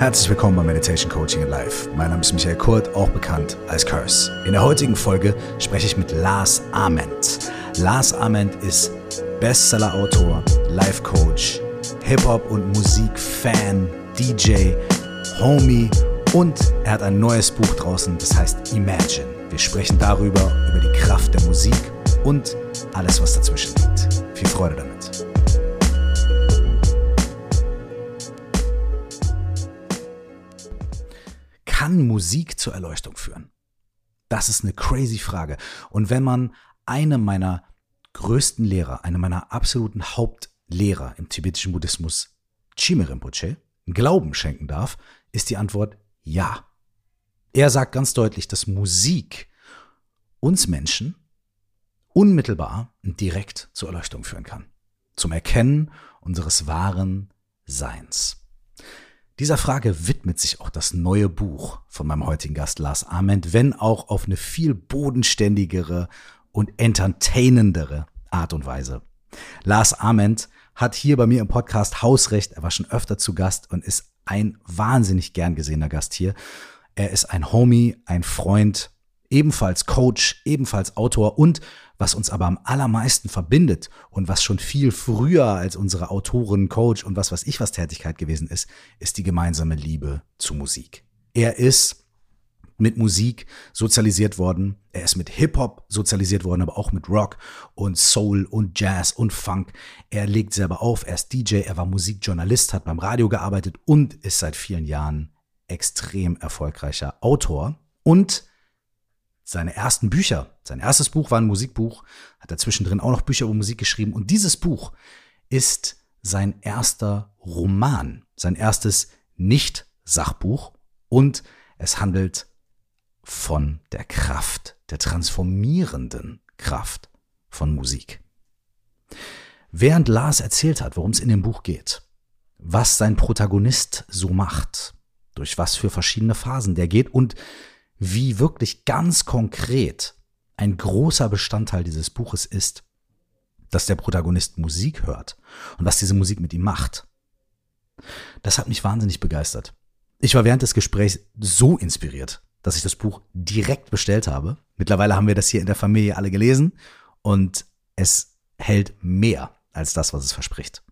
Herzlich willkommen bei Meditation Coaching Live. Mein Name ist Michael Kurt, auch bekannt als Curse. In der heutigen Folge spreche ich mit Lars Ament. Lars Ament ist Bestseller-Autor, Life-Coach, Hip-Hop- und Musik-Fan, DJ, Homie und er hat ein neues Buch draußen, das heißt Imagine. Wir sprechen darüber, über die Kraft der Musik und alles, was dazwischen liegt. Viel Freude damit. Kann Musik zur Erleuchtung führen? Das ist eine crazy Frage. Und wenn man eine meiner größten Lehrer, eine meiner absoluten Hauptlehrer im tibetischen Buddhismus, Chime Rinpoche, Glauben schenken darf, ist die Antwort ja. Er sagt ganz deutlich, dass Musik uns Menschen unmittelbar und direkt zur Erleuchtung führen kann. Zum Erkennen unseres wahren Seins. Dieser Frage widmet sich auch das neue Buch von meinem heutigen Gast Lars Ament, wenn auch auf eine viel bodenständigere und entertainendere Art und Weise. Lars Ament hat hier bei mir im Podcast Hausrecht, er war schon öfter zu Gast und ist ein wahnsinnig gern gesehener Gast hier. Er ist ein Homie, ein Freund, ebenfalls Coach, ebenfalls Autor und was uns aber am allermeisten verbindet und was schon viel früher als unsere Autoren, Coach und was weiß ich was Tätigkeit gewesen ist, ist die gemeinsame Liebe zu Musik. Er ist mit Musik sozialisiert worden. Er ist mit Hip-Hop sozialisiert worden, aber auch mit Rock und Soul und Jazz und Funk. Er legt selber auf, er ist DJ, er war Musikjournalist, hat beim Radio gearbeitet und ist seit vielen Jahren extrem erfolgreicher Autor. Und seine ersten Bücher, sein erstes Buch war ein Musikbuch, hat er zwischendrin auch noch Bücher über Musik geschrieben. Und dieses Buch ist sein erster Roman, sein erstes Nicht-Sachbuch. Und es handelt von der Kraft, der transformierenden Kraft von Musik. Während Lars erzählt hat, worum es in dem Buch geht, was sein Protagonist so macht, durch was für verschiedene Phasen der geht und wie wirklich ganz konkret ein großer Bestandteil dieses Buches ist, dass der Protagonist Musik hört und was diese Musik mit ihm macht. Das hat mich wahnsinnig begeistert. Ich war während des Gesprächs so inspiriert, dass ich das Buch direkt bestellt habe. Mittlerweile haben wir das hier in der Familie alle gelesen und es hält mehr als das, was es verspricht.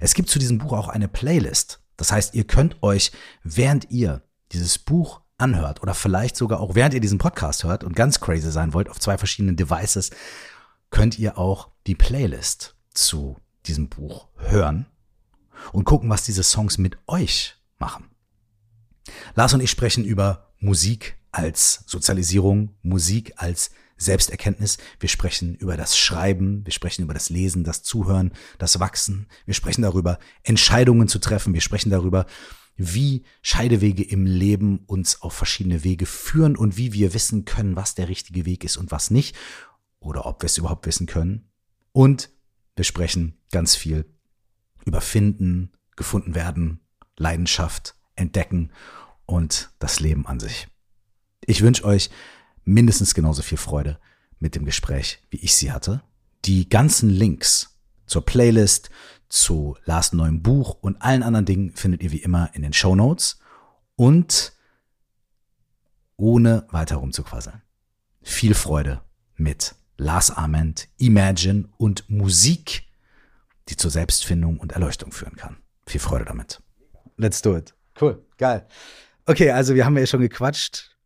Es gibt zu diesem Buch auch eine Playlist. Das heißt, ihr könnt euch, während ihr dieses Buch anhört oder vielleicht sogar auch während ihr diesen Podcast hört und ganz crazy sein wollt auf zwei verschiedenen Devices, könnt ihr auch die Playlist zu diesem Buch hören und gucken, was diese Songs mit euch machen. Lars und ich sprechen über Musik als Sozialisierung, Musik als Selbsterkenntnis. Wir sprechen über das Schreiben, wir sprechen über das Lesen, das Zuhören, das Wachsen. Wir sprechen darüber, Entscheidungen zu treffen. Wir sprechen darüber, wie Scheidewege im Leben uns auf verschiedene Wege führen und wie wir wissen können, was der richtige Weg ist und was nicht. Oder ob wir es überhaupt wissen können. Und wir sprechen ganz viel über Finden, gefunden werden, Leidenschaft, Entdecken und das Leben an sich. Ich wünsche euch mindestens genauso viel Freude mit dem Gespräch, wie ich sie hatte. Die ganzen Links zur Playlist, zu Lars neuem Buch und allen anderen Dingen findet ihr wie immer in den Show Notes. Und ohne weiter rumzuquasseln. Viel Freude mit Lars Ament, Imagine und Musik, die zur Selbstfindung und Erleuchtung führen kann. Viel Freude damit. Let's do it. Cool, geil. Okay, also wir haben ja schon gequatscht.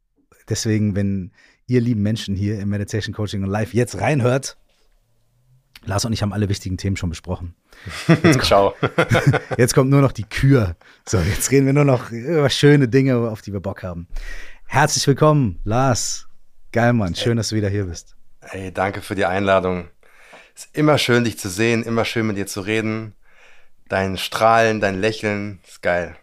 Deswegen, wenn ihr lieben Menschen hier im Meditation Coaching und Live jetzt reinhört, Lars und ich haben alle wichtigen Themen schon besprochen. Jetzt Ciao. jetzt kommt nur noch die Kür. So, jetzt reden wir nur noch über schöne Dinge, auf die wir Bock haben. Herzlich willkommen, Lars. Geil, Mann. Schön, dass du wieder hier bist. Hey, danke für die Einladung. Es ist immer schön, dich zu sehen, immer schön mit dir zu reden. Dein Strahlen, dein Lächeln, ist geil.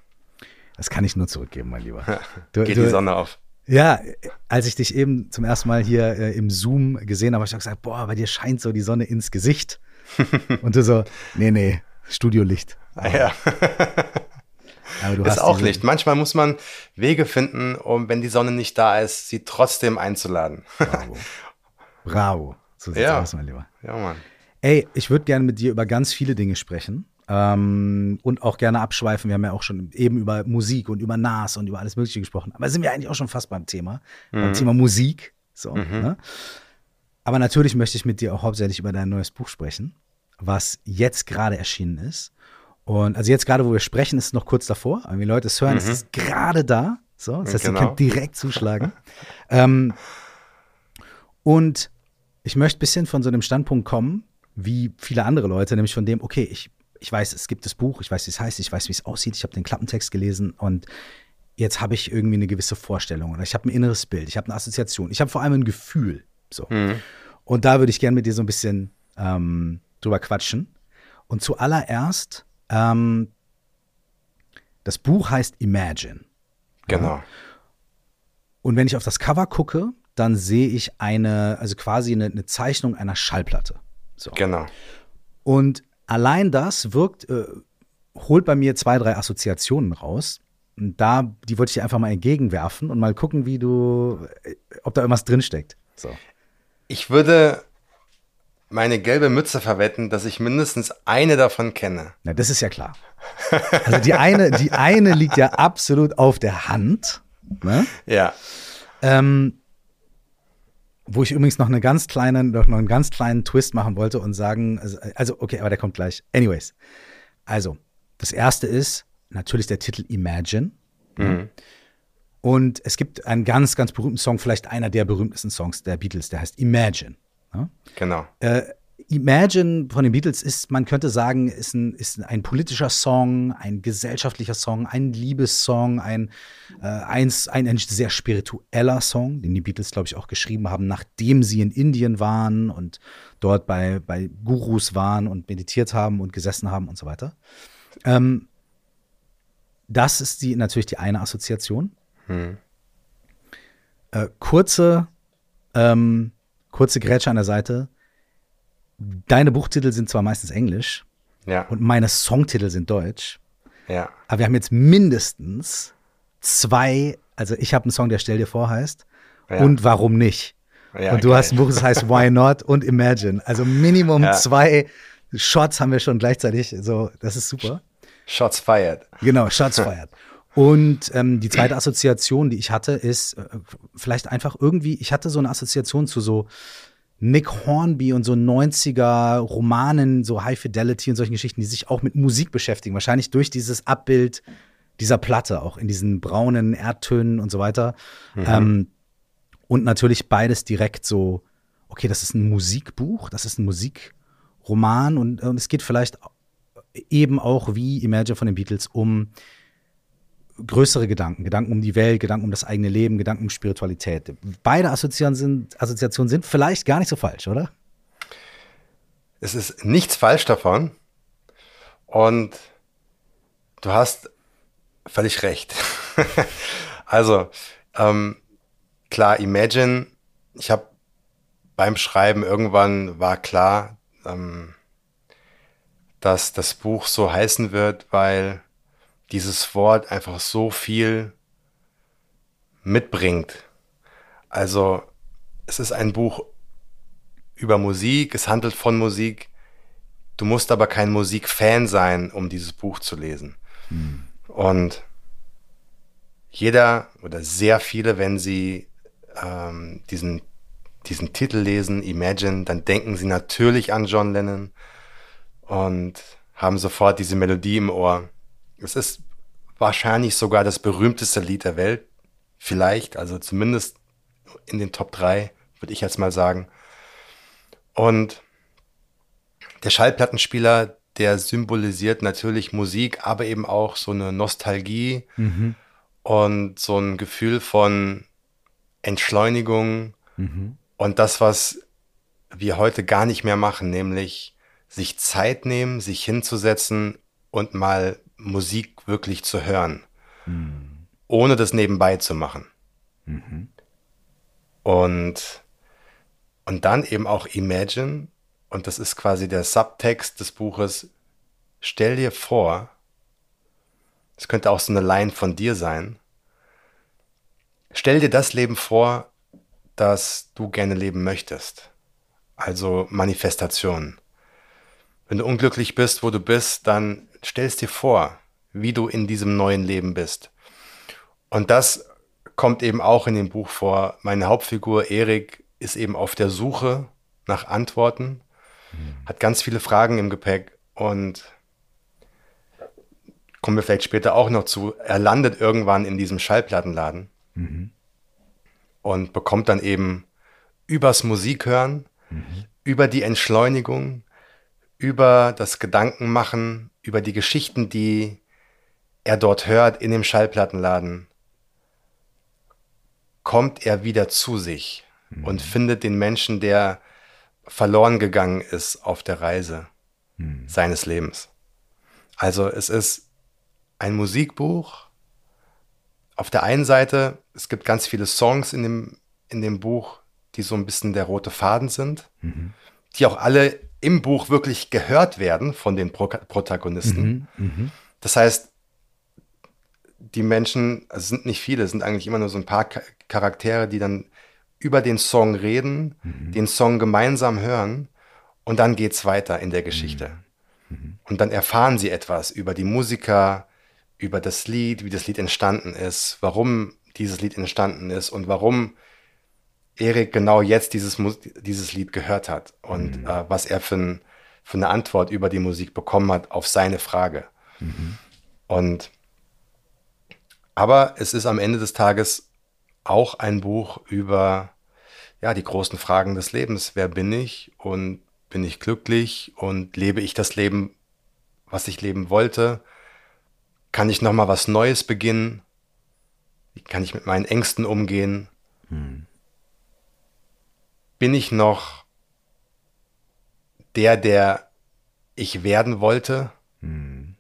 Das kann ich nur zurückgeben, mein Lieber. Du, Geht du, die Sonne auf. Ja, als ich dich eben zum ersten Mal hier äh, im Zoom gesehen habe, habe ich auch gesagt, boah, bei dir scheint so die Sonne ins Gesicht. Und du so, nee, nee, Studiolicht. Ah, ja. Aber du ist auch Licht. Manchmal muss man Wege finden, um, wenn die Sonne nicht da ist, sie trotzdem einzuladen. Bravo. Bravo. So sieht's ja. aus, mein Lieber. Ja, Mann. Ey, ich würde gerne mit dir über ganz viele Dinge sprechen. Ähm, und auch gerne abschweifen. Wir haben ja auch schon eben über Musik und über Nas und über alles Mögliche gesprochen. Aber sind wir eigentlich auch schon fast beim Thema, mhm. beim Thema Musik. So, mhm. ne? Aber natürlich möchte ich mit dir auch hauptsächlich über dein neues Buch sprechen, was jetzt gerade erschienen ist. Und also jetzt gerade, wo wir sprechen, ist es noch kurz davor. Aber wenn die Leute es hören, mhm. ist es gerade da. So, das heißt, genau. ihr könnt direkt zuschlagen. ähm, und ich möchte ein bisschen von so einem Standpunkt kommen, wie viele andere Leute, nämlich von dem, okay, ich, ich weiß, es gibt das Buch, ich weiß, wie es heißt, ich weiß, wie es aussieht, ich habe den Klappentext gelesen und jetzt habe ich irgendwie eine gewisse Vorstellung oder ich habe ein inneres Bild, ich habe eine Assoziation, ich habe vor allem ein Gefühl. So. Mhm. Und da würde ich gerne mit dir so ein bisschen ähm, drüber quatschen. Und zuallererst, ähm, das Buch heißt Imagine. Genau. Und wenn ich auf das Cover gucke, dann sehe ich eine, also quasi eine, eine Zeichnung einer Schallplatte. So. Genau. Und allein das wirkt, äh, holt bei mir zwei, drei Assoziationen raus. Und da, die wollte ich dir einfach mal entgegenwerfen und mal gucken, wie du, äh, ob da irgendwas drinsteckt. So. Ich würde meine gelbe Mütze verwetten, dass ich mindestens eine davon kenne. Na, das ist ja klar. Also die eine, die eine liegt ja absolut auf der Hand. Ne? Ja. Ähm, wo ich übrigens noch eine ganz kleine, noch einen ganz kleinen Twist machen wollte und sagen, also, also okay, aber der kommt gleich. Anyways, also das erste ist natürlich der Titel Imagine. Mhm. Und es gibt einen ganz, ganz berühmten Song, vielleicht einer der berühmtesten Songs der Beatles, der heißt Imagine. Ja? Genau. Äh, Imagine von den Beatles ist, man könnte sagen, ist ein, ist ein politischer Song, ein gesellschaftlicher Song, ein Liebessong, ein, äh, eins, ein, ein sehr spiritueller Song, den die Beatles, glaube ich, auch geschrieben haben, nachdem sie in Indien waren und dort bei, bei Gurus waren und meditiert haben und gesessen haben und so weiter. Ähm, das ist die, natürlich die eine Assoziation. Hm. Äh, kurze, ähm, kurze Grätsche an der Seite deine Buchtitel sind zwar meistens Englisch ja. und meine Songtitel sind Deutsch. Ja. Aber wir haben jetzt mindestens zwei, also ich habe einen Song, der Stell dir vor heißt ja. und Warum nicht. Ja, und du geil. hast ein Buch, das heißt Why Not und Imagine. Also Minimum ja. zwei Shots haben wir schon gleichzeitig. So, das ist super. Shots fired. Genau, Shots fired. Und ähm, die zweite Assoziation, die ich hatte, ist äh, vielleicht einfach irgendwie, ich hatte so eine Assoziation zu so Nick Hornby und so 90er Romanen, so High Fidelity und solchen Geschichten, die sich auch mit Musik beschäftigen. Wahrscheinlich durch dieses Abbild dieser Platte, auch in diesen braunen Erdtönen und so weiter. Mhm. Ähm, und natürlich beides direkt so, okay, das ist ein Musikbuch, das ist ein Musikroman und, und es geht vielleicht eben auch wie Imagine von den Beatles um größere Gedanken, Gedanken um die Welt, Gedanken um das eigene Leben, Gedanken um Spiritualität. Beide Assoziationen sind, Assoziationen sind vielleicht gar nicht so falsch, oder? Es ist nichts falsch davon. Und du hast völlig recht. also, ähm, klar, Imagine, ich habe beim Schreiben irgendwann war klar, ähm, dass das Buch so heißen wird, weil dieses Wort einfach so viel mitbringt. Also es ist ein Buch über Musik, es handelt von Musik. Du musst aber kein Musikfan sein, um dieses Buch zu lesen. Hm. Und jeder oder sehr viele, wenn sie ähm, diesen, diesen Titel lesen, Imagine, dann denken sie natürlich an John Lennon und haben sofort diese Melodie im Ohr. Es ist wahrscheinlich sogar das berühmteste Lied der Welt. Vielleicht, also zumindest in den Top 3, würde ich jetzt mal sagen. Und der Schallplattenspieler, der symbolisiert natürlich Musik, aber eben auch so eine Nostalgie mhm. und so ein Gefühl von Entschleunigung mhm. und das, was wir heute gar nicht mehr machen, nämlich sich Zeit nehmen, sich hinzusetzen und mal Musik wirklich zu hören, mhm. ohne das nebenbei zu machen. Mhm. Und, und dann eben auch Imagine, und das ist quasi der Subtext des Buches, stell dir vor, es könnte auch so eine Line von dir sein, stell dir das Leben vor, das du gerne leben möchtest. Also Manifestation. Wenn du unglücklich bist, wo du bist, dann stellst dir vor, wie du in diesem neuen Leben bist. Und das kommt eben auch in dem Buch vor. Meine Hauptfigur Erik ist eben auf der Suche nach Antworten, mhm. hat ganz viele Fragen im Gepäck und kommen wir vielleicht später auch noch zu. Er landet irgendwann in diesem Schallplattenladen mhm. und bekommt dann eben übers Musikhören, mhm. über die Entschleunigung, über das Gedankenmachen, über die Geschichten, die er dort hört in dem Schallplattenladen, kommt er wieder zu sich mhm. und findet den Menschen, der verloren gegangen ist auf der Reise mhm. seines Lebens. Also es ist ein Musikbuch. Auf der einen Seite, es gibt ganz viele Songs in dem, in dem Buch, die so ein bisschen der rote Faden sind, mhm. die auch alle im Buch wirklich gehört werden von den Pro Protagonisten. Mhm, mh. Das heißt, die Menschen, also es sind nicht viele, es sind eigentlich immer nur so ein paar Charaktere, die dann über den Song reden, mhm. den Song gemeinsam hören und dann geht es weiter in der Geschichte. Mhm. mhm. Und dann erfahren sie etwas über die Musiker, über das Lied, wie das Lied entstanden ist, warum dieses Lied entstanden ist und warum Erik genau jetzt dieses, dieses Lied gehört hat und mhm. äh, was er für, ein, für, eine Antwort über die Musik bekommen hat auf seine Frage. Mhm. Und aber es ist am Ende des Tages auch ein Buch über ja, die großen Fragen des Lebens. Wer bin ich und bin ich glücklich und lebe ich das Leben, was ich leben wollte? Kann ich nochmal was Neues beginnen? Wie kann ich mit meinen Ängsten umgehen? Hm bin ich noch der, der ich werden wollte? Hm.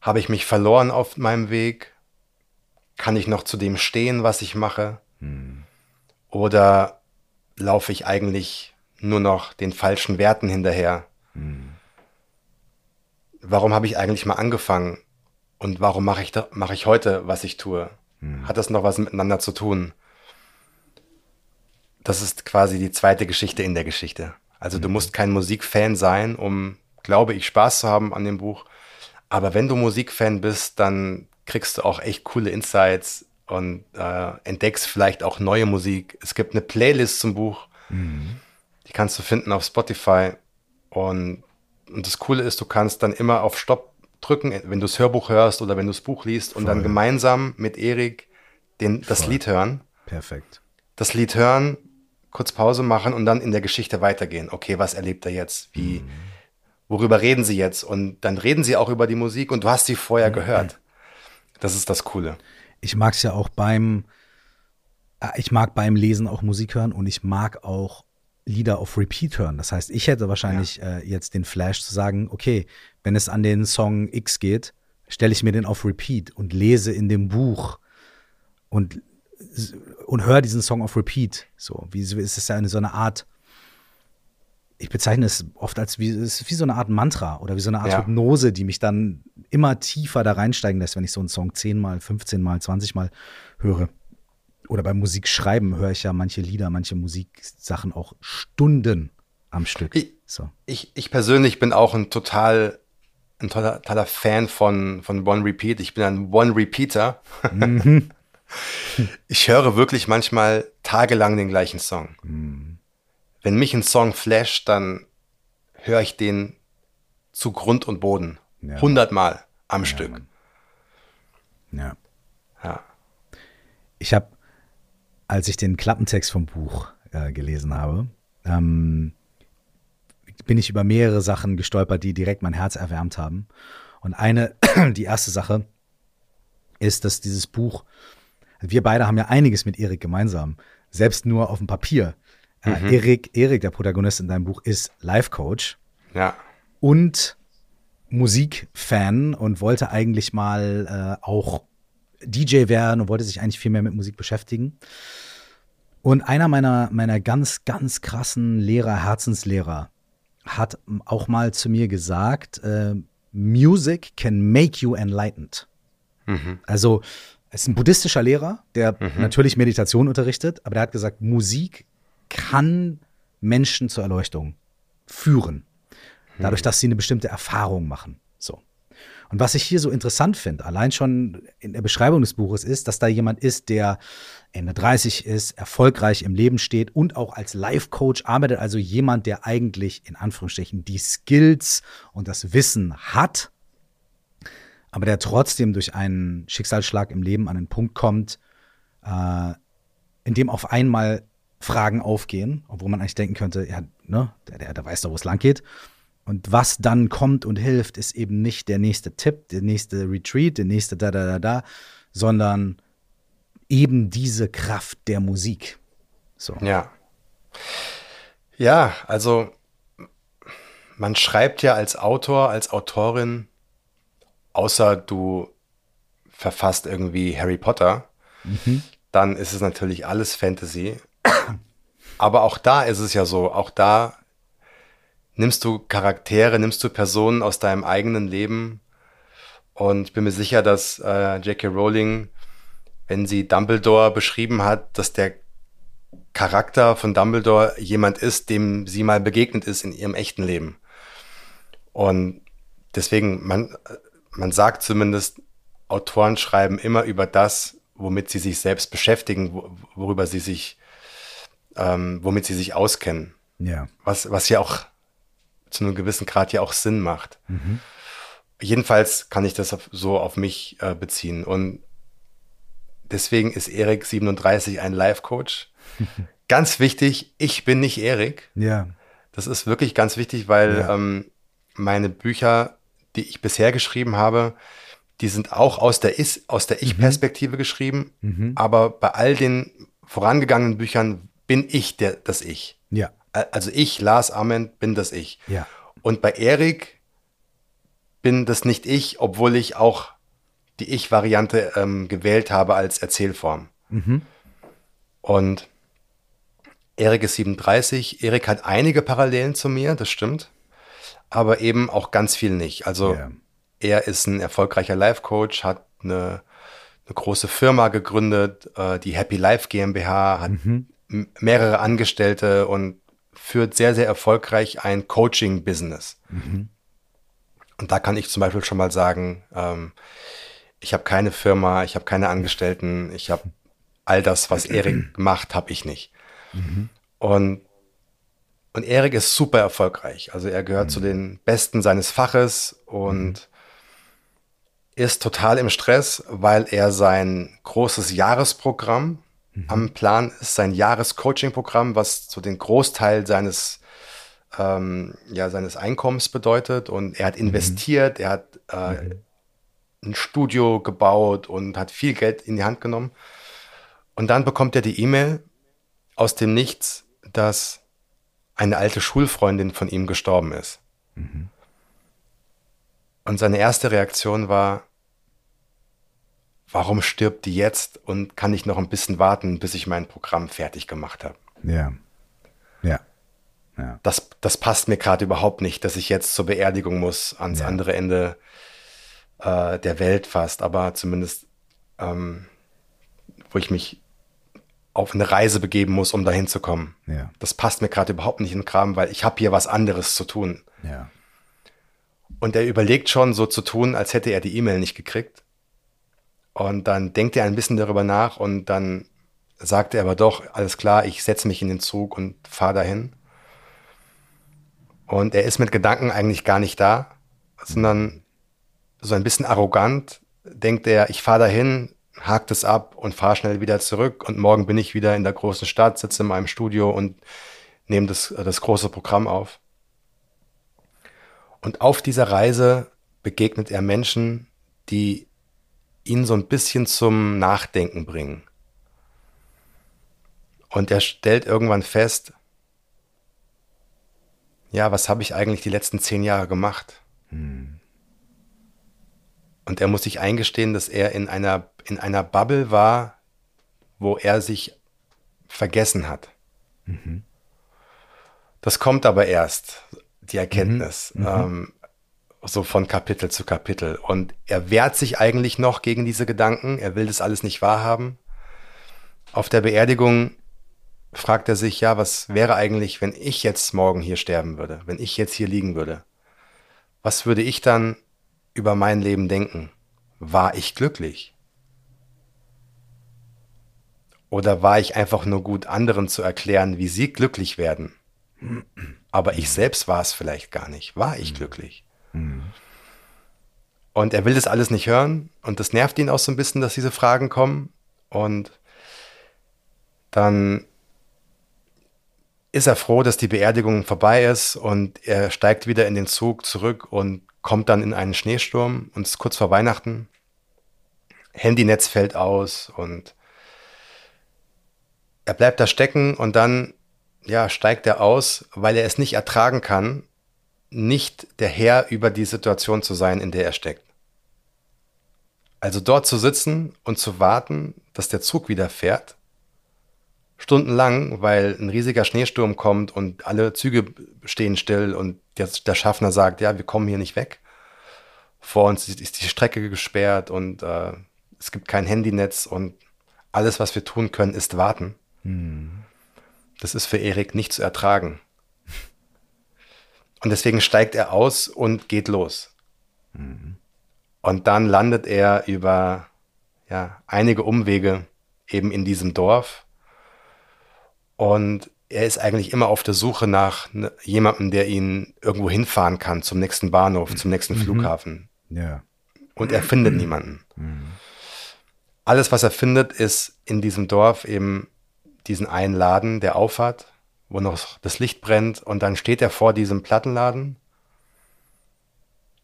Habe ich mich verloren auf meinem Weg? Kann ich noch zu dem stehen, was ich mache? Hm. Oder laufe ich eigentlich nur noch den falschen Werten hinterher? Hm. Warum habe ich eigentlich mal angefangen? Und warum mache ich, mach ich heute, was ich tue? Hm. Hat das noch was miteinander zu tun? Das ist quasi die zweite Geschichte in der Geschichte. Also du mhm. musst kein Musikfan sein, um, glaube ich, Spaß zu haben an dem Buch. Aber wenn du Musikfan bist, dann kriegst du auch echt coole Insights und äh, entdeckst vielleicht auch neue Musik. Es gibt eine Playlist zum Buch, mhm. die kannst du finden auf Spotify. Und, und das Coole ist, du kannst dann immer auf Stopp drücken, wenn du das Hörbuch hörst oder wenn du das Buch liest und Voll. dann gemeinsam mit Erik den, das Lied hören. Perfekt. Das Lied hören, kurz Pause machen und dann in der Geschichte weitergehen. Okay, was erlebt er jetzt? Wie, worüber reden sie jetzt? Und dann reden sie auch über die Musik und du hast sie vorher gehört. Das ist das Coole. Ich mag es ja auch beim, äh, ich mag beim Lesen auch Musik hören und ich mag auch Lieder auf Repeat hören. Das heißt, ich hätte wahrscheinlich ja. äh, jetzt den Flash zu sagen, okay, wenn es an den Song X geht, stelle ich mir den auf Repeat und lese in dem Buch und und höre diesen Song auf Repeat. So, wie ist es ja eine so eine Art, ich bezeichne es oft als wie, es ist wie so eine Art Mantra oder wie so eine Art ja. Hypnose, die mich dann immer tiefer da reinsteigen lässt, wenn ich so einen Song zehnmal, 15 Mal, 20 Mal höre. Oder beim Musikschreiben höre ich ja manche Lieder, manche Musiksachen auch Stunden am Stück. Ich, so. ich, ich persönlich bin auch ein total ein toller, toller Fan von, von One Repeat. Ich bin ein One Repeater. Mhm. Ich höre wirklich manchmal tagelang den gleichen Song. Mhm. Wenn mich ein Song flasht, dann höre ich den zu Grund und Boden. Hundertmal ja. am ja, Stück. Mann. Ja. Ja. Ich habe, als ich den Klappentext vom Buch äh, gelesen habe, ähm, bin ich über mehrere Sachen gestolpert, die direkt mein Herz erwärmt haben. Und eine, die erste Sache, ist, dass dieses Buch wir beide haben ja einiges mit Erik gemeinsam, selbst nur auf dem Papier. Äh, mhm. Erik, Erik, der Protagonist in deinem Buch, ist Life-Coach. Ja. Und Musikfan und wollte eigentlich mal äh, auch DJ werden und wollte sich eigentlich viel mehr mit Musik beschäftigen. Und einer meiner, meiner ganz, ganz krassen Lehrer, Herzenslehrer, hat auch mal zu mir gesagt, äh, Music can make you enlightened. Mhm. Also ist ein buddhistischer Lehrer, der mhm. natürlich Meditation unterrichtet, aber der hat gesagt, Musik kann Menschen zur Erleuchtung führen. Dadurch, dass sie eine bestimmte Erfahrung machen. So. Und was ich hier so interessant finde, allein schon in der Beschreibung des Buches, ist, dass da jemand ist, der Ende 30 ist, erfolgreich im Leben steht und auch als Life-Coach arbeitet, also jemand, der eigentlich in Anführungsstrichen die Skills und das Wissen hat, aber der trotzdem durch einen Schicksalsschlag im Leben an den Punkt kommt, äh, in dem auf einmal Fragen aufgehen, obwohl man eigentlich denken könnte, ja, ne, der, der, der weiß doch, wo es lang geht. Und was dann kommt und hilft, ist eben nicht der nächste Tipp, der nächste Retreat, der nächste da, da, da, da, sondern eben diese Kraft der Musik. So. Ja. Ja, also man schreibt ja als Autor, als Autorin, außer du verfasst irgendwie Harry Potter, mhm. dann ist es natürlich alles Fantasy. Aber auch da ist es ja so, auch da nimmst du Charaktere, nimmst du Personen aus deinem eigenen Leben. Und ich bin mir sicher, dass äh, J.K. Rowling, wenn sie Dumbledore beschrieben hat, dass der Charakter von Dumbledore jemand ist, dem sie mal begegnet ist in ihrem echten Leben. Und deswegen, man, man sagt zumindest, Autoren schreiben immer über das, womit sie sich selbst beschäftigen, worüber sie sich, ähm, womit sie sich auskennen. Ja. Was, was ja auch zu einem gewissen Grad ja auch Sinn macht. Mhm. Jedenfalls kann ich das auf, so auf mich äh, beziehen. Und deswegen ist Erik 37 ein Life-Coach. ganz wichtig, ich bin nicht Erik. Ja. Das ist wirklich ganz wichtig, weil ja. ähm, meine Bücher, die ich bisher geschrieben habe, die sind auch aus der, Is aus der Ich-Perspektive mhm. geschrieben. Mhm. Aber bei all den vorangegangenen Büchern bin ich der, das Ich. Ja also ich, Lars Ament, bin das ich. Ja. Und bei Erik bin das nicht ich, obwohl ich auch die Ich-Variante ähm, gewählt habe als Erzählform. Mhm. Und Erik ist 37. Erik hat einige Parallelen zu mir, das stimmt. Aber eben auch ganz viel nicht. Also yeah. er ist ein erfolgreicher Life-Coach, hat eine, eine, große Firma gegründet, äh, die Happy Life GmbH, hat mhm. mehrere Angestellte und führt sehr, sehr erfolgreich ein Coaching-Business. Mhm. Und da kann ich zum Beispiel schon mal sagen, ähm, ich habe keine Firma, ich habe keine Angestellten, ich habe all das, was Erik macht, habe ich nicht. Mhm. Und, und Erik ist super erfolgreich. Also er gehört mhm. zu den Besten seines Faches und mhm. ist total im Stress, weil er sein großes Jahresprogramm, Mhm. Am Plan ist sein Jahrescoaching-Programm, was so den Großteil seines, ähm, ja, seines Einkommens bedeutet. Und er hat mhm. investiert, er hat äh, mhm. ein Studio gebaut und hat viel Geld in die Hand genommen. Und dann bekommt er die E-Mail aus dem Nichts, dass eine alte Schulfreundin von ihm gestorben ist. Mhm. Und seine erste Reaktion war, warum stirbt die jetzt und kann ich noch ein bisschen warten, bis ich mein Programm fertig gemacht habe? Ja. Ja. ja. Das, das passt mir gerade überhaupt nicht, dass ich jetzt zur Beerdigung muss, ans ja. andere Ende äh, der Welt fast, aber zumindest, ähm, wo ich mich auf eine Reise begeben muss, um dahin zu kommen. Ja. Das passt mir gerade überhaupt nicht in den Kram, weil ich habe hier was anderes zu tun. Ja. Und er überlegt schon, so zu tun, als hätte er die E-Mail nicht gekriegt. Und dann denkt er ein bisschen darüber nach und dann sagt er aber doch, alles klar, ich setze mich in den Zug und fahre dahin. Und er ist mit Gedanken eigentlich gar nicht da, sondern so ein bisschen arrogant denkt er, ich fahre dahin, hakt es ab und fahre schnell wieder zurück und morgen bin ich wieder in der großen Stadt, sitze in meinem Studio und nehme das, das große Programm auf. Und auf dieser Reise begegnet er Menschen, die ihn so ein bisschen zum Nachdenken bringen. Und er stellt irgendwann fest, ja, was habe ich eigentlich die letzten zehn Jahre gemacht? Hm. Und er muss sich eingestehen, dass er in einer, in einer Bubble war, wo er sich vergessen hat. Mhm. Das kommt aber erst, die Erkenntnis. Mhm. mhm. Ähm, so von Kapitel zu Kapitel. Und er wehrt sich eigentlich noch gegen diese Gedanken. Er will das alles nicht wahrhaben. Auf der Beerdigung fragt er sich, ja, was wäre eigentlich, wenn ich jetzt morgen hier sterben würde, wenn ich jetzt hier liegen würde? was würde ich dann über mein Leben denken? War ich glücklich? Oder war ich einfach nur gut, anderen zu erklären, wie sie glücklich werden? Aber ich selbst war es vielleicht gar nicht. War ich glücklich? Und er will das alles nicht hören und das nervt ihn auch so ein bisschen, dass diese Fragen kommen. Und dann ist er froh, dass die Beerdigung vorbei ist und er steigt wieder in den Zug zurück und kommt dann in einen Schneesturm und ist kurz vor Weihnachten. Handynetz fällt aus und er bleibt da stecken und dann ja, steigt er aus, weil er es nicht ertragen kann, nicht der Herr über die Situation zu sein, in der er steckt. Also dort zu sitzen und zu warten, dass der Zug wieder fährt, stundenlang, weil ein riesiger Schneesturm kommt und alle Züge stehen still und der, der Schaffner sagt, ja, wir kommen hier nicht weg. Vor uns ist die Strecke gesperrt und äh, es gibt kein Handynetz und alles, was wir tun können, ist warten. Hm. Das ist für Erik nicht zu ertragen. Und deswegen steigt er aus und geht los. Mhm. Und dann landet er über ja, einige Umwege eben in diesem Dorf. Und er ist eigentlich immer auf der Suche nach ne, jemandem, der ihn irgendwo hinfahren kann zum nächsten Bahnhof, zum nächsten mhm. Flughafen. Ja. Und er findet niemanden. Mhm. Alles, was er findet, ist in diesem Dorf eben diesen einen Laden, der aufhat, wo noch das Licht brennt und dann steht er vor diesem Plattenladen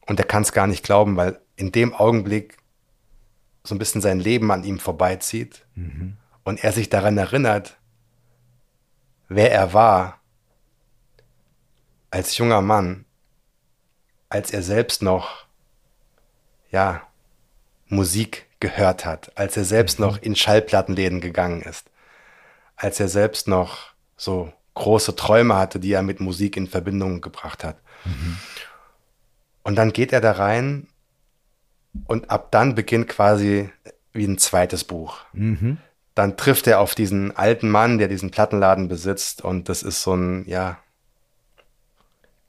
und er kann es gar nicht glauben, weil in dem Augenblick so ein bisschen sein Leben an ihm vorbeizieht mhm. und er sich daran erinnert, wer er war als junger Mann, als er selbst noch, ja, Musik gehört hat, als er selbst mhm. noch in Schallplattenläden gegangen ist, als er selbst noch so große Träume hatte, die er mit Musik in Verbindung gebracht hat. Mhm. Und dann geht er da rein und ab dann beginnt quasi wie ein zweites Buch. Mhm. Dann trifft er auf diesen alten Mann, der diesen Plattenladen besitzt und das ist so ein, ja,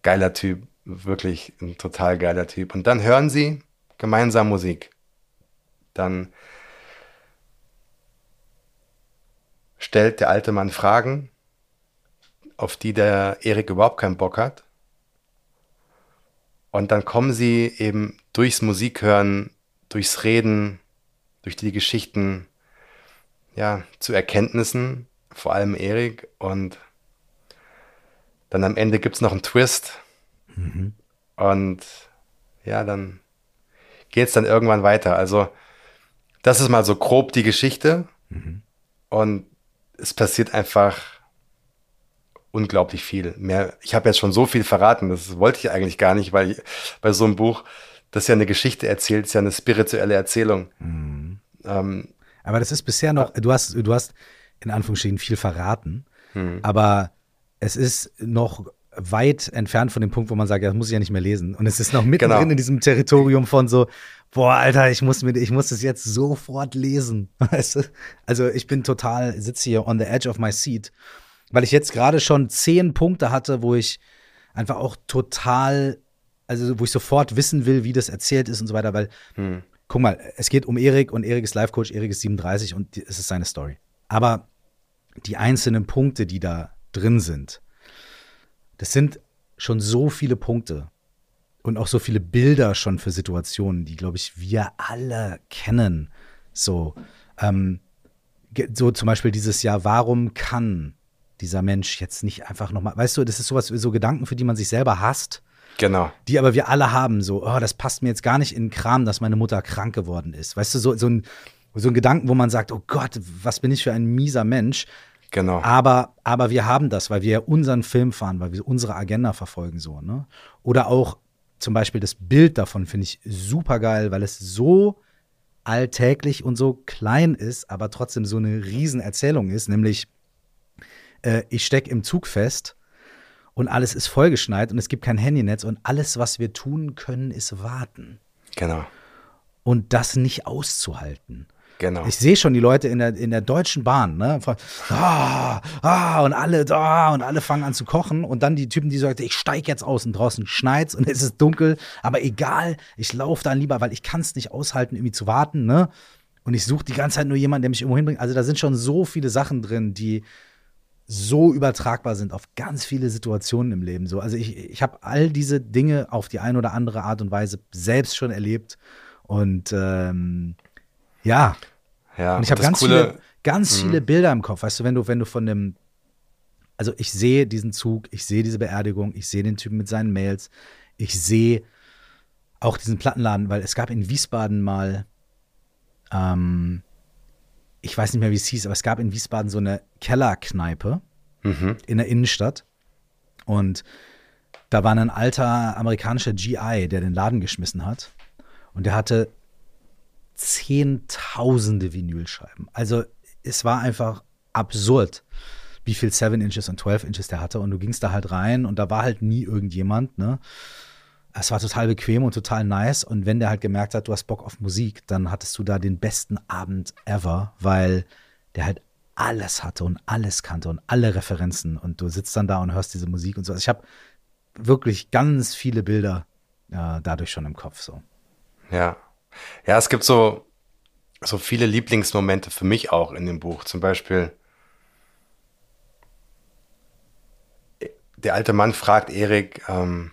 geiler Typ, wirklich ein total geiler Typ. Und dann hören sie gemeinsam Musik. Dann stellt der alte Mann Fragen, auf die der Erik überhaupt keinen Bock hat. Und dann kommen sie eben durchs Musikhören, durchs Reden, durch die Geschichten, ja, zu Erkenntnissen, vor allem Erik. Und dann am Ende gibt es noch einen Twist. Mhm. Und ja, dann geht es dann irgendwann weiter. Also, das ist mal so grob die Geschichte. Mhm. Und es passiert einfach unglaublich viel. Mehr, ich habe jetzt schon so viel verraten, das wollte ich eigentlich gar nicht, weil ich, bei so einem Buch, das ja eine Geschichte erzählt, ist ja eine spirituelle Erzählung. Mhm. Ähm, aber das ist bisher noch, du hast, du hast in Anführungsstrichen viel verraten, mhm. aber es ist noch weit entfernt von dem Punkt, wo man sagt, ja, das muss ich ja nicht mehr lesen. Und es ist noch mittendrin genau. in diesem Territorium von so, boah, Alter, ich muss mir, ich muss das jetzt sofort lesen. Weißt du? Also ich bin total, sitze hier on the edge of my seat, weil ich jetzt gerade schon zehn Punkte hatte, wo ich einfach auch total, also wo ich sofort wissen will, wie das erzählt ist und so weiter, weil, hm. guck mal, es geht um Erik und Erik ist Life-Coach, Erik ist 37 und es ist seine Story. Aber die einzelnen Punkte, die da drin sind, das sind schon so viele Punkte und auch so viele Bilder schon für Situationen, die, glaube ich, wir alle kennen. So, ähm, so zum Beispiel dieses Jahr, warum kann dieser Mensch jetzt nicht einfach nochmal, weißt du, das ist sowas, so Gedanken, für die man sich selber hasst. Genau. Die aber wir alle haben, so, oh, das passt mir jetzt gar nicht in den Kram, dass meine Mutter krank geworden ist. Weißt du, so, so ein, so ein Gedanken, wo man sagt, oh Gott, was bin ich für ein mieser Mensch. Genau. Aber, aber wir haben das, weil wir ja unseren Film fahren, weil wir unsere Agenda verfolgen, so, ne? Oder auch zum Beispiel das Bild davon finde ich super geil, weil es so alltäglich und so klein ist, aber trotzdem so eine Riesenerzählung ist, nämlich äh, ich stecke im Zug fest und alles ist vollgeschneit und es gibt kein Handynetz und alles, was wir tun können, ist warten. Genau. Und das nicht auszuhalten. Genau. Ich sehe schon die Leute in der, in der deutschen Bahn, ne? Ah, ah, und alle da und alle fangen an zu kochen und dann die Typen, die sagen, ich steig jetzt aus und draußen schneit's und es ist dunkel, aber egal, ich laufe dann lieber, weil ich kann es nicht aushalten, irgendwie zu warten, ne? Und ich suche die ganze Zeit nur jemanden, der mich irgendwo hinbringt. Also da sind schon so viele Sachen drin, die so übertragbar sind auf ganz viele Situationen im Leben. So, also ich, ich habe all diese Dinge auf die eine oder andere Art und Weise selbst schon erlebt und ähm, ja. Ja, Und ich habe ganz Coole- viele, ganz Mhm. viele Bilder im Kopf. Weißt du, wenn du, wenn du von dem, also ich sehe diesen Zug, ich sehe diese Beerdigung, ich sehe den Typen mit seinen Mails, ich sehe auch diesen Plattenladen, weil es gab in Wiesbaden mal, ähm, ich weiß nicht mehr, wie es hieß, aber es gab in Wiesbaden so eine Kellerkneipe Mhm. in der Innenstadt. Und da war ein alter amerikanischer GI, der den Laden geschmissen hat. Und der hatte zehntausende Vinylscheiben. Also es war einfach absurd, wie viel 7 Inches und 12 Inches der hatte. Und du gingst da halt rein und da war halt nie irgendjemand, ne? Es war total bequem und total nice. Und wenn der halt gemerkt hat, du hast Bock auf Musik, dann hattest du da den besten Abend ever, weil der halt alles hatte und alles kannte und alle Referenzen. Und du sitzt dann da und hörst diese Musik und so. Also ich habe wirklich ganz viele Bilder äh, dadurch schon im Kopf. So. Ja. Ja, es gibt so, so viele Lieblingsmomente für mich auch in dem Buch. Zum Beispiel, der alte Mann fragt Erik, ähm,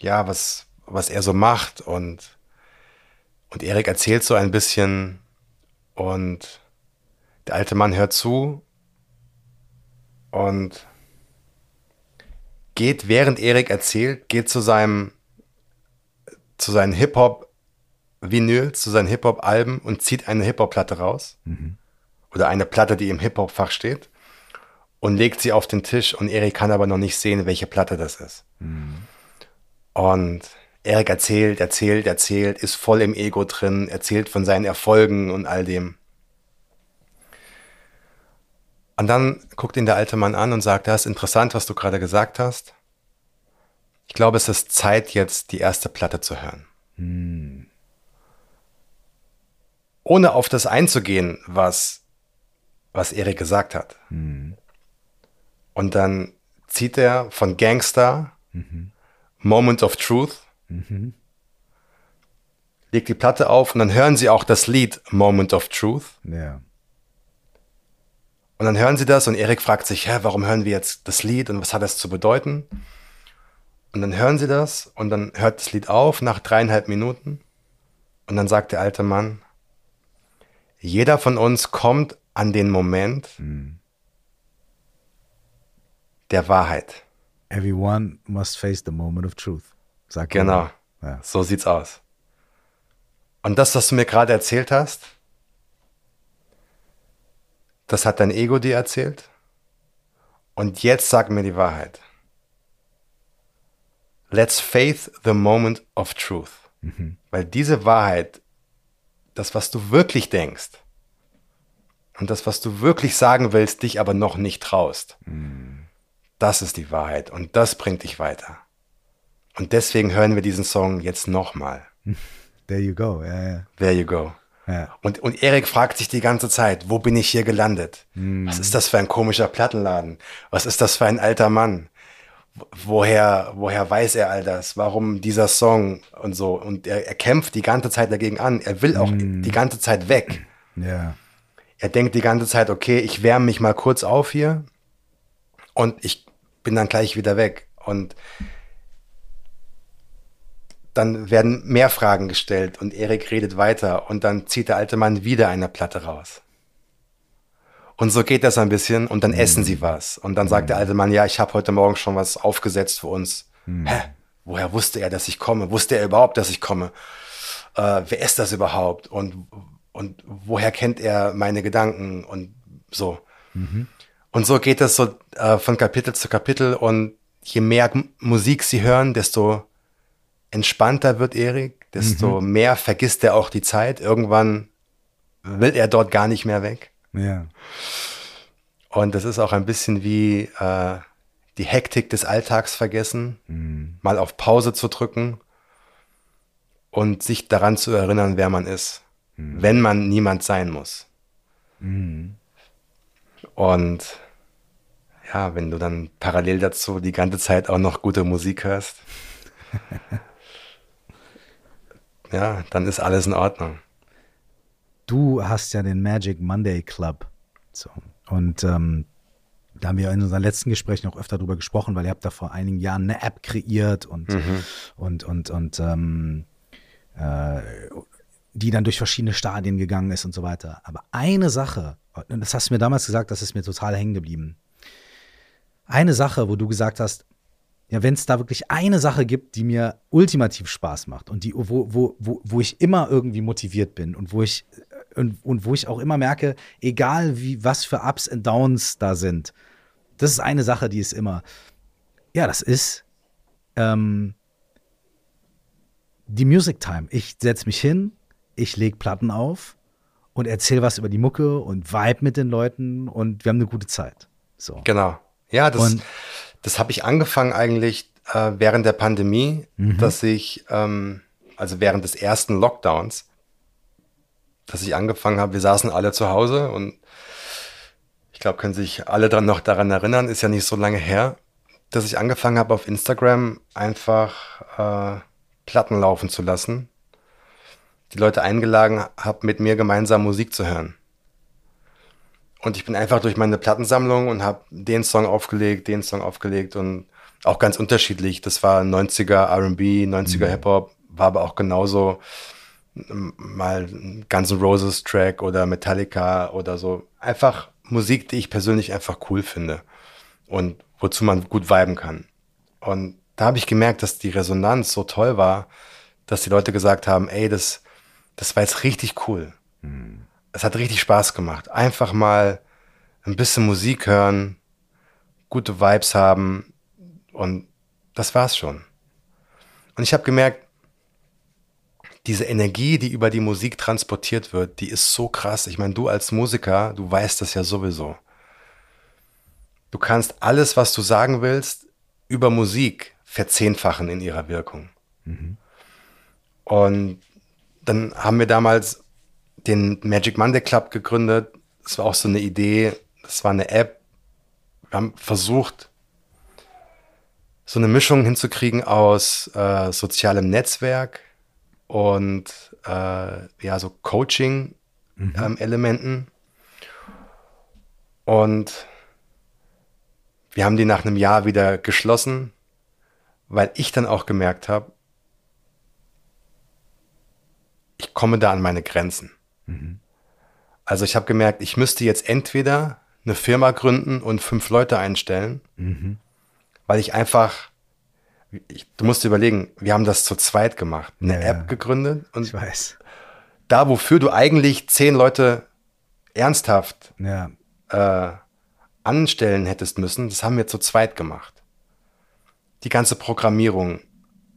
ja, was, was er so macht und, und Erik erzählt so ein bisschen und der alte Mann hört zu und geht, während Erik erzählt, geht zu seinem, zu seinen Hip-Hop Vinyl zu seinen Hip-Hop-Alben und zieht eine Hip-Hop-Platte raus. Oder eine Platte, die im Hip-Hop-Fach steht. Und legt sie auf den Tisch und Erik kann aber noch nicht sehen, welche Platte das ist. Und Erik erzählt, erzählt, erzählt, ist voll im Ego drin, erzählt von seinen Erfolgen und all dem. Und dann guckt ihn der alte Mann an und sagt, das ist interessant, was du gerade gesagt hast. Ich glaube, es ist Zeit, jetzt die erste Platte zu hören. Ohne auf das einzugehen, was, was Erik gesagt hat. Und dann zieht er von Gangster Moment of Truth, legt die Platte auf und dann hören sie auch das Lied Moment of Truth. Ja. Und dann hören sie das und Erik fragt sich, hä, warum hören wir jetzt das Lied und was hat das zu bedeuten? Und dann hören sie das und dann hört das Lied auf nach dreieinhalb Minuten. Und dann sagt der alte Mann, jeder von uns kommt an den Moment der Wahrheit. Everyone must face the moment of truth. Sagt Genau. Ja. So sieht's aus. Und das, was du mir gerade erzählt hast, das hat dein Ego dir erzählt. Und jetzt sag mir die Wahrheit. Let's faith the moment of truth. Weil diese Wahrheit, das, was du wirklich denkst und das, was du wirklich sagen willst, dich aber noch nicht traust, das ist die Wahrheit und das bringt dich weiter. Und deswegen hören wir diesen Song jetzt nochmal. There you go. Ja, ja. There you go. ja. Und, und Erik fragt sich die ganze Zeit, wo bin ich hier gelandet? Was ist das für ein komischer Plattenladen? Was ist das für ein alter Mann? Wo- Woher, woher weiß er all das? Warum dieser Song und so? Und er, er kämpft die ganze Zeit dagegen an. Er will auch die ganze Zeit weg. ja. Er denkt die ganze Zeit, okay, ich wärme mich mal kurz auf hier und ich bin dann gleich wieder weg. Und dann werden mehr Fragen gestellt und Erik redet weiter und dann zieht der alte Mann wieder eine Platte raus. Und so geht das ein bisschen und dann essen sie was. Und dann sagt der alte Mann, ja, ich habe heute Morgen schon was aufgesetzt für uns. Hä? Woher wusste er, dass ich komme? Wusste er überhaupt, dass ich komme? Äh, wer ist das überhaupt? Und, und woher kennt er meine Gedanken? Und so. Und so geht es so äh, von Kapitel zu Kapitel. Und je mehr M- Musik sie hören, desto entspannter wird Erik, desto mehr vergisst er auch die Zeit. Irgendwann will er dort gar nicht mehr weg. Ja. Und das ist auch ein bisschen wie äh, die Hektik des Alltags vergessen, mal auf Pause zu drücken und sich daran zu erinnern, wer man ist. mhm. wenn man niemand sein muss. Mhm. Und ja, wenn du dann parallel dazu die ganze Zeit auch noch gute Musik hörst, ja, dann ist alles in Ordnung. Du hast ja den Magic Monday Club. So. Und ähm, da haben wir in unseren letzten Gesprächen auch öfter drüber gesprochen, weil ihr habt da vor einigen Jahren eine App kreiert und, mhm. und, und, und ähm, äh, die dann durch verschiedene Stadien gegangen ist und so weiter. Aber eine Sache, und das hast du mir damals gesagt, das ist mir total hängen geblieben. Eine Sache, wo du gesagt hast, ja, wenn es da wirklich eine Sache gibt, die mir ultimativ Spaß macht und die, wo, wo, wo, wo ich immer irgendwie motiviert bin und wo ich und, und wo ich auch immer merke, egal wie was für Ups und Downs da sind, das ist eine Sache, die ist immer, ja, das ist ähm, die Music Time. Ich setze mich hin, ich lege Platten auf und erzähle was über die Mucke und vibe mit den Leuten und wir haben eine gute Zeit. So. Genau. Ja, das, das habe ich angefangen eigentlich äh, während der Pandemie, mhm. dass ich, ähm, also während des ersten Lockdowns, dass ich angefangen habe, wir saßen alle zu Hause und ich glaube, können sich alle dran noch daran erinnern, ist ja nicht so lange her, dass ich angefangen habe, auf Instagram einfach äh, Platten laufen zu lassen. Die Leute eingeladen habe, mit mir gemeinsam Musik zu hören. Und ich bin einfach durch meine Plattensammlung und habe den Song aufgelegt, den Song aufgelegt und auch ganz unterschiedlich. Das war 90er RB, 90er mhm. Hip-Hop, war aber auch genauso mal Guns N' Roses Track oder Metallica oder so. Einfach Musik, die ich persönlich einfach cool finde und wozu man gut viben kann. Und da habe ich gemerkt, dass die Resonanz so toll war, dass die Leute gesagt haben, ey, das, das war jetzt richtig cool. Mhm. Es hat richtig Spaß gemacht. Einfach mal ein bisschen Musik hören, gute Vibes haben und das war's schon. Und ich habe gemerkt, diese Energie, die über die Musik transportiert wird, die ist so krass. Ich meine, du als Musiker, du weißt das ja sowieso. Du kannst alles, was du sagen willst, über Musik verzehnfachen in ihrer Wirkung. Mhm. Und dann haben wir damals den Magic Monday Club gegründet. Das war auch so eine Idee. Das war eine App. Wir haben versucht, so eine Mischung hinzukriegen aus äh, sozialem Netzwerk, und äh, ja, so Coaching-Elementen. Mhm. Ähm, und wir haben die nach einem Jahr wieder geschlossen, weil ich dann auch gemerkt habe, ich komme da an meine Grenzen. Mhm. Also ich habe gemerkt, ich müsste jetzt entweder eine Firma gründen und fünf Leute einstellen, mhm. weil ich einfach ich, du musst dir überlegen, wir haben das zu zweit gemacht, eine ja, App gegründet und ich weiß. da, wofür du eigentlich zehn Leute ernsthaft ja. äh, anstellen hättest müssen, das haben wir zu zweit gemacht. Die ganze Programmierung,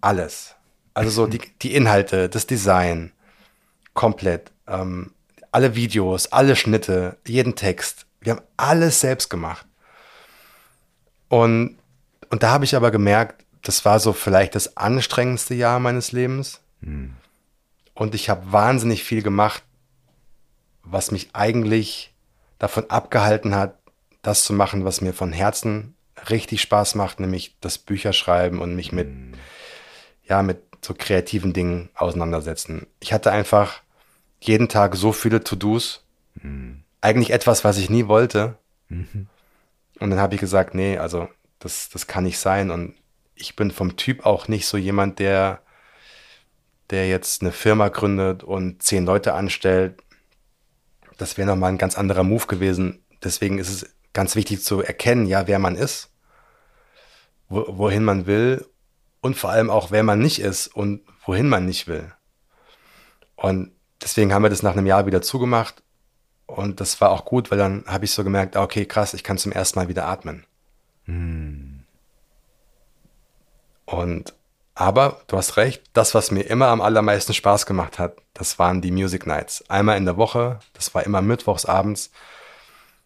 alles. Also so die, die Inhalte, das Design, komplett. Ähm, alle Videos, alle Schnitte, jeden Text. Wir haben alles selbst gemacht. Und, und da habe ich aber gemerkt, das war so vielleicht das anstrengendste Jahr meines Lebens. Hm. Und ich habe wahnsinnig viel gemacht, was mich eigentlich davon abgehalten hat, das zu machen, was mir von Herzen richtig Spaß macht, nämlich das Bücherschreiben und mich mit, hm. ja, mit so kreativen Dingen auseinandersetzen. Ich hatte einfach jeden Tag so viele To-Dos. Hm. Eigentlich etwas, was ich nie wollte. Mhm. Und dann habe ich gesagt, nee, also das, das kann nicht sein. Und ich bin vom Typ auch nicht so jemand, der, der jetzt eine Firma gründet und zehn Leute anstellt. Das wäre nochmal ein ganz anderer Move gewesen. Deswegen ist es ganz wichtig zu erkennen, ja, wer man ist, wo, wohin man will und vor allem auch, wer man nicht ist und wohin man nicht will. Und deswegen haben wir das nach einem Jahr wieder zugemacht. Und das war auch gut, weil dann habe ich so gemerkt, ah, okay, krass, ich kann zum ersten Mal wieder atmen. Hm. Und aber du hast recht, das, was mir immer am allermeisten Spaß gemacht hat, das waren die Music Nights. Einmal in der Woche, das war immer mittwochs abends,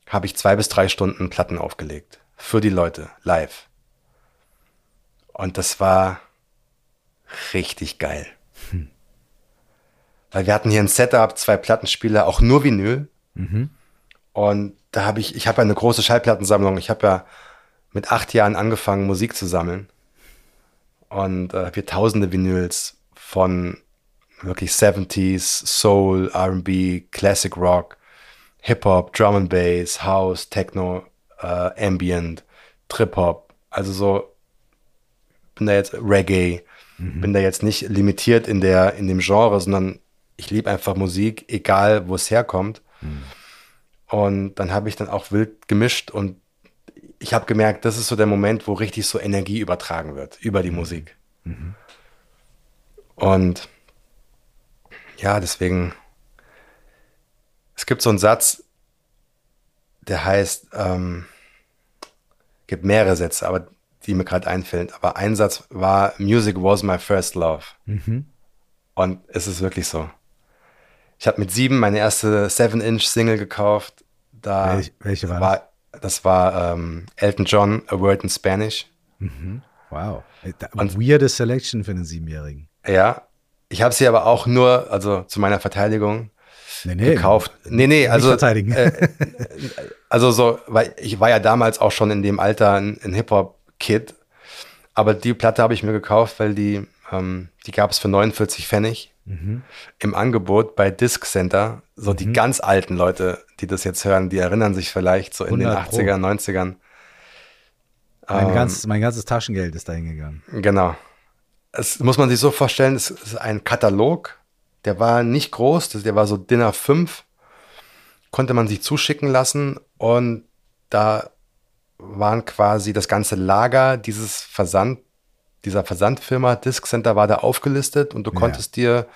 habe ich zwei bis drei Stunden Platten aufgelegt. Für die Leute, live. Und das war richtig geil. Hm. Weil wir hatten hier ein Setup, zwei Plattenspieler, auch nur Vinyl. Und da habe ich, ich habe ja eine große Schallplattensammlung. Ich habe ja mit acht Jahren angefangen, Musik zu sammeln. Und äh, habe hier tausende Vinyls von wirklich 70s, Soul, RB, Classic Rock, Hip-Hop, Drum and Bass, House, Techno, äh, Ambient, Trip-Hop. Also so, bin da jetzt Reggae, bin da jetzt nicht limitiert in, der, in dem Genre, sondern ich liebe einfach Musik, egal wo es herkommt. Und dann habe ich dann auch wild gemischt und ich habe gemerkt, das ist so der Moment, wo richtig so Energie übertragen wird über die Musik. Und ja, deswegen, es gibt so einen Satz, der heißt, ähm, gibt mehrere Sätze, aber die mir gerade einfällen. Aber ein Satz war, Music was my first love. Und es ist wirklich so. Ich habe mit sieben meine erste 7-Inch-Single gekauft. Da Welch- welche war war das? war ähm, Elton John, A Word in Spanish. Wow. Da- Weirde Selection für einen Siebenjährigen. Ja. Ich habe sie aber auch nur, also zu meiner Verteidigung, Nee, nee. gekauft. Nee, nee, also, verteidigen. also so, weil ich war ja damals auch schon in dem Alter ein, ein Hip-Hop-Kid. Aber die Platte habe ich mir gekauft, weil die, ähm, die gab es für 49 Pfennig im Angebot bei Disc Center. So die ganz alten Leute, die das jetzt hören, die erinnern sich vielleicht so in den 100 Pro. 80ern, 90ern. mein, ähm, ganz, mein ganzes Taschengeld ist dahin gegangen. Genau. Es muss man sich so vorstellen, es ist ein Katalog, der war nicht groß, das- der war so DIN A5, konnte man sich zuschicken lassen und da waren quasi das ganze Lager dieses Versand, dieser Versandfirma Disc Center war da aufgelistet und du Ja. konntest dir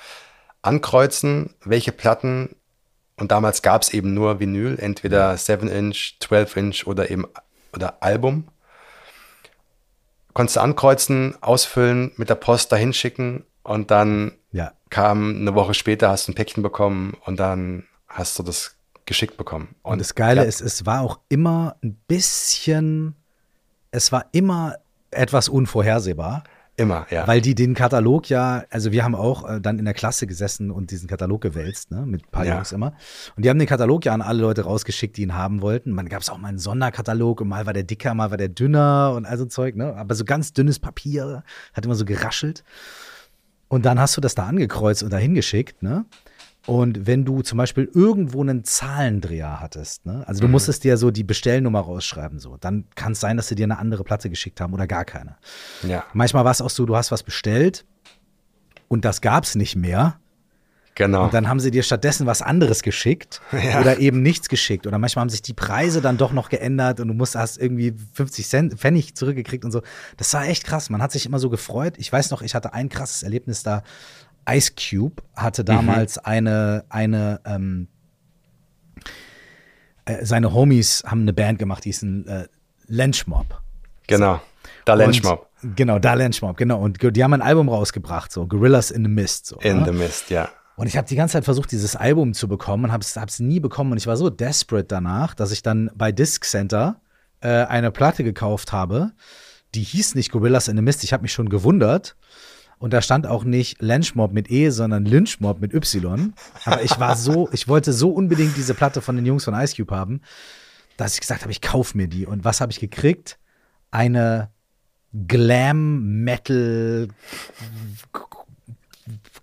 ankreuzen, welche Platten und damals gab es eben nur Vinyl, entweder 7-Inch, 12-Inch oder eben oder Album konntest du ankreuzen, ausfüllen, mit der Post dahin schicken und dann Ja. kam eine Woche später, hast du ein Päckchen bekommen und dann hast du das geschickt bekommen. Und das Geile ja, ist, es war auch immer ein bisschen, es war immer etwas unvorhersehbar, immer, ja. weil die den Katalog ja, also wir haben auch äh, dann in der Klasse gesessen und diesen Katalog gewälzt, ne, mit ein paar Ja. Jungs immer. Und die haben den Katalog ja an alle Leute rausgeschickt, die ihn haben wollten. Man gab es auch mal einen Sonderkatalog und mal war der dicker, mal war der dünner und all so Zeug, ne? Aber so ganz dünnes Papier, hat immer so geraschelt. Und dann hast du das da angekreuzt und dahin geschickt, ne? Und wenn du zum Beispiel irgendwo einen Zahlendreher hattest, ne? also du musstest dir so die Bestellnummer rausschreiben, so, dann kann es sein, dass sie dir eine andere Platte geschickt haben oder gar keine. ja, Manchmal war es auch so, du hast was bestellt und das gab es nicht mehr. genau. Und dann haben sie dir stattdessen was anderes geschickt Ja. oder eben nichts geschickt. Oder manchmal haben sich die Preise dann doch noch geändert und du musst, hast irgendwie 50 Cent, Pfennig zurückgekriegt und so. Das war echt krass. Man hat sich immer so gefreut. Ich weiß noch, ich hatte ein krasses Erlebnis da. Ice Cube hatte damals eine, eine, ähm, äh, seine Homies haben eine Band gemacht, die ist ein äh, Lynchmob. genau. Da Lenchmob. Und- Genau, da Lynchmob, genau. Und die haben ein Album rausgebracht, so Gorillas in the Mist. So, In ne? the Mist, ja. Und ich habe die ganze Zeit versucht, dieses Album zu bekommen und habe es nie bekommen. Und ich war so desperate danach, dass ich dann bei Disc Center äh, eine Platte gekauft habe. Die hieß nicht Gorillas in the Mist. Ich habe mich schon gewundert. Und da stand auch nicht Lynchmob mit E, sondern Lynchmob mit Y. Aber ich war so, ich wollte so unbedingt diese Platte von den Jungs von Ice Cube haben, dass ich gesagt habe, ich kaufe mir die. Und was habe ich gekriegt? Eine Glam Metal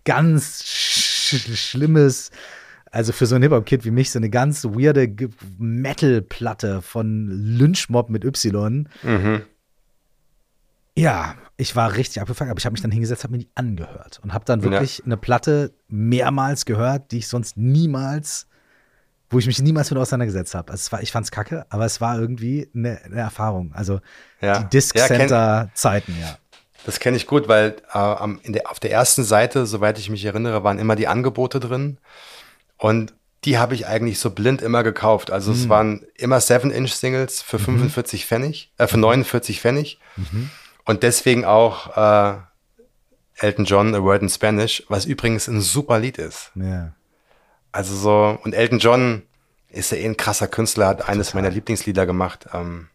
ganz sch schlimmes, also für so einen Hip-Hop-Kid wie mich, so eine ganz weirde Metal-Platte von Lynchmob mit Y. Ja, ich war richtig abgefuckt, aber ich habe mich dann hingesetzt, habe mir die angehört und habe dann Ja. wirklich eine Platte mehrmals gehört, die ich sonst niemals, wo ich mich niemals mit auseinandergesetzt habe. Also es war, ich fand's kacke, aber es war irgendwie eine, eine Erfahrung. Also Ja. die Disc Ja, Center Zeiten, ja. Das kenne ich gut, weil äh, der, auf der ersten Seite, soweit ich mich erinnere, waren immer die Angebote drin. Und die habe ich eigentlich so blind immer gekauft. Also Mhm. es waren immer 7-Inch-Singles für 45 Pfennig, äh, für 49 Pfennig. Mhm. Und deswegen auch äh, Elton John, A Word in Spanish, was übrigens ein super Lied ist. ja. Also so, und Elton John ist ja eh ein krasser Künstler, hat eines meiner Lieblingslieder gemacht. Ähm,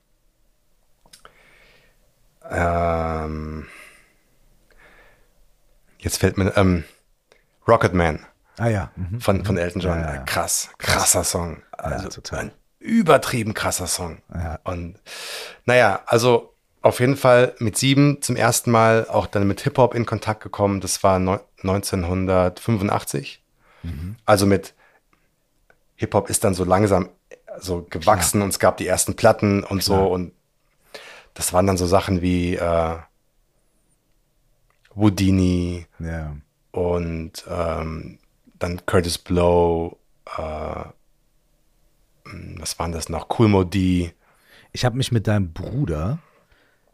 ähm, jetzt fällt mir, ähm, Rocketman. Ah ja. Mhm. von, von Elton John. Ja, ja, ja. Krass, krasser Song. Also total. ein übertrieben krasser Song. Ja. Und naja, also auf jeden Fall mit sieben zum ersten Mal auch dann mit Hip-Hop in Kontakt gekommen. Das war neu- 1985. Mhm. Also mit Hip-Hop ist dann so langsam so gewachsen und es gab die ersten Platten und so und das waren dann so Sachen wie äh, Houdini Ja. und ähm, dann Curtis Blow, äh, was waren das noch? Cool Modi. Ich habe mich mit deinem Bruder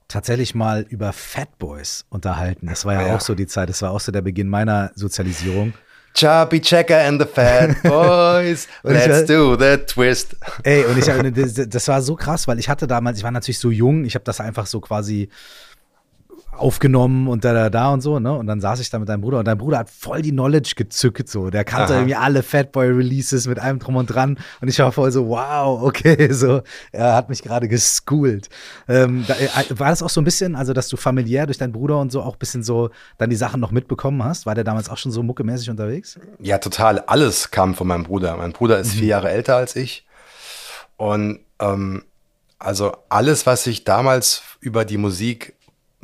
tatsächlich mal über Fat Boys unterhalten. Das war ja, Ah, ja. auch so die Zeit, das war auch so der Beginn meiner Sozialisierung. Chubby Checker and the Fat Boys, let's do the twist. Ey, und ich das, das war so krass, weil ich hatte damals, ich war natürlich so jung, ich habe das einfach so quasi aufgenommen und da, da, da und so, ne? Und dann saß ich da mit deinem Bruder und dein Bruder hat voll die Knowledge gezückt, so. Der kannte Aha. irgendwie alle Fatboy-Releases mit allem drum und dran. Und ich war voll so, wow, okay, so. Er hat mich gerade geschoolt. Ähm, da, äh, war das auch so ein bisschen, also, dass du familiär durch deinen Bruder und so auch ein bisschen so dann die Sachen noch mitbekommen hast? War der damals auch schon so muckemäßig unterwegs? Ja, total. Alles kam von meinem Bruder. Mein Bruder ist vier Jahre älter als ich. Und ähm, also alles, was ich damals über die Musik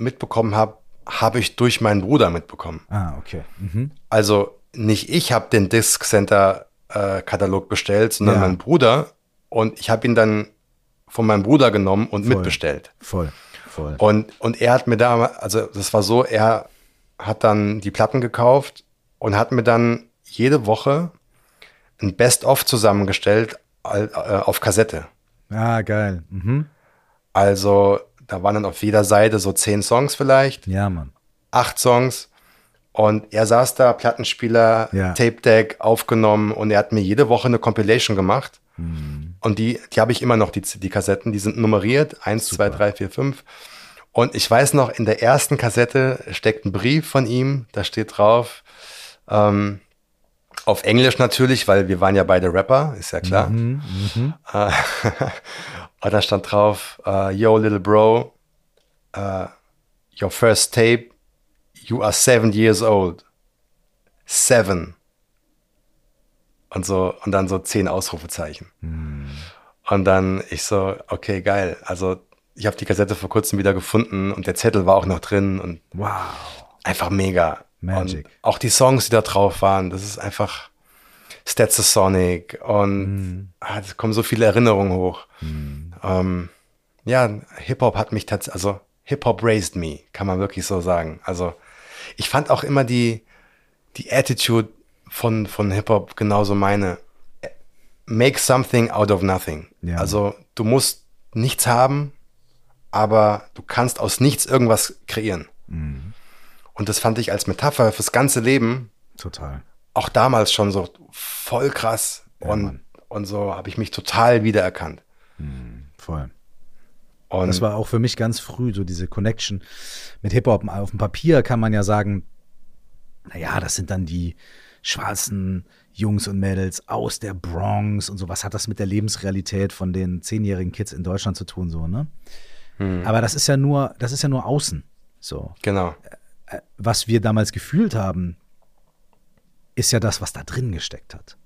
mitbekommen habe, habe ich durch meinen Bruder mitbekommen. Ah, okay. Mhm. Also nicht ich habe den Disc Center äh, Katalog bestellt, sondern Ja. mein Bruder. Und ich habe ihn dann von meinem Bruder genommen und Voll. mitbestellt. Voll, voll. Und, und er hat mir da, also das war so, er hat dann die Platten gekauft und hat mir dann jede Woche ein Best-of zusammengestellt äh, auf Kassette. Ah, geil. Mhm. Also da waren dann auf jeder Seite so zehn Songs vielleicht, Ja, Mann. acht Songs. Und er saß da, Plattenspieler, Ja. Tape Deck aufgenommen und er hat mir jede Woche eine Compilation gemacht. Mhm. Und die, die habe ich immer noch, die, die Kassetten, die sind nummeriert, eins, zwei, drei, vier, fünf. Und ich weiß noch, in der ersten Kassette steckt ein Brief von ihm, da steht drauf, ähm, auf Englisch natürlich, weil wir waren ja beide Rapper, ist ja klar. Mhm, Äh, und da stand drauf, äh, Yo, little bro, äh, your first tape, you are seven years old. Seven. Und so, und dann so zehn Ausrufezeichen. Und dann ich so, okay, geil. Also ich habe die Kassette vor kurzem wieder gefunden und der Zettel war auch noch drin und Wow. einfach mega. Magic. Und auch die Songs, die da drauf waren, das ist einfach Sonic und ah, es kommen so viele Erinnerungen hoch. Ähm, ja, Hip-Hop hat mich tatsächlich, also Hip-Hop raised me, kann man wirklich so sagen. Also ich fand auch immer die, die Attitude von, von Hip-Hop genauso meine. Make something out of nothing. Ja. Also du musst nichts haben, aber du kannst aus nichts irgendwas kreieren. Und das fand ich als Metapher fürs ganze Leben Total. auch damals schon so voll krass. und, und so habe ich mich total wiedererkannt. Voll. Und Das war auch für mich ganz früh so diese Connection mit Hip-Hop. Auf dem Papier kann man ja sagen, naja, das sind dann die schwarzen Jungs und Mädels aus der Bronx und so. Was hat das mit der Lebensrealität von den zehnjährigen Kids in Deutschland zu tun, so, ne? Aber das ist ja nur, das ist ja nur außen. So. genau. Was wir damals gefühlt haben, ist ja das, was da drin gesteckt hat.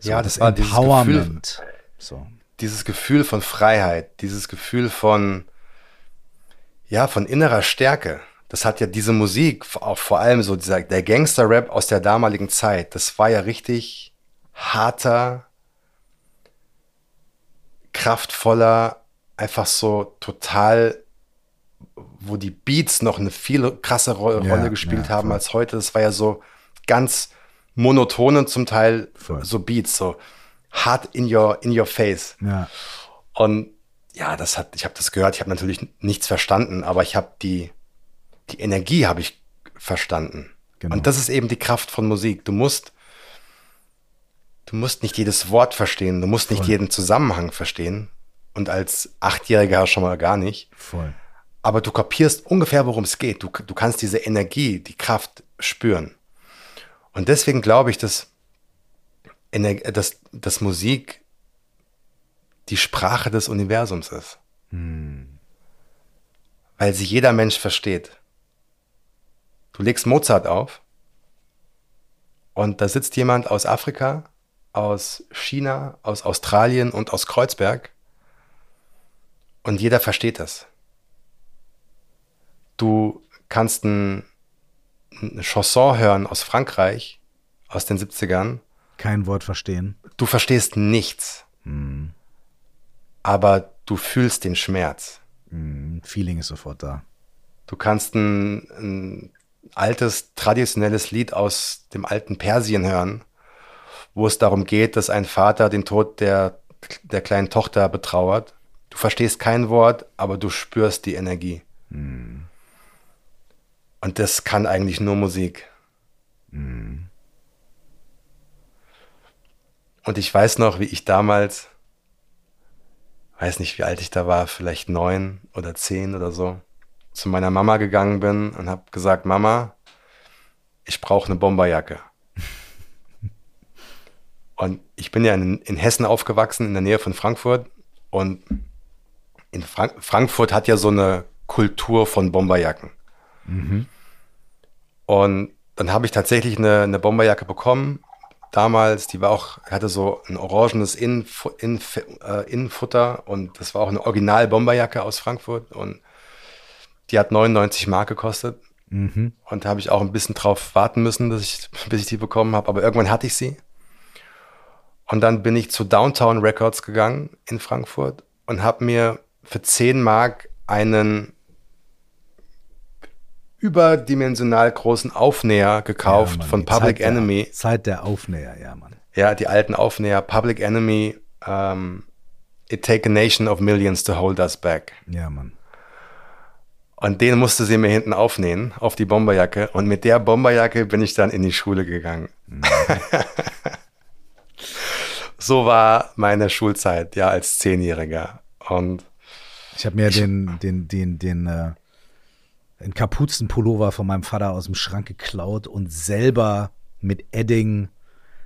So, Ja, das war dieses Gefühl- Empowerment. So. Dieses Gefühl von Freiheit, dieses Gefühl von, ja, von innerer Stärke. Das hat ja diese Musik, auch vor allem so dieser, der Gangster-Rap aus der damaligen Zeit, das war ja richtig harter, kraftvoller, einfach so total, wo die Beats noch eine viel Ja, Rolle gespielt ja, haben voll. als heute. Das war ja so ganz monotone zum Teil Voll. so Beats, so hard in your, in your face. Ja. Und ja, das hat, ich habe das gehört, ich habe natürlich nichts verstanden, aber ich habe die, die Energie habe ich verstanden. Genau. Und das ist eben die Kraft von Musik. Du musst, du musst nicht jedes Wort verstehen, du musst nicht Voll. jeden Zusammenhang verstehen. Und als Achtjähriger schon mal gar nicht. Voll. Aber du kapierst ungefähr, worum es geht. Du, du kannst diese Energie, die Kraft spüren. Und deswegen glaube ich, dass, Ener- dass, dass Musik die Sprache des Universums ist. Weil sie jeder Mensch versteht. Du legst Mozart auf Und da sitzt jemand aus Afrika, aus China, aus Australien und aus Kreuzberg. Und jeder versteht das. Du kannst ein, eine Chanson hören aus Frankreich, aus den 70ern. Kein Wort verstehen. Du verstehst nichts. Hm. Aber du fühlst den Schmerz. Hm. Feeling ist sofort da. Du kannst ein, ein altes, traditionelles Lied aus dem alten Persien hören, wo es darum geht, dass ein Vater den Tod der, der kleinen Tochter betrauert. Du verstehst kein Wort, aber du spürst die Energie. Hm. Und das kann eigentlich nur Musik. Hm. Und ich weiß noch, wie ich damals, weiß nicht, wie alt ich da war, vielleicht neun oder zehn oder so, zu meiner Mama gegangen bin und habe gesagt, Mama, ich brauche eine Bomberjacke. und ich bin ja in, in, Hessen aufgewachsen, in der Nähe von Frankfurt. Und in Frank Frankfurt hat ja so eine Kultur von Bomberjacken. Mhm. Und dann habe ich tatsächlich eine, eine Bomberjacke bekommen. Damals, die war auch, hatte so ein orangenes Innenfutter in, äh, Innenfutter und das war auch eine Original-Bomberjacke aus Frankfurt. Und die hat 99 Mark gekostet. Mhm. Und da habe ich auch ein bisschen drauf warten müssen, dass ich, bis ich die bekommen habe. Aber irgendwann hatte ich sie. Und dann bin ich zu Downtown Records gegangen in Frankfurt und habe mir für 10 Mark einen überdimensional großen Aufnäher gekauft Ja, Mann, von Public Zeit Enemy. Der, Zeit der Aufnäher, ja, Mann. Ja, die alten Aufnäher. Public Enemy. ähm, It take a nation of millions to hold us back. Ja, Mann. Und den musste sie mir hinten aufnähen, auf die Bomberjacke. Und mit der Bomberjacke bin ich dann in die Schule gegangen. so war meine Schulzeit, ja, als Zehnjähriger. Und Ich habe mir den, den, den, den, äh, den Kapuzenpullover von meinem Vater aus dem Schrank geklaut und selber mit Edding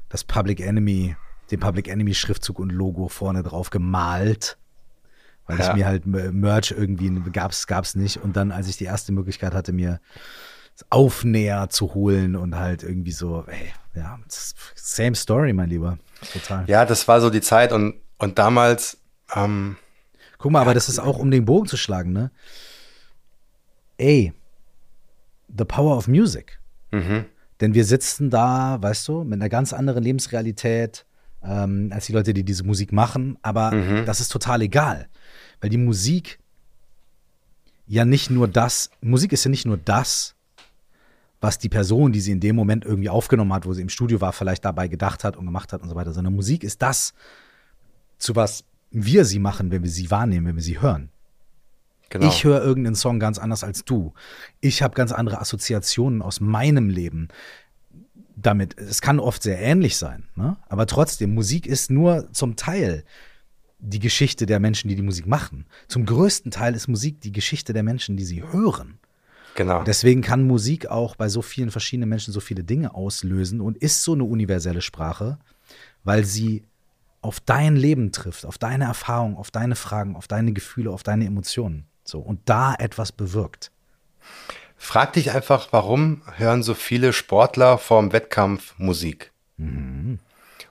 das Public Enemy, den Public Enemy Schriftzug und Logo vorne drauf gemalt. Weil Ja. ich mir halt Merch irgendwie gab's, gab's nicht. Und dann, als ich die erste Möglichkeit hatte, mir das Aufnäher zu holen und halt irgendwie so, ey, ja, same story, mein Lieber. Total. ja, das war so die Zeit. Und, und damals, ähm, Guck mal, aber das ist auch, um den Bogen zu schlagen, ne? Ey, the power of music. mhm, Denn wir sitzen da, weißt du, mit einer ganz anderen Lebensrealität ähm, als die Leute, die diese Musik machen. Aber Mhm. das ist total egal. Weil die Musik ja nicht nur das, Musik ist ja nicht nur das, was die Person, die sie in dem Moment irgendwie aufgenommen hat, wo sie im Studio war, vielleicht dabei gedacht hat und gemacht hat und so weiter, sondern Musik ist das, zu was wir sie machen, wenn wir sie wahrnehmen, wenn wir sie hören. Genau. Ich höre irgendeinen Song ganz anders als du. Ich habe ganz andere Assoziationen aus meinem Leben damit. Es kann oft sehr ähnlich sein, ne? aber trotzdem, Musik ist nur zum Teil die Geschichte der Menschen, die die Musik machen. Zum größten Teil ist Musik die Geschichte der Menschen, die sie hören. genau. Deswegen kann Musik auch bei so vielen verschiedenen Menschen so viele Dinge auslösen und ist so eine universelle Sprache, weil sie auf dein Leben trifft, auf deine Erfahrung, auf deine Fragen, auf deine Gefühle, auf deine Emotionen. So und da etwas bewirkt. Frag dich einfach, warum hören so viele Sportler vorm Wettkampf Musik?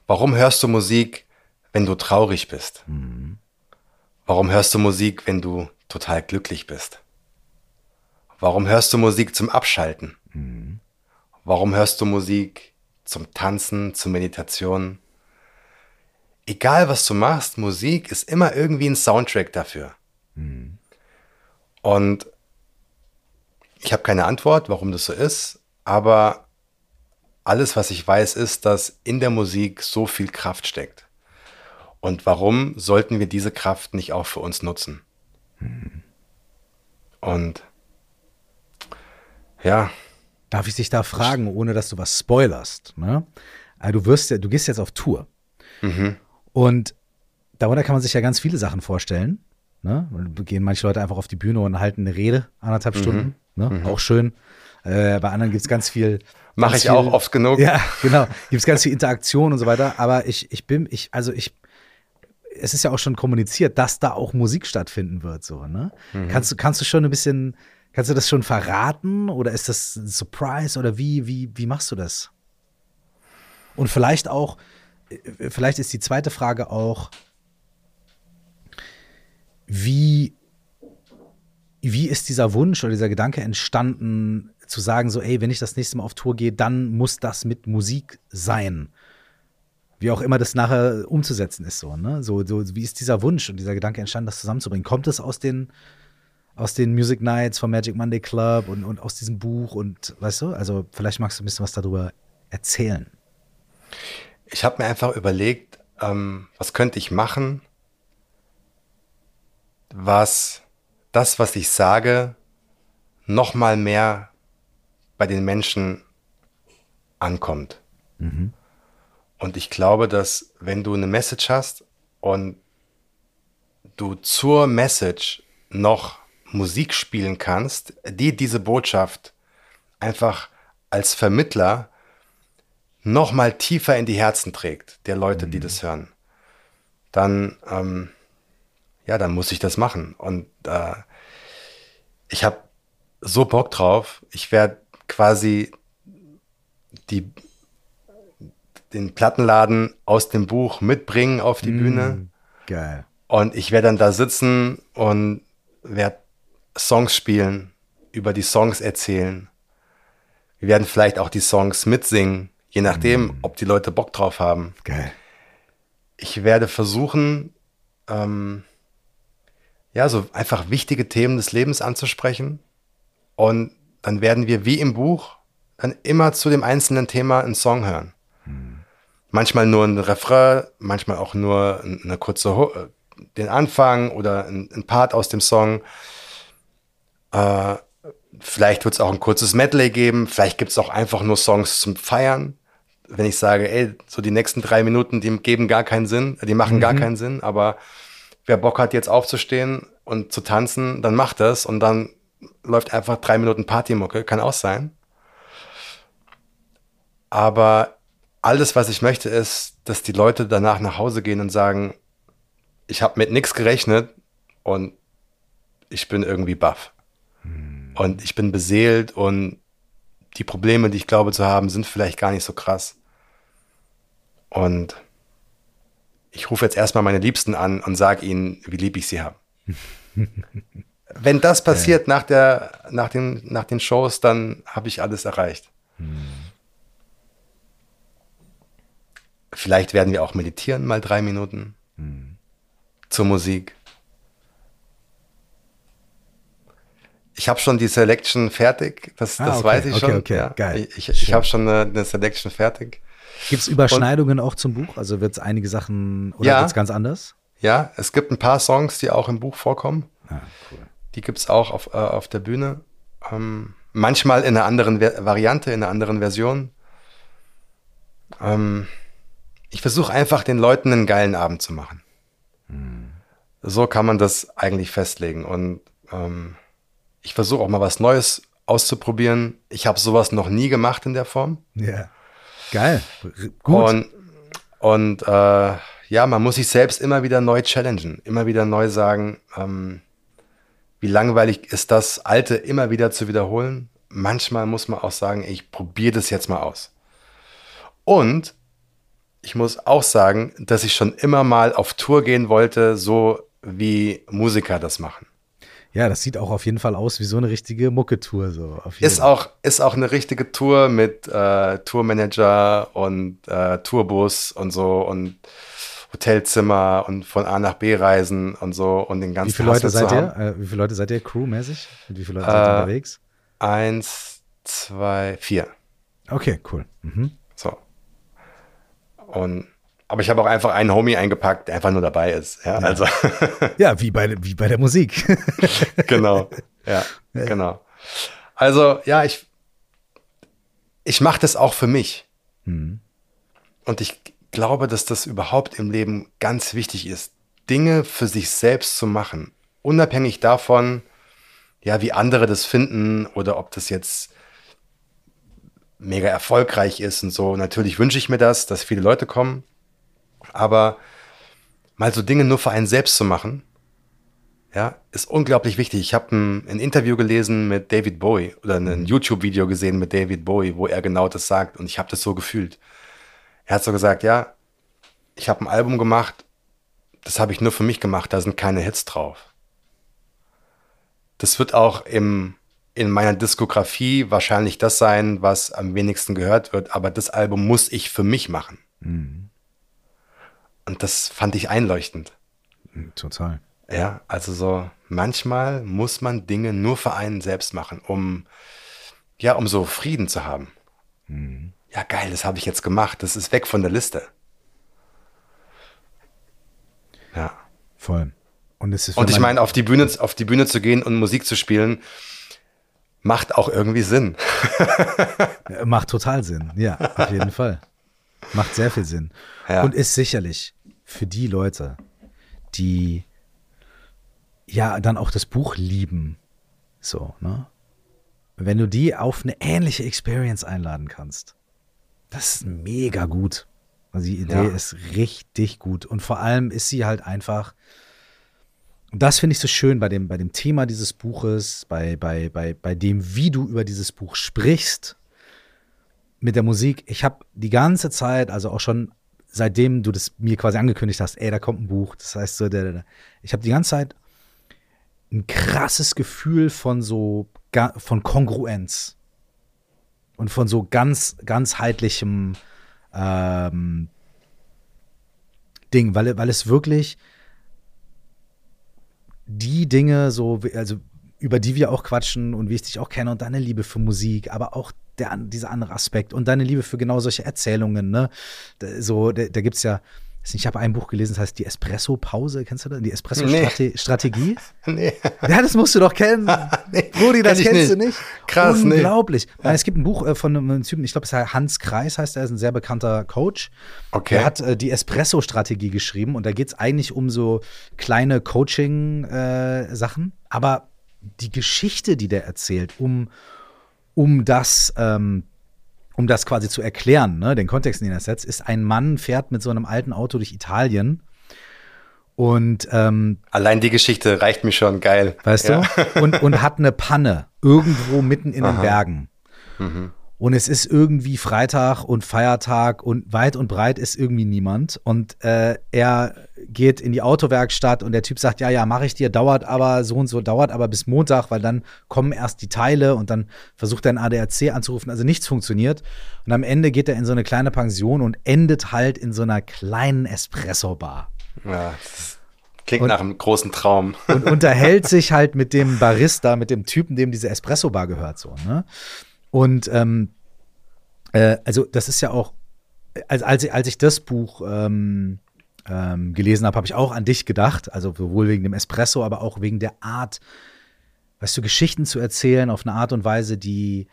Warum hörst du Musik, wenn du traurig bist? Warum hörst du Musik, wenn du total glücklich bist? Warum hörst du Musik zum Abschalten? Warum hörst du Musik zum Tanzen, zur Meditation? Egal was du machst, Musik ist immer irgendwie ein Soundtrack dafür. Und ich habe keine Antwort, warum das so ist, aber alles, was ich weiß, ist, dass in der Musik so viel Kraft steckt. Und warum sollten wir diese Kraft nicht auch für uns nutzen? Und ja, Darf ich dich da fragen, ohne dass du was spoilerst? Ne? Also du wirst ja, du gehst jetzt auf Tour. Und darunter kann man sich ja ganz viele Sachen vorstellen. Ne? Gehen manche Leute einfach auf die Bühne und halten eine Rede, anderthalb Stunden. Ne? Auch schön. Äh, bei anderen gibt es ganz viel. mache ich auch viel- oft genug. Ja, genau. Gibt es ganz viel Interaktion und so weiter. Aber ich, ich bin, ich, also ich, es ist ja auch schon kommuniziert, dass da auch Musik stattfinden wird. So, ne? Kannst du, kannst du schon ein bisschen, kannst du das schon verraten oder ist das ein Surprise oder wie, wie, wie machst du das? Und vielleicht auch, äh, vielleicht ist die zweite Frage auch, wie, wie ist dieser Wunsch oder dieser Gedanke entstanden, zu sagen, so, ey, wenn ich das nächste Mal auf Tour gehe, dann muss das mit Musik sein. Wie auch immer das nachher umzusetzen ist, so, ne? So, so, wie ist dieser Wunsch und dieser Gedanke entstanden, das zusammenzubringen? Kommt es aus den, aus den Music Nights vom Magic Monday Club und, und aus diesem Buch und weißt du, also vielleicht magst du ein bisschen was darüber erzählen. Ich habe mir einfach überlegt, ähm, was könnte ich machen, was das, was ich sage, noch mal mehr bei den Menschen ankommt. Mhm. Und ich glaube, dass wenn du eine Message hast und du zur Message noch Musik spielen kannst, die diese Botschaft einfach als Vermittler noch mal tiefer in die Herzen trägt, der Leute, mhm. die das hören, dann, ähm, ja, dann muss ich das machen. Und äh, ich habe so Bock drauf. Ich werde quasi die, den Plattenladen aus dem Buch mitbringen auf die mm, Bühne. Geil. Und ich werde dann da sitzen und werde Songs spielen, über die Songs erzählen. Wir werden vielleicht auch die Songs mitsingen, je nachdem, mm. ob die Leute Bock drauf haben. Geil. Ich werde versuchen, ähm, ja, so einfach wichtige Themen des Lebens anzusprechen. Und dann werden wir wie im Buch dann immer zu dem einzelnen Thema einen Song hören. Hm. Manchmal nur ein Refrain, manchmal auch nur eine kurze, äh, den Anfang oder ein, ein Part aus dem Song. Äh, vielleicht wird es auch ein kurzes Medley geben, vielleicht gibt es auch einfach nur Songs zum Feiern. Wenn ich sage, ey, so die nächsten drei Minuten, die geben gar keinen Sinn, die machen mhm. gar keinen Sinn, aber wer Bock hat, jetzt aufzustehen und zu tanzen, dann macht das und dann läuft einfach drei Minuten Partymucke, kann auch sein. Aber alles, was ich möchte, ist, dass die Leute danach nach Hause gehen und sagen, ich habe mit nichts gerechnet und ich bin irgendwie baff. Hm. Und ich bin beseelt und die Probleme, die ich glaube zu haben, sind vielleicht gar nicht so krass. Und ich rufe jetzt erstmal meine Liebsten an und sage ihnen, wie lieb ich sie habe. Wenn das passiert ja. nach, der, nach, den, nach den Shows, dann habe ich alles erreicht. Hm. Vielleicht werden wir auch meditieren, mal drei Minuten hm. zur Musik. Ich habe schon die Selection fertig, das, ah, das okay, weiß ich schon. Okay, ja. geil. Ich, ich, ich habe schon eine, eine, Selection fertig. Gibt es Überschneidungen Und, auch zum Buch? Also wird es einige Sachen oder ja, wird es ganz anders? Ja, es gibt ein paar Songs, die auch im Buch vorkommen. Ah, cool. Die gibt es auch auf, äh, auf der Bühne. Ähm, manchmal in einer anderen Ver Variante, in einer anderen Version. Ähm, ich versuche einfach den Leuten einen geilen Abend zu machen. Hm. So kann man das eigentlich festlegen. Und ähm, ich versuche auch mal was Neues auszuprobieren. Ich habe sowas noch nie gemacht in der Form. Ja. Geil. Gut. Und, und äh, ja, man muss sich selbst immer wieder neu challengen, immer wieder neu sagen, ähm, wie langweilig ist das Alte immer wieder zu wiederholen. Manchmal muss man auch sagen, ich probiere das jetzt mal aus. Und ich muss auch sagen, dass ich schon immer mal auf Tour gehen wollte, so wie Musiker das machen. Ja, das sieht auch auf jeden Fall aus wie so eine richtige Mucke-Tour. So, ist, auch, ist auch eine richtige Tour mit äh, Tourmanager und äh, Tourbus und so und Hotelzimmer und von A nach B reisen und so und den ganzen Wie viele Leute seid ihr? Äh, wie viele Leute seid ihr crewmäßig? Mit wie viele Leute seid ihr äh, unterwegs? Eins, zwei, vier. Okay, cool. Mhm. So. Und aber ich habe auch einfach einen Homie eingepackt, der einfach nur dabei ist. Ja, ja. also. ja wie, bei, wie bei der Musik. genau. Ja, genau. Also, ja, ich, ich mache das auch für mich. Mhm. Und ich glaube, dass das überhaupt im Leben ganz wichtig ist, Dinge für sich selbst zu machen, unabhängig davon, ja, wie andere das finden oder ob das jetzt mega erfolgreich ist und so. Natürlich wünsche ich mir das, dass viele Leute kommen, aber mal so Dinge nur für einen selbst zu machen, ja, ist unglaublich wichtig. Ich habe ein, ein, Interview gelesen mit David Bowie oder ein mhm. YouTube-Video gesehen mit David Bowie, wo er genau das sagt und ich habe das so gefühlt Er hat so gesagt, ja, ich habe ein Album gemacht, das habe ich nur für mich gemacht, da sind keine Hits drauf. Das wird auch im, in meiner Diskografie wahrscheinlich das sein, was am wenigsten gehört wird, aber das Album muss ich für mich machen. Mhm. Und das fand ich einleuchtend. Total. Ja, also so manchmal muss man Dinge nur für einen selbst machen, um ja, um so Frieden zu haben. Mhm. Ja, geil, das habe ich jetzt gemacht. Das ist weg von der Liste. Ja. Voll. Und, es ist und ich meine, auf die Bühne, auf die Bühne zu gehen und Musik zu spielen, macht auch irgendwie Sinn. macht total Sinn, ja, auf jeden Fall. Macht sehr viel Sinn. Ja. Und ist sicherlich für die Leute, die ja dann auch das Buch lieben, so, ne? Wenn du die auf eine ähnliche Experience einladen kannst, das ist mega gut. Also die Idee ja. ist richtig gut. Und vor allem ist sie halt einfach, und das finde ich so schön bei dem, bei dem Thema dieses Buches, bei, bei, bei, bei dem, wie du über dieses Buch sprichst mit der Musik. Ich habe die ganze Zeit, also auch schon seitdem du das mir quasi angekündigt hast, ey, da kommt ein Buch. Das heißt so, der, der, ich habe die ganze Zeit ein krasses Gefühl von so von Kongruenz und von so ganz ganzheitlichem ähm, Ding, weil, weil es wirklich die Dinge so, also über die wir auch quatschen und wie ich dich auch kenne und deine Liebe für Musik, aber auch der, dieser andere Aspekt und deine Liebe für genau solche Erzählungen, ne? So, da, da gibt es ja, ich habe ein Buch gelesen, das heißt die Espresso-Pause. Kennst du das? Die Espresso-Strategie? Nee. Ja, das musst du doch kennen. nee, Rudi, das kenn kennst nicht. du nicht. Krass, Unglaublich. Nee. Nein, es gibt ein Buch äh, von einem Typen, ich glaube, es heißt Hans Kreis, heißt er, ist ein sehr bekannter Coach. Okay. Der hat äh, die Espresso-Strategie geschrieben und da geht es eigentlich um so kleine Coaching-Sachen. Äh, Aber die Geschichte, die der erzählt, um, um das ähm, um das quasi zu erklären, ne, den Kontext, in den er setzt, ist ein Mann fährt mit so einem alten Auto durch Italien und ähm, allein die Geschichte reicht mir schon geil. Weißt ja. du? Und, und hat eine Panne irgendwo mitten in Aha. den Bergen. Mhm und es ist irgendwie Freitag und Feiertag und weit und breit ist irgendwie niemand. Und äh, er geht in die Autowerkstatt und der Typ sagt, ja, ja, mache ich dir, dauert aber so und so, dauert aber bis Montag, weil dann kommen erst die Teile und dann versucht er ein ADAC anzurufen, also nichts funktioniert. Und am Ende geht er in so eine kleine Pension und endet halt in so einer kleinen Espresso-Bar. Ja, das Klingt und, nach einem großen Traum. Und unterhält sich halt mit dem Barista, mit dem Typen, dem diese Espresso-Bar gehört, so, ne? Und ähm, äh, also das ist ja auch, als, als, ich, als ich das Buch ähm, ähm, gelesen habe, habe ich auch an dich gedacht. Also sowohl wegen dem Espresso, aber auch wegen der Art, weißt du, Geschichten zu erzählen auf eine Art und Weise, die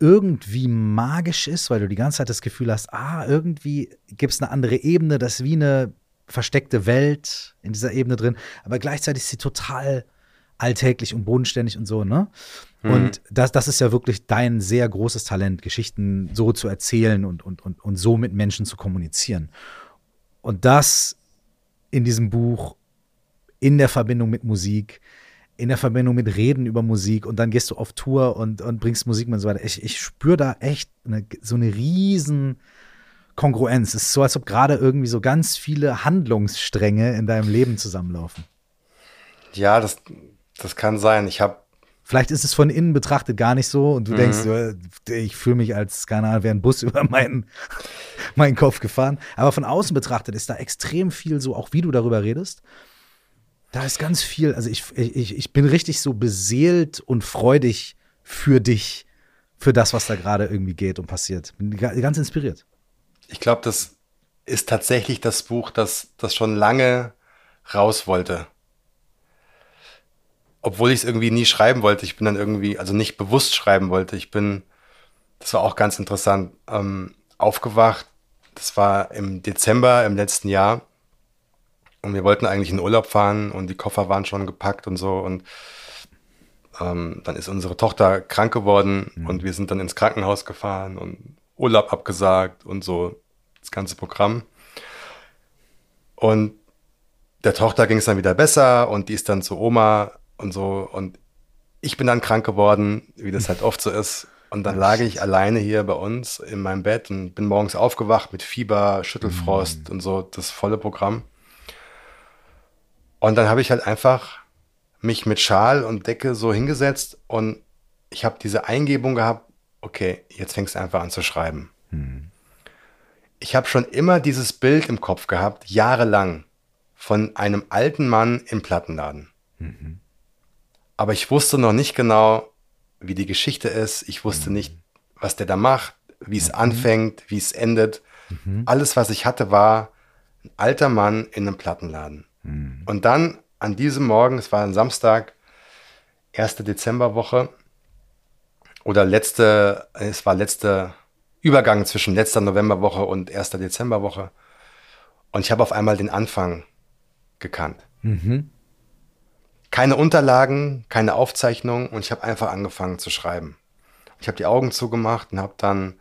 irgendwie magisch ist, weil du die ganze Zeit das Gefühl hast, ah, irgendwie gibt es eine andere Ebene, das ist wie eine versteckte Welt in dieser Ebene drin, aber gleichzeitig ist sie total alltäglich und bodenständig und so, ne? Mhm. Und das, das ist ja wirklich dein sehr großes Talent, Geschichten so zu erzählen und, und, und, und so mit Menschen zu kommunizieren. Und das in diesem Buch, in der Verbindung mit Musik, in der Verbindung mit Reden über Musik und dann gehst du auf Tour und, und bringst Musik und so weiter. Ich, ich spüre da echt eine, so eine riesen Kongruenz. Es ist so, als ob gerade irgendwie so ganz viele Handlungsstränge in deinem Leben zusammenlaufen. Ja, das, das kann sein. Ich habe Vielleicht ist es von innen betrachtet gar nicht so und du mhm. denkst, ich fühle mich als, keine Ahnung, wäre ein Bus über meinen, meinen Kopf gefahren. Aber von außen betrachtet ist da extrem viel so, auch wie du darüber redest. Da ist ganz viel, also ich, ich, ich bin richtig so beseelt und freudig für dich, für das, was da gerade irgendwie geht und passiert. Bin ganz inspiriert. Ich glaube, das ist tatsächlich das Buch, das, das schon lange raus wollte obwohl ich es irgendwie nie schreiben wollte. Ich bin dann irgendwie, also nicht bewusst schreiben wollte. Ich bin, das war auch ganz interessant, ähm, aufgewacht. Das war im Dezember im letzten Jahr. Und wir wollten eigentlich in Urlaub fahren und die Koffer waren schon gepackt und so. Und ähm, dann ist unsere Tochter krank geworden mhm. und wir sind dann ins Krankenhaus gefahren und Urlaub abgesagt und so das ganze Programm. Und der Tochter ging es dann wieder besser und die ist dann zu Oma und so. Und ich bin dann krank geworden, wie das halt oft so ist. Und dann lag ich alleine hier bei uns in meinem Bett und bin morgens aufgewacht mit Fieber, Schüttelfrost und so, das volle Programm. Und dann habe ich halt einfach mich mit Schal und Decke so hingesetzt und ich habe diese Eingebung gehabt, okay, jetzt fängst du einfach an zu schreiben. Ich habe schon immer dieses Bild im Kopf gehabt, jahrelang, von einem alten Mann im Plattenladen. Aber ich wusste noch nicht genau, wie die Geschichte ist. Ich wusste nicht, was der da macht, wie es anfängt, wie es endet. Alles, was ich hatte, war ein alter Mann in einem Plattenladen. Und dann an diesem Morgen, es war ein Samstag, erste Dezemberwoche oder letzte, es war letzte Übergang zwischen letzter Novemberwoche und erster Dezemberwoche. Und ich habe auf einmal den Anfang gekannt. Keine Unterlagen, keine Aufzeichnung und ich habe einfach angefangen zu schreiben. Ich habe die Augen zugemacht und habe dann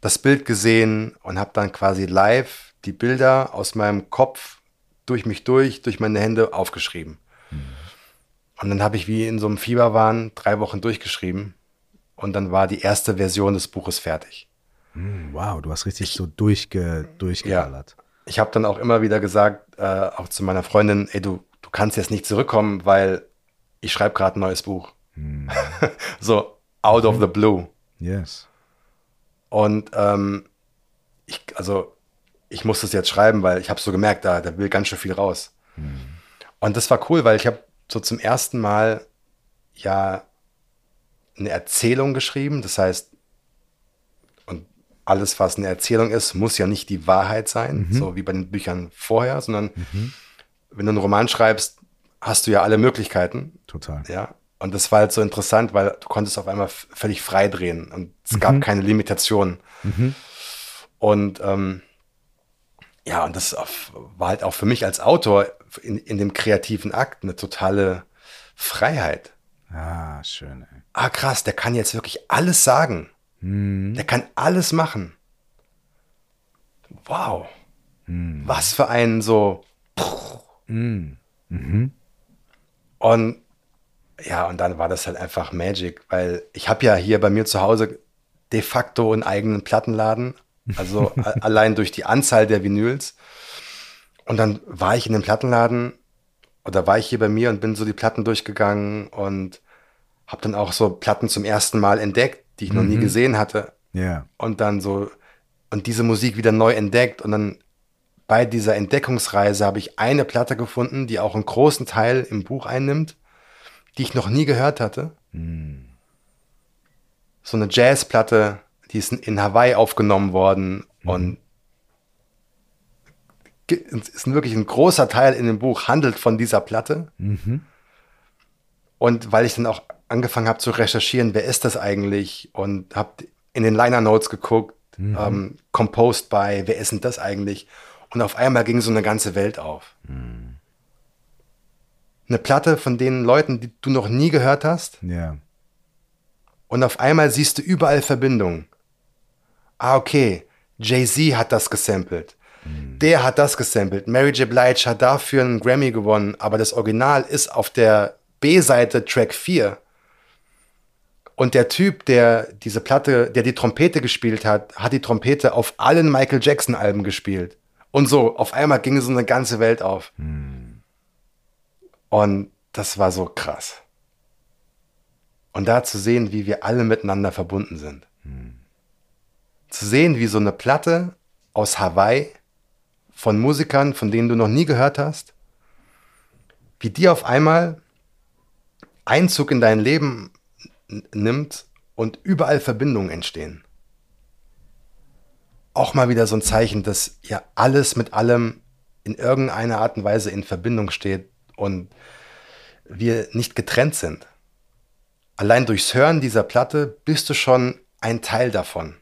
das Bild gesehen und habe dann quasi live die Bilder aus meinem Kopf durch mich durch, durch meine Hände aufgeschrieben. Und dann habe ich wie in so einem Fieberwahn drei Wochen durchgeschrieben und dann war die erste Version des Buches fertig. Wow, du hast richtig so durchge, durchgeballert. Ich habe dann auch immer wieder gesagt, äh, auch zu meiner Freundin, ey, du, du kannst jetzt nicht zurückkommen, weil ich schreibe gerade ein neues Buch. so out of the blue. Yes. Und ähm, ich, also ich muss das jetzt schreiben, weil ich habe so gemerkt, da, da will ganz schön viel raus. Und das war cool, weil ich habe so zum ersten Mal ja eine Erzählung geschrieben. Das heißt, und alles, was eine Erzählung ist, muss ja nicht die Wahrheit sein, so wie bei den Büchern vorher, sondern wenn du einen Roman schreibst, hast du ja alle Möglichkeiten. Total. Ja. Und das war halt so interessant, weil du konntest auf einmal völlig frei drehen und es gab keine Limitationen. Und ähm, ja, und das war halt auch für mich als Autor in, in dem kreativen Akt eine totale Freiheit. Ah, schön, ey. Ah, krass, der kann jetzt wirklich alles sagen. Der kann alles machen. Wow. Was für ein so. Und ja, und dann war das halt einfach Magic, weil ich habe ja hier bei mir zu Hause de facto einen eigenen Plattenladen, also allein durch die Anzahl der Vinyls. Und dann war ich in dem Plattenladen oder war ich hier bei mir und bin so die Platten durchgegangen und habe dann auch so Platten zum ersten Mal entdeckt, die ich noch nie gesehen hatte. Ja. und dann so und diese Musik wieder neu entdeckt und dann bei dieser Entdeckungsreise habe ich eine Platte gefunden, die auch einen großen Teil im Buch einnimmt, die ich noch nie gehört hatte. So eine Jazzplatte, die ist in- Hawaii aufgenommen worden und ge- es ist wirklich ein großer Teil in dem Buch handelt von dieser Platte. Und weil ich dann auch angefangen habe zu recherchieren, wer ist das eigentlich? Und habe in den Liner Notes geguckt, ähm, composed by, wer ist denn das eigentlich? Und auf einmal ging so eine ganze Welt auf. Eine Platte von den Leuten, die du noch nie gehört hast. Ja. Und auf einmal siehst du überall Verbindungen. Ah, okay. Jay-Z hat das gesampelt. Der hat das gesampelt. Mary J. Blige hat dafür einen Grammy gewonnen, aber das Original ist auf der B-Seite Track 4. Und der Typ, der diese Platte, der die Trompete gespielt hat, hat die Trompete auf allen Michael Jackson-Alben gespielt. Und so, auf einmal ging so eine ganze Welt auf. Und das war so krass. Und da zu sehen, wie wir alle miteinander verbunden sind. Zu sehen, wie so eine Platte aus Hawaii von Musikern, von denen du noch nie gehört hast, wie die auf einmal Einzug in dein Leben nimmt und überall Verbindungen entstehen. Auch mal wieder so ein Zeichen, dass ja alles mit allem in irgendeiner Art und Weise in Verbindung steht und wir nicht getrennt sind. Allein durchs Hören dieser Platte bist du schon ein Teil davon.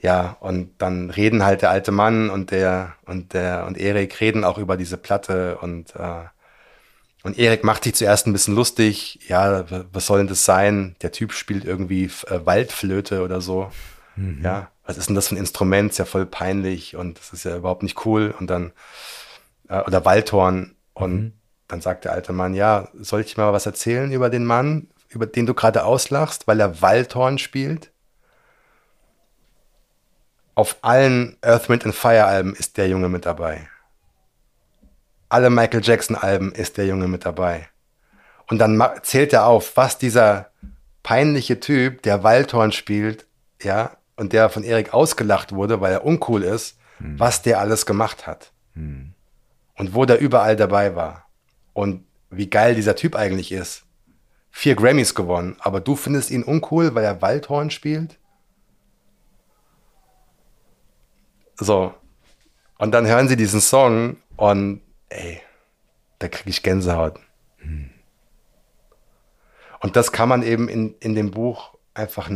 Ja, und dann reden halt der alte Mann und der und der und Erik reden auch über diese Platte und äh, und Erik macht sich zuerst ein bisschen lustig. Ja, was soll denn das sein? Der Typ spielt irgendwie äh, Waldflöte oder so. Ja, was ist denn das für ein Instrument? Ist ja voll peinlich und das ist ja überhaupt nicht cool. Und dann äh, oder Waldhorn und dann sagt der alte Mann, ja, soll ich mal was erzählen über den Mann? über den du gerade auslachst, weil er Waldhorn spielt. Auf allen Earth, Wind and Fire Alben ist der Junge mit dabei. Alle Michael Jackson Alben ist der Junge mit dabei. Und dann zählt er auf, was dieser peinliche Typ, der Waldhorn spielt, ja, und der von Erik ausgelacht wurde, weil er uncool ist, hm. was der alles gemacht hat. Hm. Und wo der überall dabei war. Und wie geil dieser Typ eigentlich ist. Vier Grammys gewonnen, aber du findest ihn uncool, weil er Waldhorn spielt? So. Und dann hören sie diesen Song und ey, da kriege ich Gänsehaut. Und das kann man eben in, in dem Buch einfach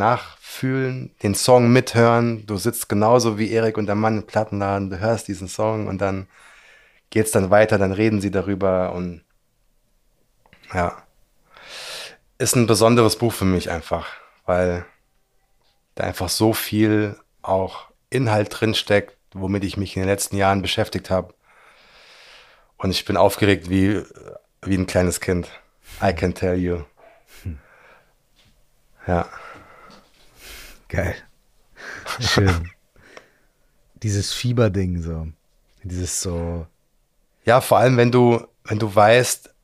nachfühlen, den Song mithören. Du sitzt genauso wie Erik und der Mann im Plattenladen, du hörst diesen Song und dann geht es dann weiter, dann reden sie darüber und ja. Ist ein besonderes Buch für mich einfach, weil da einfach so viel auch Inhalt drin steckt, womit ich mich in den letzten Jahren beschäftigt habe. Und ich bin aufgeregt wie, wie ein kleines Kind. I can tell you. Ja. Geil. Schön. Dieses Fieberding so. Dieses so. Ja, vor allem, wenn du, wenn du weißt,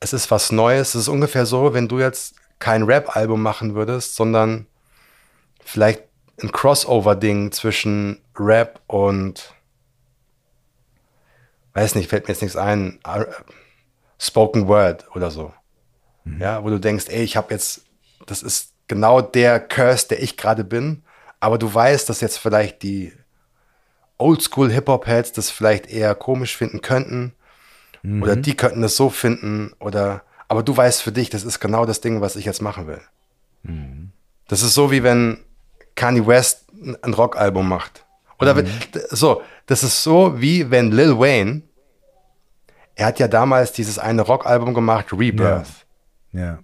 es ist was Neues. Es ist ungefähr so, wenn du jetzt kein Rap-Album machen würdest, sondern vielleicht ein Crossover-Ding zwischen Rap und weiß nicht, fällt mir jetzt nichts ein, äh, Spoken Word oder so. Mhm. Ja, wo du denkst, ey, ich habe jetzt, das ist genau der Curse, der ich gerade bin, aber du weißt, dass jetzt vielleicht die Oldschool Hip-Hop-Heads das vielleicht eher komisch finden könnten mhm. oder die könnten das so finden oder, aber du weißt für dich, das ist genau das Ding, was ich jetzt machen will. Mhm. Das ist so wie wenn Kanye West ein Rockalbum macht. Oder mhm. wenn, so, das ist so wie wenn Lil Wayne, er hat ja damals dieses eine Rockalbum gemacht, Rebirth. Ja. ja.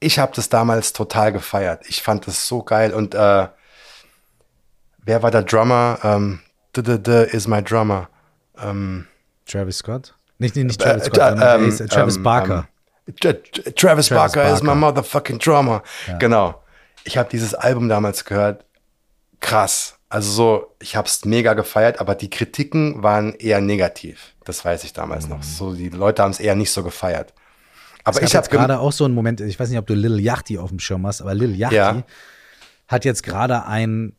Ich habe das damals total gefeiert. Ich fand das so geil. Und äh, wer war der Drummer? Ähm, d -d -d is my drummer. Ähm, Travis Scott? Nicht, nicht, nicht Travis äh, Scott, äh, ähm, äh, Travis ähm, Barker. Travis, Travis, Barker, Barker is my motherfucking drummer. Ja. Genau ich habe dieses Album damals gehört, krass. Also so, ich habe es mega gefeiert, aber die Kritiken waren eher negativ. Das weiß ich damals mhm. noch. So, die Leute haben es eher nicht so gefeiert. Aber ich habe gerade auch so einen Moment, ich weiß nicht, ob du Lil Yachty auf dem Schirm hast, aber Lil Yachty ja. hat jetzt gerade ein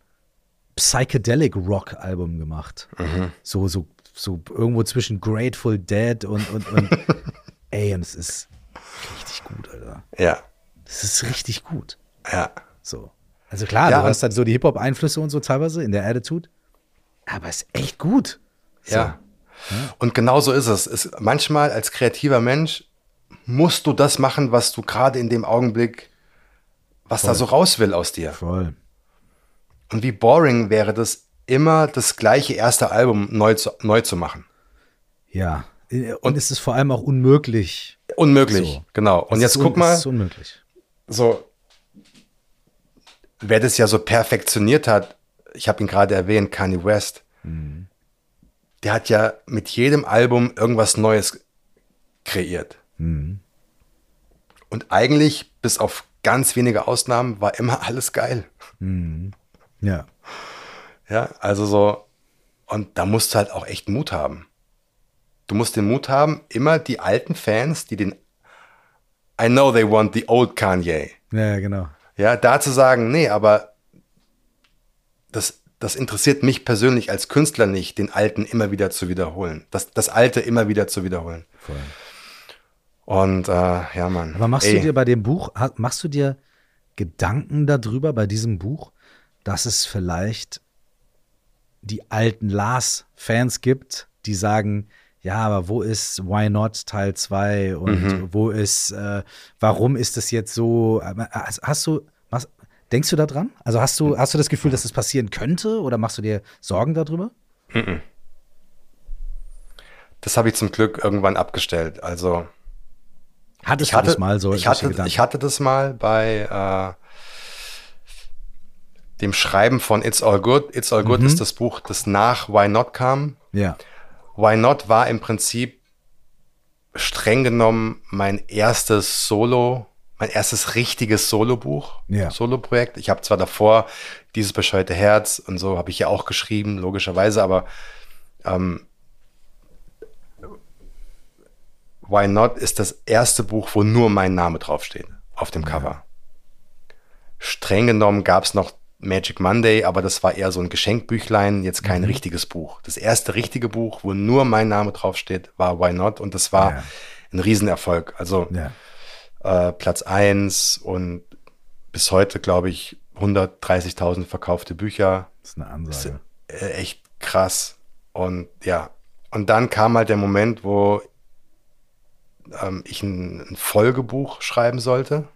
Psychedelic Rock Album gemacht. Mhm. So, so, so irgendwo zwischen Grateful Dead und, und, und ey, und es ist richtig gut, Alter. Ja. Es ist richtig gut. Ja. So. Also klar, ja, du hast halt so die Hip-Hop-Einflüsse und so teilweise in der Attitude. Aber es ist echt gut. So. Ja. Und genau so ist es. es. Manchmal als kreativer Mensch musst du das machen, was du gerade in dem Augenblick, was Voll. da so raus will aus dir. Voll. Und wie boring wäre das, immer das gleiche erste Album neu zu, neu zu machen. Ja. Und, und es ist vor allem auch unmöglich. Unmöglich, so. genau. Und es jetzt guck mal. Ist unmöglich. So, wer das ja so perfektioniert hat, ich habe ihn gerade erwähnt, Kanye West, mhm. der hat ja mit jedem Album irgendwas Neues kreiert. Mhm. Und eigentlich, bis auf ganz wenige Ausnahmen, war immer alles geil. Mhm. Ja. Ja, also so, und da musst du halt auch echt Mut haben. Du musst den Mut haben, immer die alten Fans, die den I know they want the old Kanye. Ja, genau. Ja, da zu sagen, nee, aber das, das interessiert mich persönlich als Künstler nicht, den Alten immer wieder zu wiederholen. Das, das Alte immer wieder zu wiederholen. Voll. Und äh, ja, Mann. Aber machst ey. du dir bei dem Buch, machst du dir Gedanken darüber bei diesem Buch, dass es vielleicht die alten Lars-Fans gibt, die sagen, ja, aber wo ist Why Not Teil 2 und mhm. wo ist, äh, warum ist das jetzt so? Äh, hast du, was, denkst du da dran? Also hast du, hast du das Gefühl, dass das passieren könnte oder machst du dir Sorgen darüber? Mhm. Das habe ich zum Glück irgendwann abgestellt. Also Hattest ich hatte, das mal so? Ich hatte, ich hatte das mal bei äh, dem Schreiben von It's All Good. It's All Good mhm. ist das Buch, das nach Why Not kam. Ja. Why Not war im Prinzip streng genommen mein erstes Solo mein erstes richtiges Solobuch, Ja. Soloprojekt. Ich habe zwar davor dieses bescheuerte Herz und so habe ich ja auch geschrieben, logischerweise, aber ähm, Why Not ist das erste Buch, wo nur mein Name draufsteht auf dem Cover. Streng genommen gab es noch Magic Monday, aber das war eher so ein Geschenkbüchlein, jetzt kein richtiges Buch. Das erste richtige Buch, wo nur mein Name draufsteht, war Why Not und das war Ja. ein Riesenerfolg. Also Ja. äh, Platz eins und bis heute, glaube ich, 130.000 verkaufte Bücher. Das ist eine Ansage. Äh, echt krass. Und ja, und dann kam halt der Moment, wo ähm, ich ein, ein Folgebuch schreiben sollte.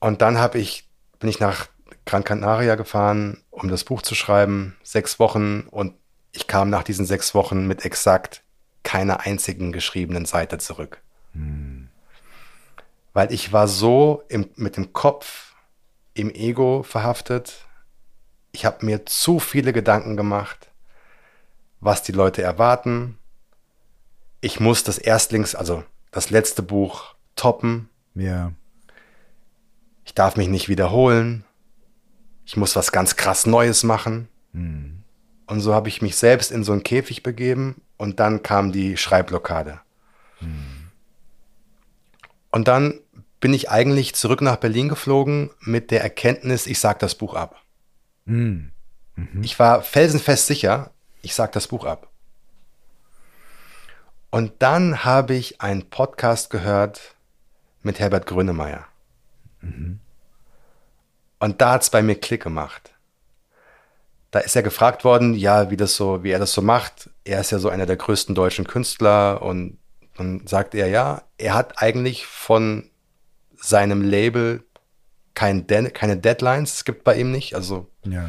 Und dann habe ich, bin ich nach Gran Canaria gefahren, um das Buch zu schreiben, sechs Wochen. Und ich kam nach diesen sechs Wochen mit exakt keiner einzigen geschriebenen Seite zurück. Weil ich war so im, mit dem Kopf im Ego verhaftet. Ich habe mir zu viele Gedanken gemacht, was die Leute erwarten. Ich muss das Erstlings, also das letzte Buch toppen. Ja. Ich darf mich nicht wiederholen. Ich muss was ganz krass Neues machen. Und so habe ich mich selbst in so einen Käfig begeben und dann kam die Schreibblockade. Und dann bin ich eigentlich zurück nach Berlin geflogen mit der Erkenntnis, ich sag das Buch ab. Ich war felsenfest sicher, ich sag das Buch ab. Und dann habe ich einen Podcast gehört mit Herbert Grönemeyer. Und da hat es bei mir Klick gemacht. Da ist er gefragt worden, ja, wie das so, wie er das so macht. Er ist ja so einer der größten deutschen Künstler und dann sagt er, ja, er hat eigentlich von seinem Label kein De keine Deadlines, es gibt bei ihm nicht. Also Ja.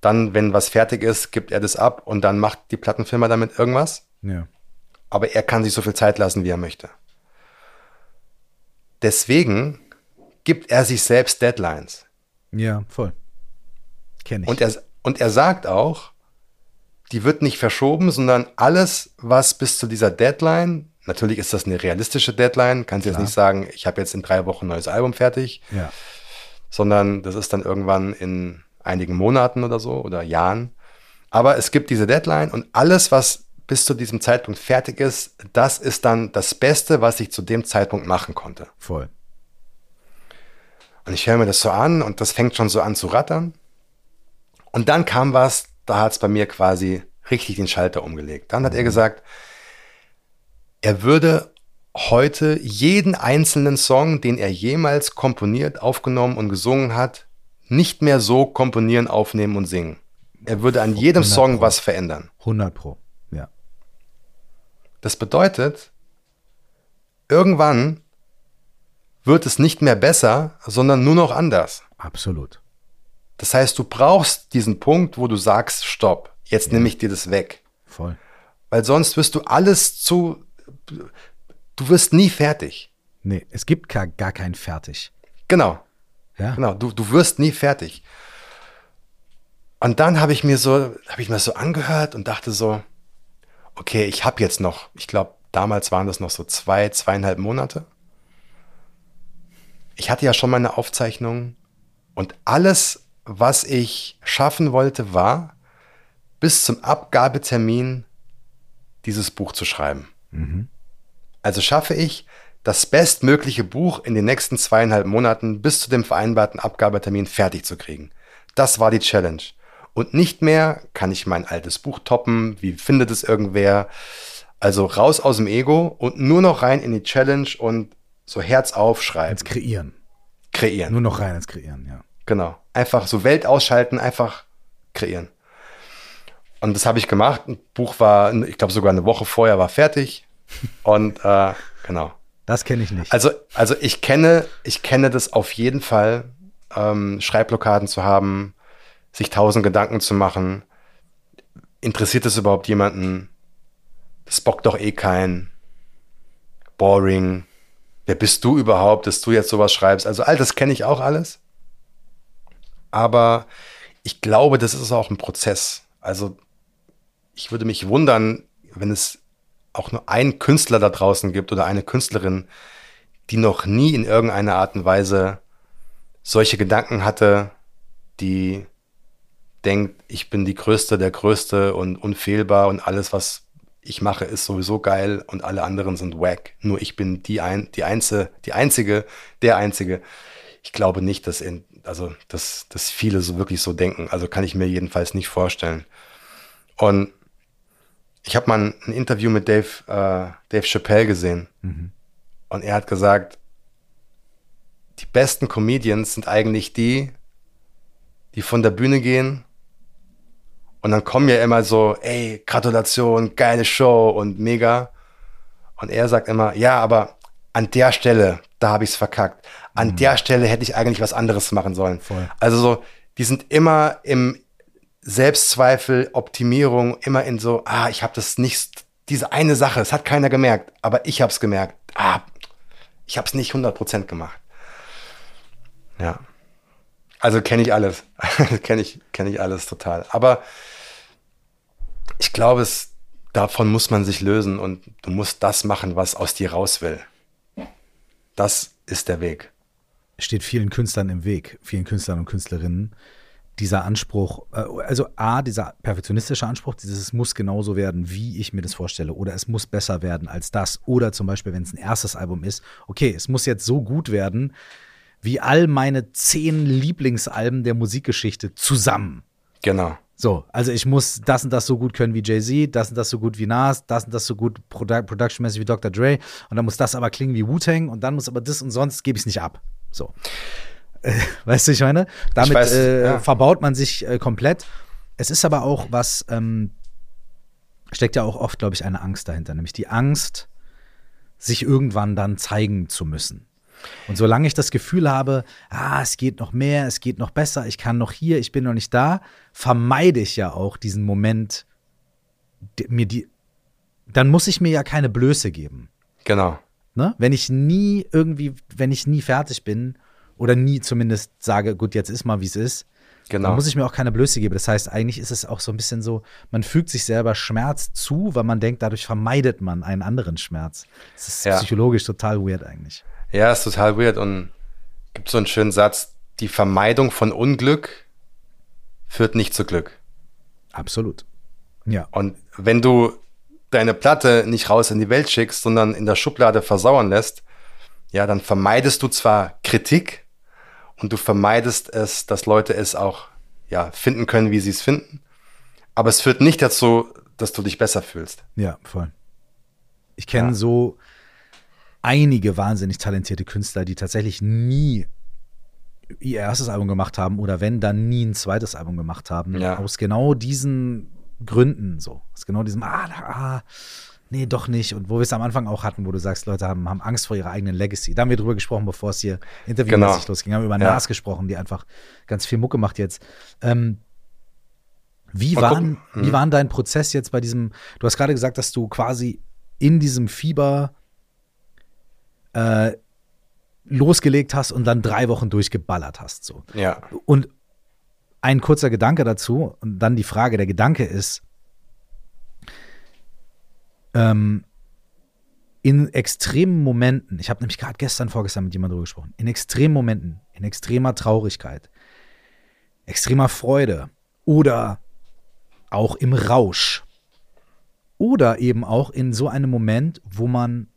dann, wenn was fertig ist, gibt er das ab und dann macht die Plattenfirma damit irgendwas. Ja. Aber er kann sich so viel Zeit lassen, wie er möchte. Deswegen gibt er sich selbst Deadlines. Ja, voll. Kenne ich. Und er, und er sagt auch, die wird nicht verschoben, sondern alles, was bis zu dieser Deadline, natürlich ist das eine realistische Deadline, kannst jetzt Klar. nicht sagen, ich habe jetzt in drei Wochen ein neues Album fertig, ja. sondern das ist dann irgendwann in einigen Monaten oder so oder Jahren. Aber es gibt diese Deadline und alles, was bis zu diesem Zeitpunkt fertig ist, das ist dann das Beste, was ich zu dem Zeitpunkt machen konnte. Voll. Und ich höre mir das so an und das fängt schon so an zu rattern. Und dann kam was, da hat es bei mir quasi richtig den Schalter umgelegt. Dann hat er gesagt, er würde heute jeden einzelnen Song, den er jemals komponiert, aufgenommen und gesungen hat, nicht mehr so komponieren, aufnehmen und singen. Er würde an jedem 100 Song was verändern. 100 Pro. Ja. Das bedeutet, irgendwann wird es nicht mehr besser, sondern nur noch anders. Absolut. Das heißt, du brauchst diesen Punkt, wo du sagst, stopp, jetzt nehme ich dir das weg. Voll. Weil sonst wirst du alles zu, du wirst nie fertig. Nee, es gibt gar, gar kein Fertig. Genau, Ja. genau, du, du wirst nie fertig. Und dann habe ich mir so, habe ich mir so angehört und dachte so, okay, ich habe jetzt noch, ich glaube, damals waren das noch so zwei, zweieinhalb Monate. Ich hatte ja schon meine Aufzeichnungen und alles, was ich schaffen wollte, war, bis zum Abgabetermin dieses Buch zu schreiben. Also schaffe ich, das bestmögliche Buch in den nächsten zweieinhalb Monaten bis zu dem vereinbarten Abgabetermin fertig zu kriegen. Das war die Challenge. Und nicht mehr kann ich mein altes Buch toppen, wie findet es irgendwer. Also raus aus dem Ego und nur noch rein in die Challenge und so Herz aufschreiben, Ins Kreieren. kreieren. Nur noch rein ins Kreieren, ja. Genau. Einfach so Welt ausschalten, einfach kreieren. Und das habe ich gemacht. Ein Buch war, ich glaube sogar eine Woche vorher war fertig. Und äh, genau. Das kenne ich nicht. Also, also ich kenne, ich kenne das auf jeden Fall, ähm, Schreibblockaden zu haben, sich tausend Gedanken zu machen. Interessiert es überhaupt jemanden? Das bockt doch eh keinen. Boring. Wer bist du überhaupt, dass du jetzt sowas schreibst? Also all das kenne ich auch alles. Aber ich glaube, das ist auch ein Prozess. Also ich würde mich wundern, wenn es auch nur einen Künstler da draußen gibt oder eine Künstlerin, die noch nie in irgendeiner Art und Weise solche Gedanken hatte, die denkt, ich bin die Größte, der Größte und unfehlbar und alles, was ich mache, ist sowieso geil und alle anderen sind wack. Nur ich bin die, ein, die, Einze, die Einzige, der Einzige. Ich glaube nicht, dass, in, also, dass, dass viele so wirklich so denken. Also kann ich mir jedenfalls nicht vorstellen. Und ich habe mal ein, Interview mit Dave, äh, Dave Chappelle gesehen. Mhm. Und er hat gesagt, die besten Comedians sind eigentlich die, die von der Bühne gehen und dann kommen ja immer so, ey, Gratulation, geile Show und mega. Und er sagt immer, ja, aber an der Stelle, da habe ich es verkackt. An mhm. der Stelle hätte ich eigentlich was anderes machen sollen. Voll. Also so, die sind immer im Selbstzweifel, Optimierung, immer in so, ah, ich habe das nicht, diese eine Sache, es hat keiner gemerkt, aber ich habe es gemerkt. Ah, ich habe es nicht 100% gemacht. Ja. Also kenne ich alles. kenne ich, kenne ich alles total. Aber ich glaube, es, davon muss man sich lösen und du musst das machen, was aus dir raus will. Das ist der Weg. Steht vielen Künstlern im Weg, vielen Künstlern und Künstlerinnen. Dieser Anspruch, äh, also A, dieser perfektionistische Anspruch, dieses es muss genauso werden, wie ich mir das vorstelle, oder es muss besser werden als das, oder zum Beispiel, wenn es ein erstes Album ist, okay, es muss jetzt so gut werden, wie all meine zehn Lieblingsalben der Musikgeschichte zusammen. Genau. So, also ich muss das und das so gut können wie Jay-Z, das und das so gut wie Nas, das und das so gut Produ Production-mäßig wie Dr. Dre und dann muss das aber klingen wie Wu-Tang und dann muss aber das und sonst gebe ich es nicht ab. So. Weißt du, ich meine? Damit ich weiß, äh, ja. verbaut man sich äh, komplett. Es ist aber auch was, ähm, steckt ja auch oft, glaube ich, eine Angst dahinter, nämlich die Angst, sich irgendwann dann zeigen zu müssen. Und solange ich das Gefühl habe, ah, es geht noch mehr, es geht noch besser, ich kann noch hier, ich bin noch nicht da, vermeide ich ja auch diesen Moment, mir die, dann muss ich mir ja keine Blöße geben. Genau. Ne? Wenn ich nie irgendwie, wenn ich nie fertig bin oder nie zumindest sage, gut, jetzt ist mal, wie es ist, Genau. dann muss ich mir auch keine Blöße geben. Das heißt, eigentlich ist es auch so ein bisschen so, man fügt sich selber Schmerz zu, weil man denkt, dadurch vermeidet man einen anderen Schmerz. Das ist ja. psychologisch total weird eigentlich. Ja, ist total weird und gibt so einen schönen Satz, die Vermeidung von Unglück führt nicht zu Glück. Absolut. Ja. Und wenn du deine Platte nicht raus in die Welt schickst, sondern in der Schublade versauern lässt, ja, dann vermeidest du zwar Kritik und du vermeidest es, dass Leute es auch ja, finden können, wie sie es finden, aber es führt nicht dazu, dass du dich besser fühlst. Ja, voll. Ich kenne ja. so einige wahnsinnig talentierte Künstler, die tatsächlich nie ihr erstes Album gemacht haben oder wenn, dann nie ein zweites Album gemacht haben. Ja. Aus genau diesen Gründen so. Aus genau diesem, ah, ah, nee, doch nicht. Und wo wir es am Anfang auch hatten, wo du sagst, Leute haben, haben Angst vor ihrer eigenen Legacy. Da haben wir drüber gesprochen, bevor es hier interviewmäßig genau. losging. Haben über ja. Nas gesprochen, die einfach ganz viel Mucke macht jetzt. Ähm, wie, waren, hm. wie waren dein Prozess jetzt bei diesem, du hast gerade gesagt, dass du quasi in diesem Fieber äh, losgelegt hast und dann drei Wochen durchgeballert hast. So. Ja. Und ein kurzer Gedanke dazu und dann die Frage, der Gedanke ist, ähm, in extremen Momenten, ich habe nämlich gerade gestern, vorgestern mit jemandem darüber gesprochen, in extremen Momenten, in extremer Traurigkeit, extremer Freude oder auch im Rausch oder eben auch in so einem Moment, wo man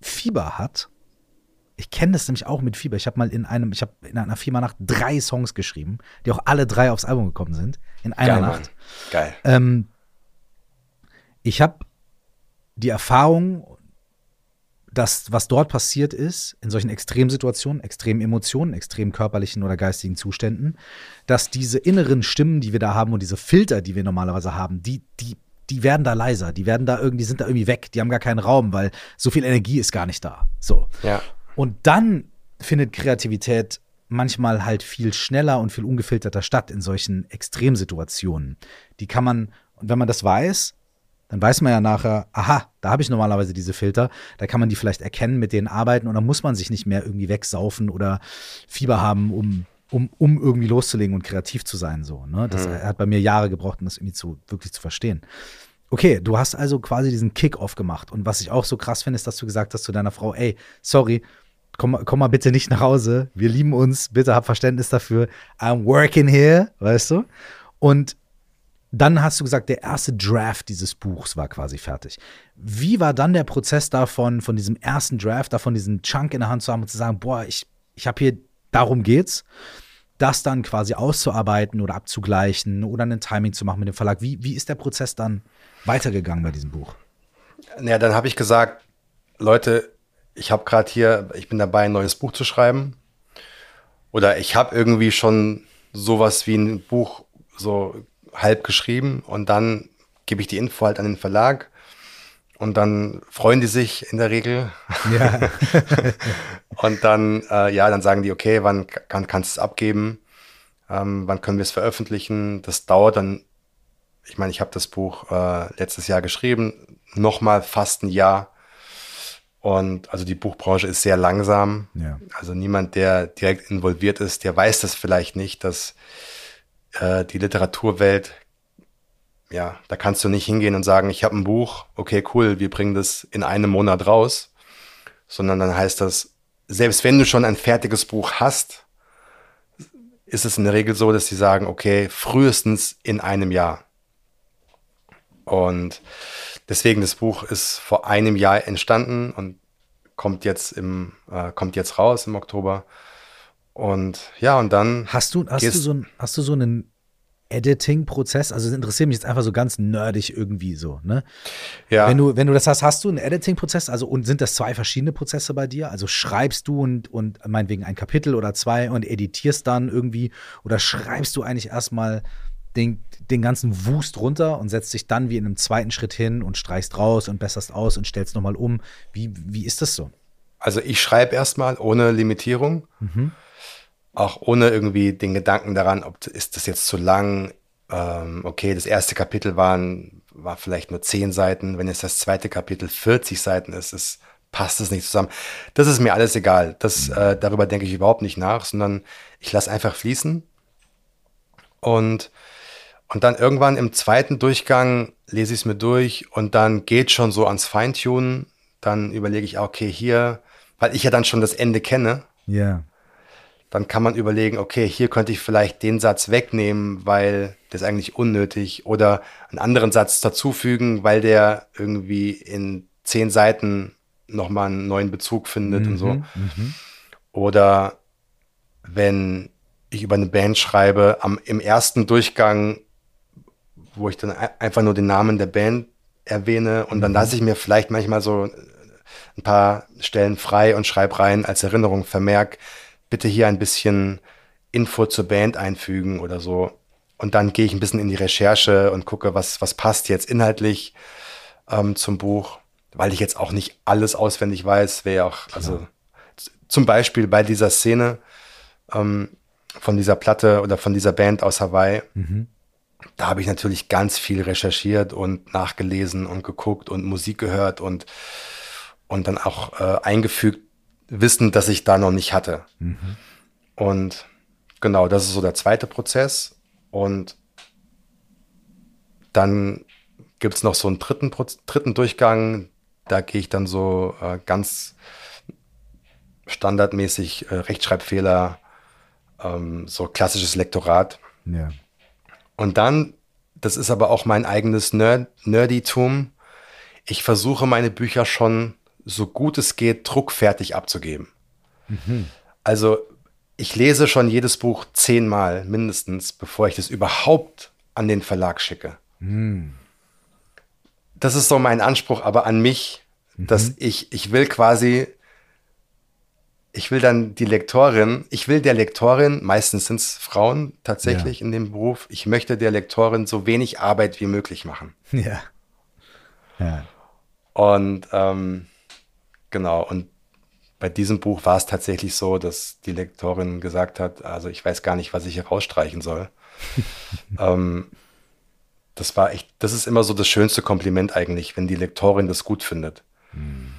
Fieber hat ich kenne das nämlich auch mit Fieber. Ich habe mal in einem, ich habe in einer Fiebernacht drei Songs geschrieben, die auch alle drei aufs Album gekommen sind. In einer Geil, Nacht. Mann. Geil. Ähm, ich habe die Erfahrung, dass was dort passiert ist, in solchen Extremsituationen, extremen Emotionen, extremen körperlichen oder geistigen Zuständen, dass diese inneren Stimmen, die wir da haben und diese Filter, die wir normalerweise haben, die, die, die werden da leiser, die werden da irgendwie, sind da irgendwie weg, die haben gar keinen Raum, weil so viel Energie ist gar nicht da. So. Ja. Und dann findet Kreativität manchmal halt viel schneller und viel ungefilterter statt in solchen Extremsituationen. Die kann man, und wenn man das weiß, dann weiß man ja nachher, aha, da habe ich normalerweise diese Filter, da kann man die vielleicht erkennen, mit denen arbeiten und dann muss man sich nicht mehr irgendwie wegsaufen oder Fieber haben, um, um, um irgendwie loszulegen und kreativ zu sein. So, ne? Das mhm. hat bei mir Jahre gebraucht, um das irgendwie zu, wirklich zu verstehen. Okay, du hast also quasi diesen Kick-Off gemacht. Und was ich auch so krass finde, ist, dass du gesagt hast zu deiner Frau, ey, sorry, komm, komm mal bitte nicht nach Hause. Wir lieben uns, bitte hab Verständnis dafür. I'm working here, weißt du? Und dann hast du gesagt, der erste Draft dieses Buchs war quasi fertig. Wie war dann der Prozess davon, von diesem ersten Draft, davon diesen Chunk in der Hand zu haben und zu sagen, boah, ich, ich habe hier, darum geht's, das dann quasi auszuarbeiten oder abzugleichen oder ein Timing zu machen mit dem Verlag. Wie, wie ist der Prozess dann weitergegangen bei diesem Buch? Naja, dann habe ich gesagt, Leute, ich habe gerade hier, ich bin dabei, ein neues Buch zu schreiben. Oder ich habe irgendwie schon sowas wie ein Buch so halb geschrieben und dann gebe ich die Info halt an den Verlag und dann freuen die sich in der Regel. Ja. und dann, äh, ja, dann sagen die, okay, wann kann, kannst du es abgeben? Ähm, wann können wir es veröffentlichen? Das dauert dann, ich meine, ich habe das Buch äh, letztes Jahr geschrieben, nochmal fast ein Jahr. Und also die Buchbranche ist sehr langsam. Ja. Also niemand, der direkt involviert ist, der weiß das vielleicht nicht, dass äh, die Literaturwelt, ja, da kannst du nicht hingehen und sagen, ich habe ein Buch, okay, cool, wir bringen das in einem Monat raus, sondern dann heißt das, selbst wenn du schon ein fertiges Buch hast, ist es in der Regel so, dass sie sagen, okay, frühestens in einem Jahr. Und deswegen das Buch ist vor einem Jahr entstanden und kommt jetzt im äh, kommt jetzt raus im Oktober. Und ja, und dann. Hast du, hast du so, ein, hast du so einen Editing-Prozess? Also, es interessiert mich jetzt einfach so ganz nerdig irgendwie so, ne? Ja. Wenn du, wenn du das hast, hast du einen Editing-Prozess? Also, und sind das zwei verschiedene Prozesse bei dir? Also, schreibst du und, und meinetwegen ein Kapitel oder zwei und editierst dann irgendwie? Oder schreibst du eigentlich erstmal den, den ganzen Wust runter und setzt dich dann wie in einem zweiten Schritt hin und streichst raus und besserst aus und stellst nochmal um? Wie, wie ist das so? Also, ich schreibe erstmal ohne Limitierung. Mhm auch ohne irgendwie den Gedanken daran, ob ist das jetzt zu lang. Ähm, okay, das erste Kapitel waren, war vielleicht nur zehn Seiten. Wenn jetzt das zweite Kapitel 40 Seiten ist, ist passt es nicht zusammen. Das ist mir alles egal. Das, äh, darüber denke ich überhaupt nicht nach, sondern ich lasse einfach fließen. Und, und dann irgendwann im zweiten Durchgang lese ich es mir durch und dann geht schon so ans Feintunen. Dann überlege ich, okay, hier, weil ich ja dann schon das Ende kenne. Ja. Yeah dann kann man überlegen, okay, hier könnte ich vielleicht den Satz wegnehmen, weil das ist eigentlich unnötig oder einen anderen Satz dazufügen, weil der irgendwie in zehn Seiten nochmal einen neuen Bezug findet mhm, und so. Mhm, mhm. Oder wenn ich über eine Band schreibe, am, im ersten Durchgang, wo ich dann einfach nur den Namen der Band erwähne und mhm. dann lasse ich mir vielleicht manchmal so ein paar Stellen frei und schreibe rein als Erinnerung, Vermerk, bitte hier ein bisschen Info zur Band einfügen oder so. Und dann gehe ich ein bisschen in die Recherche und gucke, was, was passt jetzt inhaltlich ähm, zum Buch, weil ich jetzt auch nicht alles auswendig weiß, wäre auch, also zum Beispiel bei dieser Szene ähm, von dieser Platte oder von dieser Band aus Hawaii, mhm. Da habe ich natürlich ganz viel recherchiert und nachgelesen und geguckt und Musik gehört und, und dann auch äh, eingefügt, Wissen, das ich da noch nicht hatte. Mhm. Und genau, das ist so der zweite Prozess. Und dann gibt es noch so einen dritten, dritten Durchgang. Da gehe ich dann so äh, ganz standardmäßig äh, Rechtschreibfehler, ähm, so klassisches Lektorat. Ja. Und dann, das ist aber auch mein eigenes Nerd Nerditum, ich versuche meine Bücher schon so gut es geht, druckfertig abzugeben. Mhm. Also ich lese schon jedes Buch zehnmal mindestens, bevor ich das überhaupt an den Verlag schicke. Mhm. Das ist so mein Anspruch, aber an mich, mhm. dass ich, ich will quasi, ich will dann die Lektorin, ich will der Lektorin, meistens sind es Frauen tatsächlich ja. in dem Beruf, ich möchte der Lektorin so wenig Arbeit wie möglich machen. Ja. ja. Und ähm, Genau, und bei diesem Buch war es tatsächlich so, dass die Lektorin gesagt hat, also ich weiß gar nicht, was ich hier rausstreichen soll. ähm, das war echt, das ist immer so das schönste Kompliment eigentlich, wenn die Lektorin das gut findet. Hm.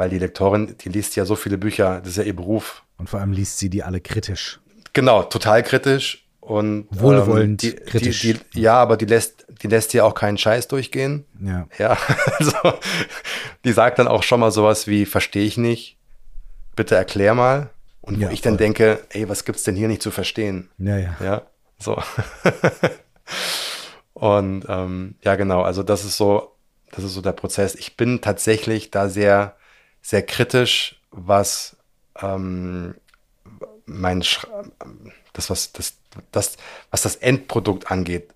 Weil die Lektorin, die liest ja so viele Bücher, das ist ja ihr Beruf. Und vor allem liest sie die alle kritisch. Genau, total kritisch. Und wohlwollend ähm, die, kritisch. Die, die, ja, aber die lässt, die lässt ja auch keinen Scheiß durchgehen. Ja. Ja, also die sagt dann auch schon mal sowas wie, verstehe ich nicht. bitte erklär mal. Und wo Ja, ich dann voll. denke, ey, was gibt's denn hier nicht zu verstehen? Ja, ja. Ja, so. Und ähm, ja, genau, also das ist so, das ist so der Prozess. Ich bin tatsächlich da sehr, sehr kritisch, was ähm, mein Sch das, was das, das, was das Endprodukt angeht.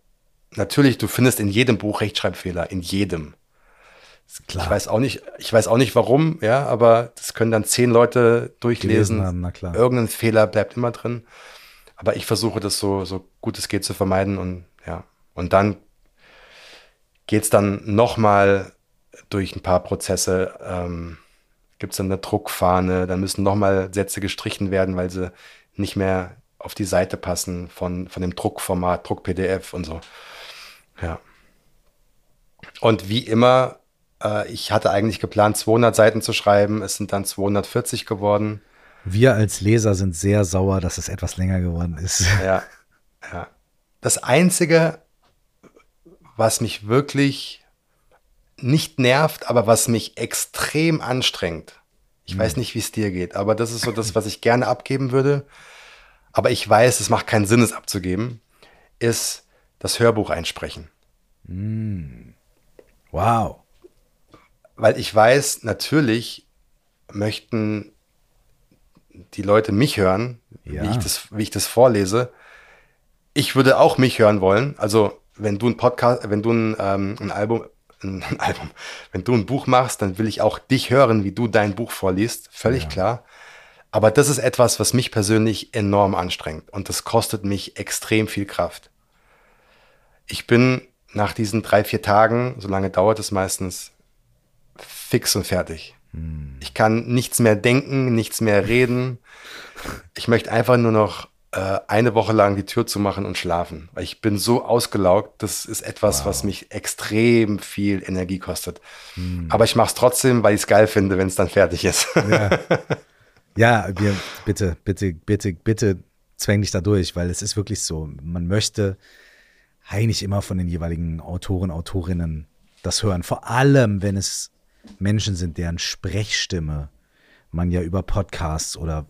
Natürlich, du findest in jedem Buch Rechtschreibfehler, in jedem. Klar. Ich weiß auch nicht, ich weiß auch nicht warum, ja, aber das können dann zehn Leute durchlesen. Haben, na klar. Irgendein Fehler bleibt immer drin. Aber ich versuche das so, so gut es geht zu vermeiden und ja. Und dann geht's dann nochmal durch ein paar Prozesse, ähm, gibt's dann eine Druckfahne, dann müssen nochmal Sätze gestrichen werden, weil sie nicht mehr auf die Seite passen von, von dem Druckformat, Druck-PDF und so. Ja. Und wie immer, äh, ich hatte eigentlich geplant, 200 Seiten zu schreiben. Es sind dann 240 geworden. Wir als Leser sind sehr sauer, dass es etwas länger geworden ist. Ja, ja. Das Einzige, was mich wirklich nicht nervt, aber was mich extrem anstrengt. Ich weiß nicht, wie es dir geht, aber das ist so das, was ich gerne abgeben würde. Aber ich weiß, es macht keinen Sinn, es abzugeben, ist das Hörbuch einsprechen. Wow. Weil ich weiß, natürlich möchten die Leute mich hören, Ja. wie, ich das, wie ich das vorlese. Ich würde auch mich hören wollen. Also, wenn du ein Podcast, wenn du ein, ähm, ein Album, ein, Album, wenn du ein Buch machst, dann will ich auch dich hören, wie du dein Buch vorliest. Völlig klar. Aber das ist etwas, was mich persönlich enorm anstrengt und das kostet mich extrem viel Kraft. Ich bin nach diesen drei, vier Tagen, so lange dauert es meistens, fix und fertig. Ich kann nichts mehr denken, nichts mehr reden. Ich möchte einfach nur noch eine Woche lang die Tür zumachen und schlafen. Weil ich bin so ausgelaugt, das ist etwas, was mich extrem viel Energie kostet. Aber ich mache es trotzdem, weil ich es geil finde, wenn es dann fertig ist. Ja, wir, bitte, bitte, bitte, bitte zwäng dich da durch, weil es ist wirklich so. Man möchte eigentlich immer von den jeweiligen Autoren, Autorinnen das hören. Vor allem, wenn es Menschen sind, deren Sprechstimme man ja über Podcasts oder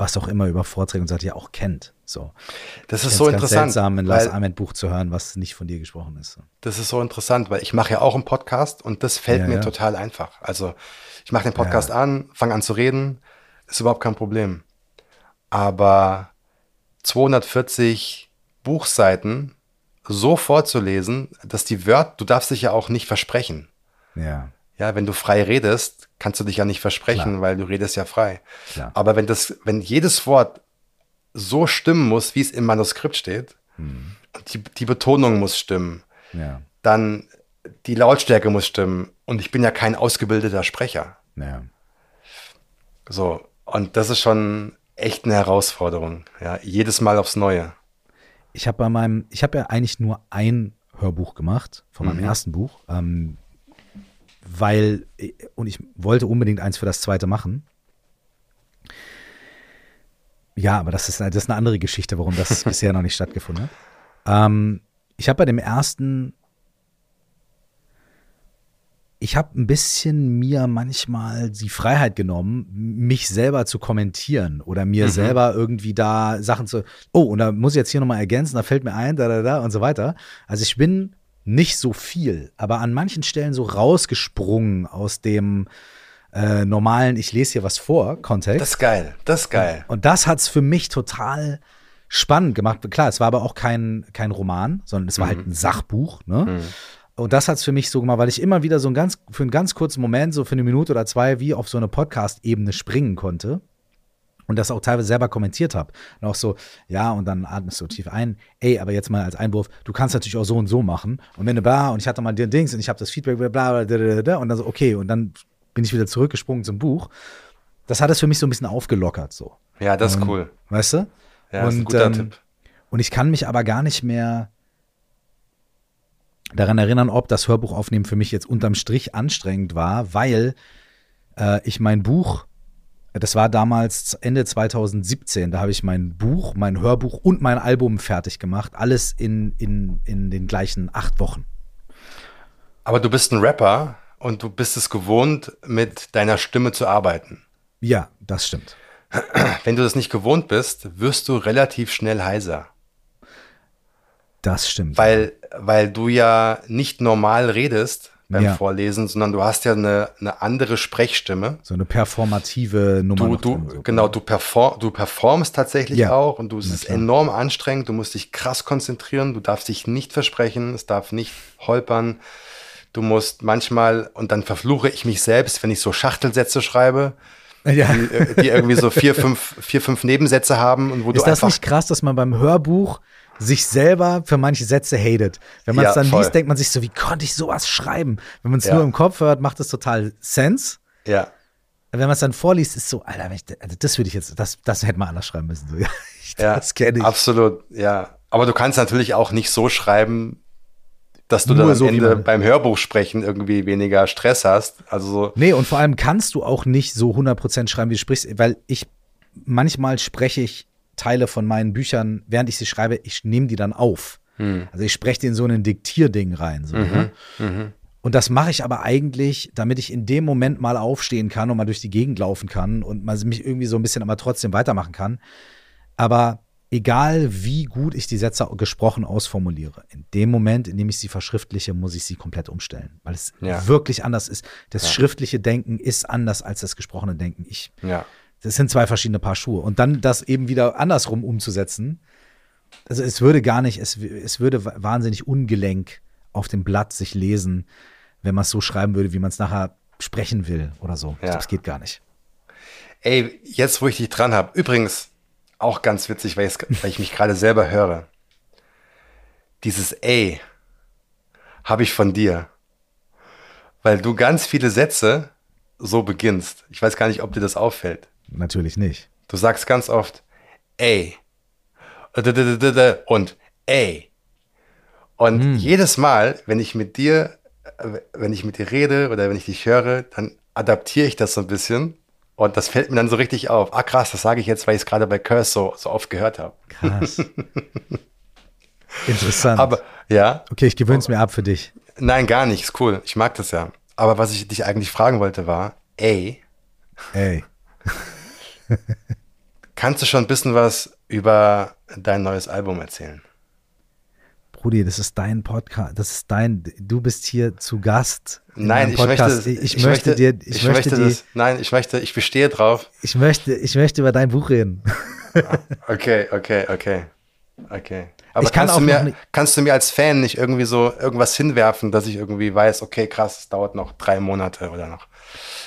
was auch immer über Vorträge und so ja auch kennt. So. Das ist find's so ganz interessant. seltsam, ein Lars Ahmed Buch zu hören, was nicht von dir gesprochen ist. Das ist so interessant, weil ich mache ja auch einen Podcast und das fällt Ja, mir ja. total einfach. Also ich mache den Podcast an, fange an zu reden, ist überhaupt kein Problem. Aber 240 Buchseiten so vorzulesen, dass die Wörter, du darfst dich ja auch nicht versprechen. Ja. Ja, wenn du frei redest, kannst du dich ja nicht versprechen, Klar. weil du redest ja frei. Klar. Aber wenn das, wenn jedes Wort so stimmen muss, wie es im Manuskript steht, Hm. und die, die Betonung muss stimmen, Ja. dann die Lautstärke muss stimmen. Und ich bin ja kein ausgebildeter Sprecher. Ja. So. Und das ist schon echt eine Herausforderung. Ja, jedes Mal aufs Neue. ich habe bei meinem, ich habe ja eigentlich nur ein Hörbuch gemacht von meinem ersten Buch, ähm, weil und ich wollte unbedingt eins für das zweite machen. Ja, aber das ist, das ist eine andere Geschichte, warum das bisher noch nicht stattgefunden hat. Ähm, ich habe bei dem ersten, ich habe ein bisschen mir manchmal die Freiheit genommen, mich selber zu kommentieren oder mir selber irgendwie da Sachen zu, oh, und da muss ich jetzt hier nochmal ergänzen, da fällt mir ein, da, da, da und so weiter. Also ich bin nicht so viel, aber an manchen Stellen so rausgesprungen aus dem äh, normalen, ich lese hier was vor, Kontext. Das ist geil. Das ist geil. Und das hat es für mich total spannend gemacht. Klar, es war aber auch kein, kein Roman, sondern es war halt ein Sachbuch. Ne? Und das hat es für mich so gemacht, weil ich immer wieder so ein ganz, für einen ganz kurzen Moment, so für eine Minute oder zwei, wie auf so eine Podcast-Ebene springen konnte. Und das auch teilweise selber kommentiert habe. Und auch so, ja, und dann atmest du tief ein. Ey, aber jetzt mal als Einwurf, du kannst natürlich auch so und so machen. Und wenn du bla, und ich hatte mal den Dings und ich habe das Feedback, bla, bla, bla, bla, bla, und dann so, okay, und dann bin ich wieder zurückgesprungen zum Buch. Das hat es für mich so ein bisschen aufgelockert, so. Ja, das ist Ähm, cool. Weißt du? Ja, das ist ein guter ähm, Tipp. Und ich kann mich aber gar nicht mehr daran erinnern, ob das Hörbuch aufnehmen für mich jetzt unterm Strich anstrengend war, weil äh, ich mein Buch, das war damals Ende 2017, da habe ich mein Buch, mein Hörbuch und mein Album fertig gemacht, alles in, in, in den gleichen acht Wochen. Aber du bist ein Rapper und du bist es gewohnt, mit deiner Stimme zu arbeiten. Ja, das stimmt. Wenn du das nicht gewohnt bist, wirst du relativ schnell heiser. Das stimmt. Weil, weil du ja nicht normal redest beim Ja. Vorlesen, sondern du hast ja eine, eine andere Sprechstimme. so eine performative Nummer. Du, du, drin, so. genau, du, perform, du performst tatsächlich Ja. auch und du, es ist enorm anstrengend. Du musst dich krass konzentrieren. Du darfst dich nicht versprechen. Es darf nicht holpern. Du musst manchmal, und dann verfluche ich mich selbst, wenn ich so Schachtelsätze schreibe, Ja. die, äh, die irgendwie so vier, fünf, vier, fünf Nebensätze haben und wo Ist du das nicht krass, dass man beim Hörbuch sich selber für manche Sätze hatet? Wenn man es Ja, dann voll. liest, denkt man sich so, wie konnte ich sowas schreiben? Wenn man es Ja. nur im Kopf hört, macht es total Sense. ja, Wenn man es dann vorliest, ist so, Alter, ich, also das würde ich jetzt, das, das hätte man anders schreiben müssen. So, ja, ich, ja. das kenne ich. Absolut, ja. Aber du kannst natürlich auch nicht so schreiben, dass du Nur dann am so, Ende beim Hörbuch sprechen irgendwie weniger Stress hast. Also so, Nee, und vor allem kannst du auch nicht so 100% schreiben, wie du sprichst, weil ich, manchmal spreche ich Teile von meinen Büchern, während ich sie schreibe, ich nehme die dann auf. Also ich spreche die in so ein Diktierding rein. So, ne? Und das mache ich aber eigentlich, damit ich in dem Moment mal aufstehen kann und mal durch die Gegend laufen kann und mal mich irgendwie so ein bisschen aber trotzdem weitermachen kann. Aber egal wie gut ich die Sätze gesprochen ausformuliere, in dem Moment, in dem ich sie verschriftliche, muss ich sie komplett umstellen, weil es Ja. wirklich anders ist. Das schriftliche Denken ist anders als das gesprochene Denken. Ich, ja. Das sind zwei verschiedene Paar Schuhe. Und dann das eben wieder andersrum umzusetzen, also es würde gar nicht, es, es würde wa- wahnsinnig ungelenk auf dem Blatt sich lesen, wenn man es so schreiben würde, wie man es nachher sprechen will oder so. Ja. es geht gar nicht. Ey, jetzt wo ich dich dran habe, übrigens auch ganz witzig, weil, weil ich mich gerade selber höre. Dieses Ey habe ich von dir, weil du ganz viele Sätze so beginnst. Ich weiß gar nicht, ob dir das auffällt. Natürlich nicht. Du sagst ganz oft ey äh, und ey. Und jedes Mal, wenn ich mit dir, äh, wenn ich mit dir rede oder wenn ich dich höre, dann adaptiere ich das so ein bisschen. Und das fällt mir dann so richtig auf. Ah, krass, das sage ich jetzt, weil ich es gerade bei Curse so, so oft gehört habe. Krass. Interessant. Aber ja, okay, ich gewöhne es mir ab für dich. nein, gar nicht. Ist cool. Ich mag das ja. Aber was ich dich eigentlich fragen wollte war, ey, Ey. kannst du schon ein bisschen was über dein neues Album erzählen? Brudi, das ist dein Podcast. Das ist dein, du bist hier zu Gast. in Nein, ich möchte, Podcast. ich, möchte, dir, ich, ich möchte, möchte das, nein, ich möchte, ich bestehe drauf. ich möchte, ich möchte über dein Buch reden. Okay, okay, okay, okay. Aber Ich kann kannst auch du mir, kannst du mir als Fan nicht irgendwie so irgendwas hinwerfen, dass ich irgendwie weiß, okay, krass, es dauert noch drei Monate oder noch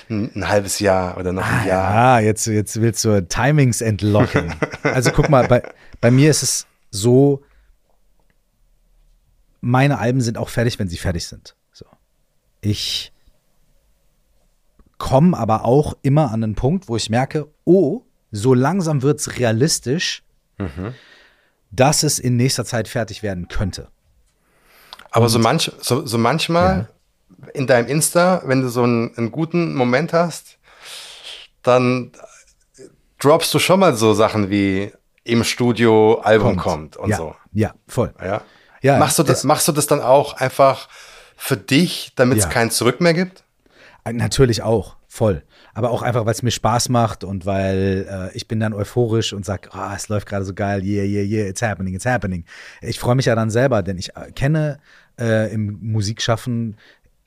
ein, ein halbes Jahr oder noch ein Jahr. Ah, jetzt, jetzt willst du Timings entlocken. Also guck mal, bei, bei mir ist es so, meine Alben sind auch fertig, wenn sie fertig sind. So. Ich komme aber auch immer an einen Punkt, wo ich merke, oh, so langsam wird es realistisch, dass es in nächster Zeit fertig werden könnte. Aber so, manch, so, so manchmal in deinem Insta, wenn du so einen, einen guten Moment hast, dann droppst du schon mal so Sachen wie im Studio Album kommt, und ja, so. Ja, voll. Ja. Ja, machst, du das, es- machst du das dann auch einfach für dich, damit es Ja. kein Zurück mehr gibt? Äh, Natürlich auch, voll. Aber auch einfach, weil es mir Spaß macht und weil äh, ich bin dann euphorisch und sag, ah, es läuft gerade so geil, yeah, yeah, yeah, it's happening, it's happening. Ich freue mich ja dann selber, denn ich äh, kenne äh, im Musikschaffen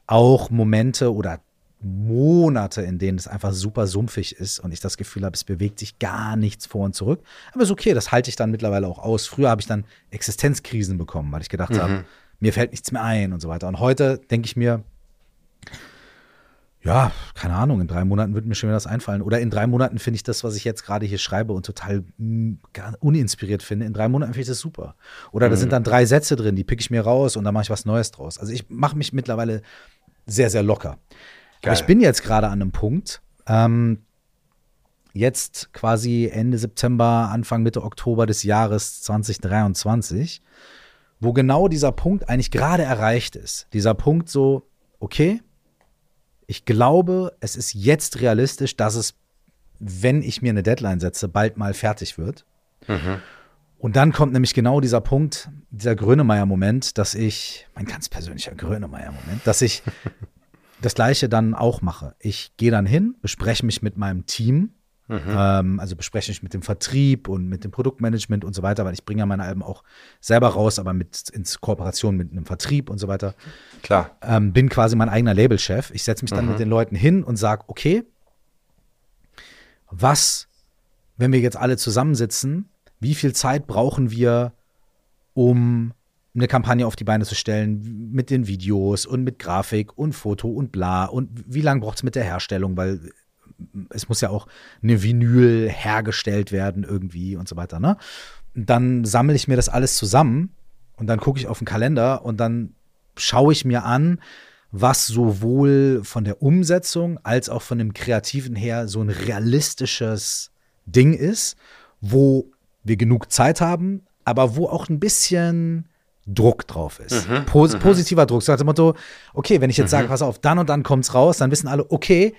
auch Momente oder Monate, in denen es einfach super sumpfig ist und ich das Gefühl habe, es bewegt sich gar nichts vor und zurück. Aber ist okay, das halte ich dann mittlerweile auch aus. Früher habe ich dann Existenzkrisen bekommen, weil ich gedacht habe, mir fällt nichts mehr ein und so weiter. Und heute denke ich mir, ja, keine Ahnung, in drei Monaten wird mir schon wieder das einfallen. Oder in drei Monaten finde ich das, was ich jetzt gerade hier schreibe und total mh, gar uninspiriert finde. In drei Monaten finde ich das super. Oder da sind dann drei Sätze drin, die pick ich mir raus und dann mache ich was Neues draus. Also ich mache mich mittlerweile sehr, sehr locker. Aber Geil. ich bin jetzt gerade an einem Punkt, ähm, jetzt quasi Ende September, Anfang Mitte Oktober des Jahres 2023, wo genau dieser Punkt eigentlich gerade erreicht ist. Dieser Punkt so, okay, ich glaube, es ist jetzt realistisch, dass es, wenn ich mir eine Deadline setze, bald mal fertig wird. Und dann kommt nämlich genau dieser Punkt, dieser Grönemeyer-Moment, dass ich, mein ganz persönlicher Grönemeyer-Moment, dass ich das Gleiche dann auch mache. Ich gehe dann hin, bespreche mich mit meinem Team Mhm. Ähm, also bespreche ich mit dem Vertrieb und mit dem Produktmanagement und so weiter, weil ich bringe ja meine Alben auch selber raus, aber mit in Kooperation mit einem Vertrieb und so weiter. Klar. Ähm, bin quasi mein eigener Labelchef. Ich setze mich dann mhm. mit den Leuten hin und sage, okay, was, wenn wir jetzt alle zusammensitzen, wie viel Zeit brauchen wir, um eine Kampagne auf die Beine zu stellen mit den Videos und mit Grafik und Foto und bla und wie lange braucht es mit der Herstellung, weil es muss ja auch eine Vinyl hergestellt werden irgendwie und so weiter, ne? Dann sammle ich mir das alles zusammen und dann gucke ich auf den Kalender und dann schaue ich mir an, was sowohl von der Umsetzung als auch von dem Kreativen her so ein realistisches Ding ist, wo wir genug Zeit haben, aber wo auch ein bisschen Druck drauf ist. Mhm, Pos mhm. positiver Druck. So nach dem Motto, okay, wenn ich jetzt mhm. sage, pass auf, dann und dann kommt's raus, dann wissen alle, okay,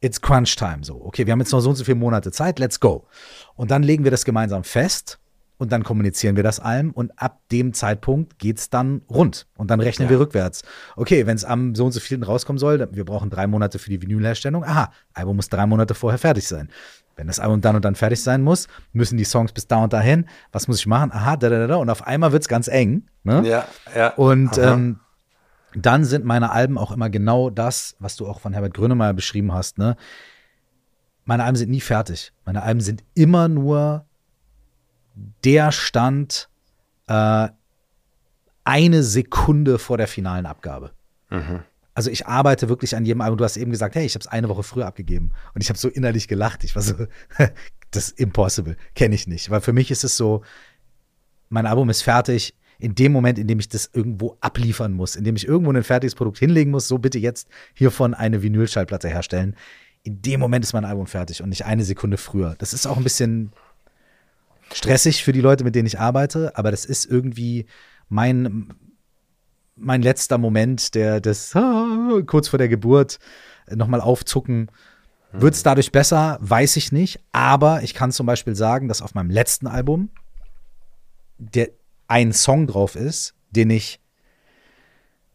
it's crunch time. So, okay, wir haben jetzt noch so und so viele Monate Zeit, let's go. Und dann legen wir das gemeinsam fest und dann kommunizieren wir das allem und ab dem Zeitpunkt geht's dann rund und dann rechnen ja. wir rückwärts. Okay, wenn es am so und so vielen rauskommen soll, wir brauchen drei Monate für die Vinylherstellung. Aha, Album muss drei Monate vorher fertig sein. Wenn das Album dann und dann fertig sein muss, müssen die Songs bis da und dahin. Was muss ich machen? Aha, da, da, da. Und auf einmal wird's ganz eng. Ne? Ja, ja. Und ähm, dann sind meine Alben auch immer genau das, was du auch von Herbert Grönemeyer beschrieben hast. Ne? Meine Alben sind nie fertig. Meine Alben sind immer nur der Stand äh, eine Sekunde vor der finalen Abgabe. Mhm. Also ich arbeite wirklich an jedem Album. Du hast eben gesagt, hey, ich habe es eine Woche früher abgegeben. Und ich habe so innerlich gelacht. Ich war so, das ist impossible. Kenne ich nicht. Weil für mich ist es so, mein Album ist fertig in dem Moment, in dem ich das irgendwo abliefern muss, in dem ich irgendwo ein fertiges Produkt hinlegen muss, so bitte jetzt hiervon eine Vinylschallplatte herstellen. In dem Moment ist mein Album fertig und nicht eine Sekunde früher. Das ist auch ein bisschen stressig für die Leute, mit denen ich arbeite, aber das ist irgendwie mein, mein letzter Moment, der das ah, kurz vor der Geburt nochmal aufzucken. Wird es dadurch besser? Weiß ich nicht. Aber ich kann zum Beispiel sagen, dass auf meinem letzten Album der ein Song drauf ist, den ich.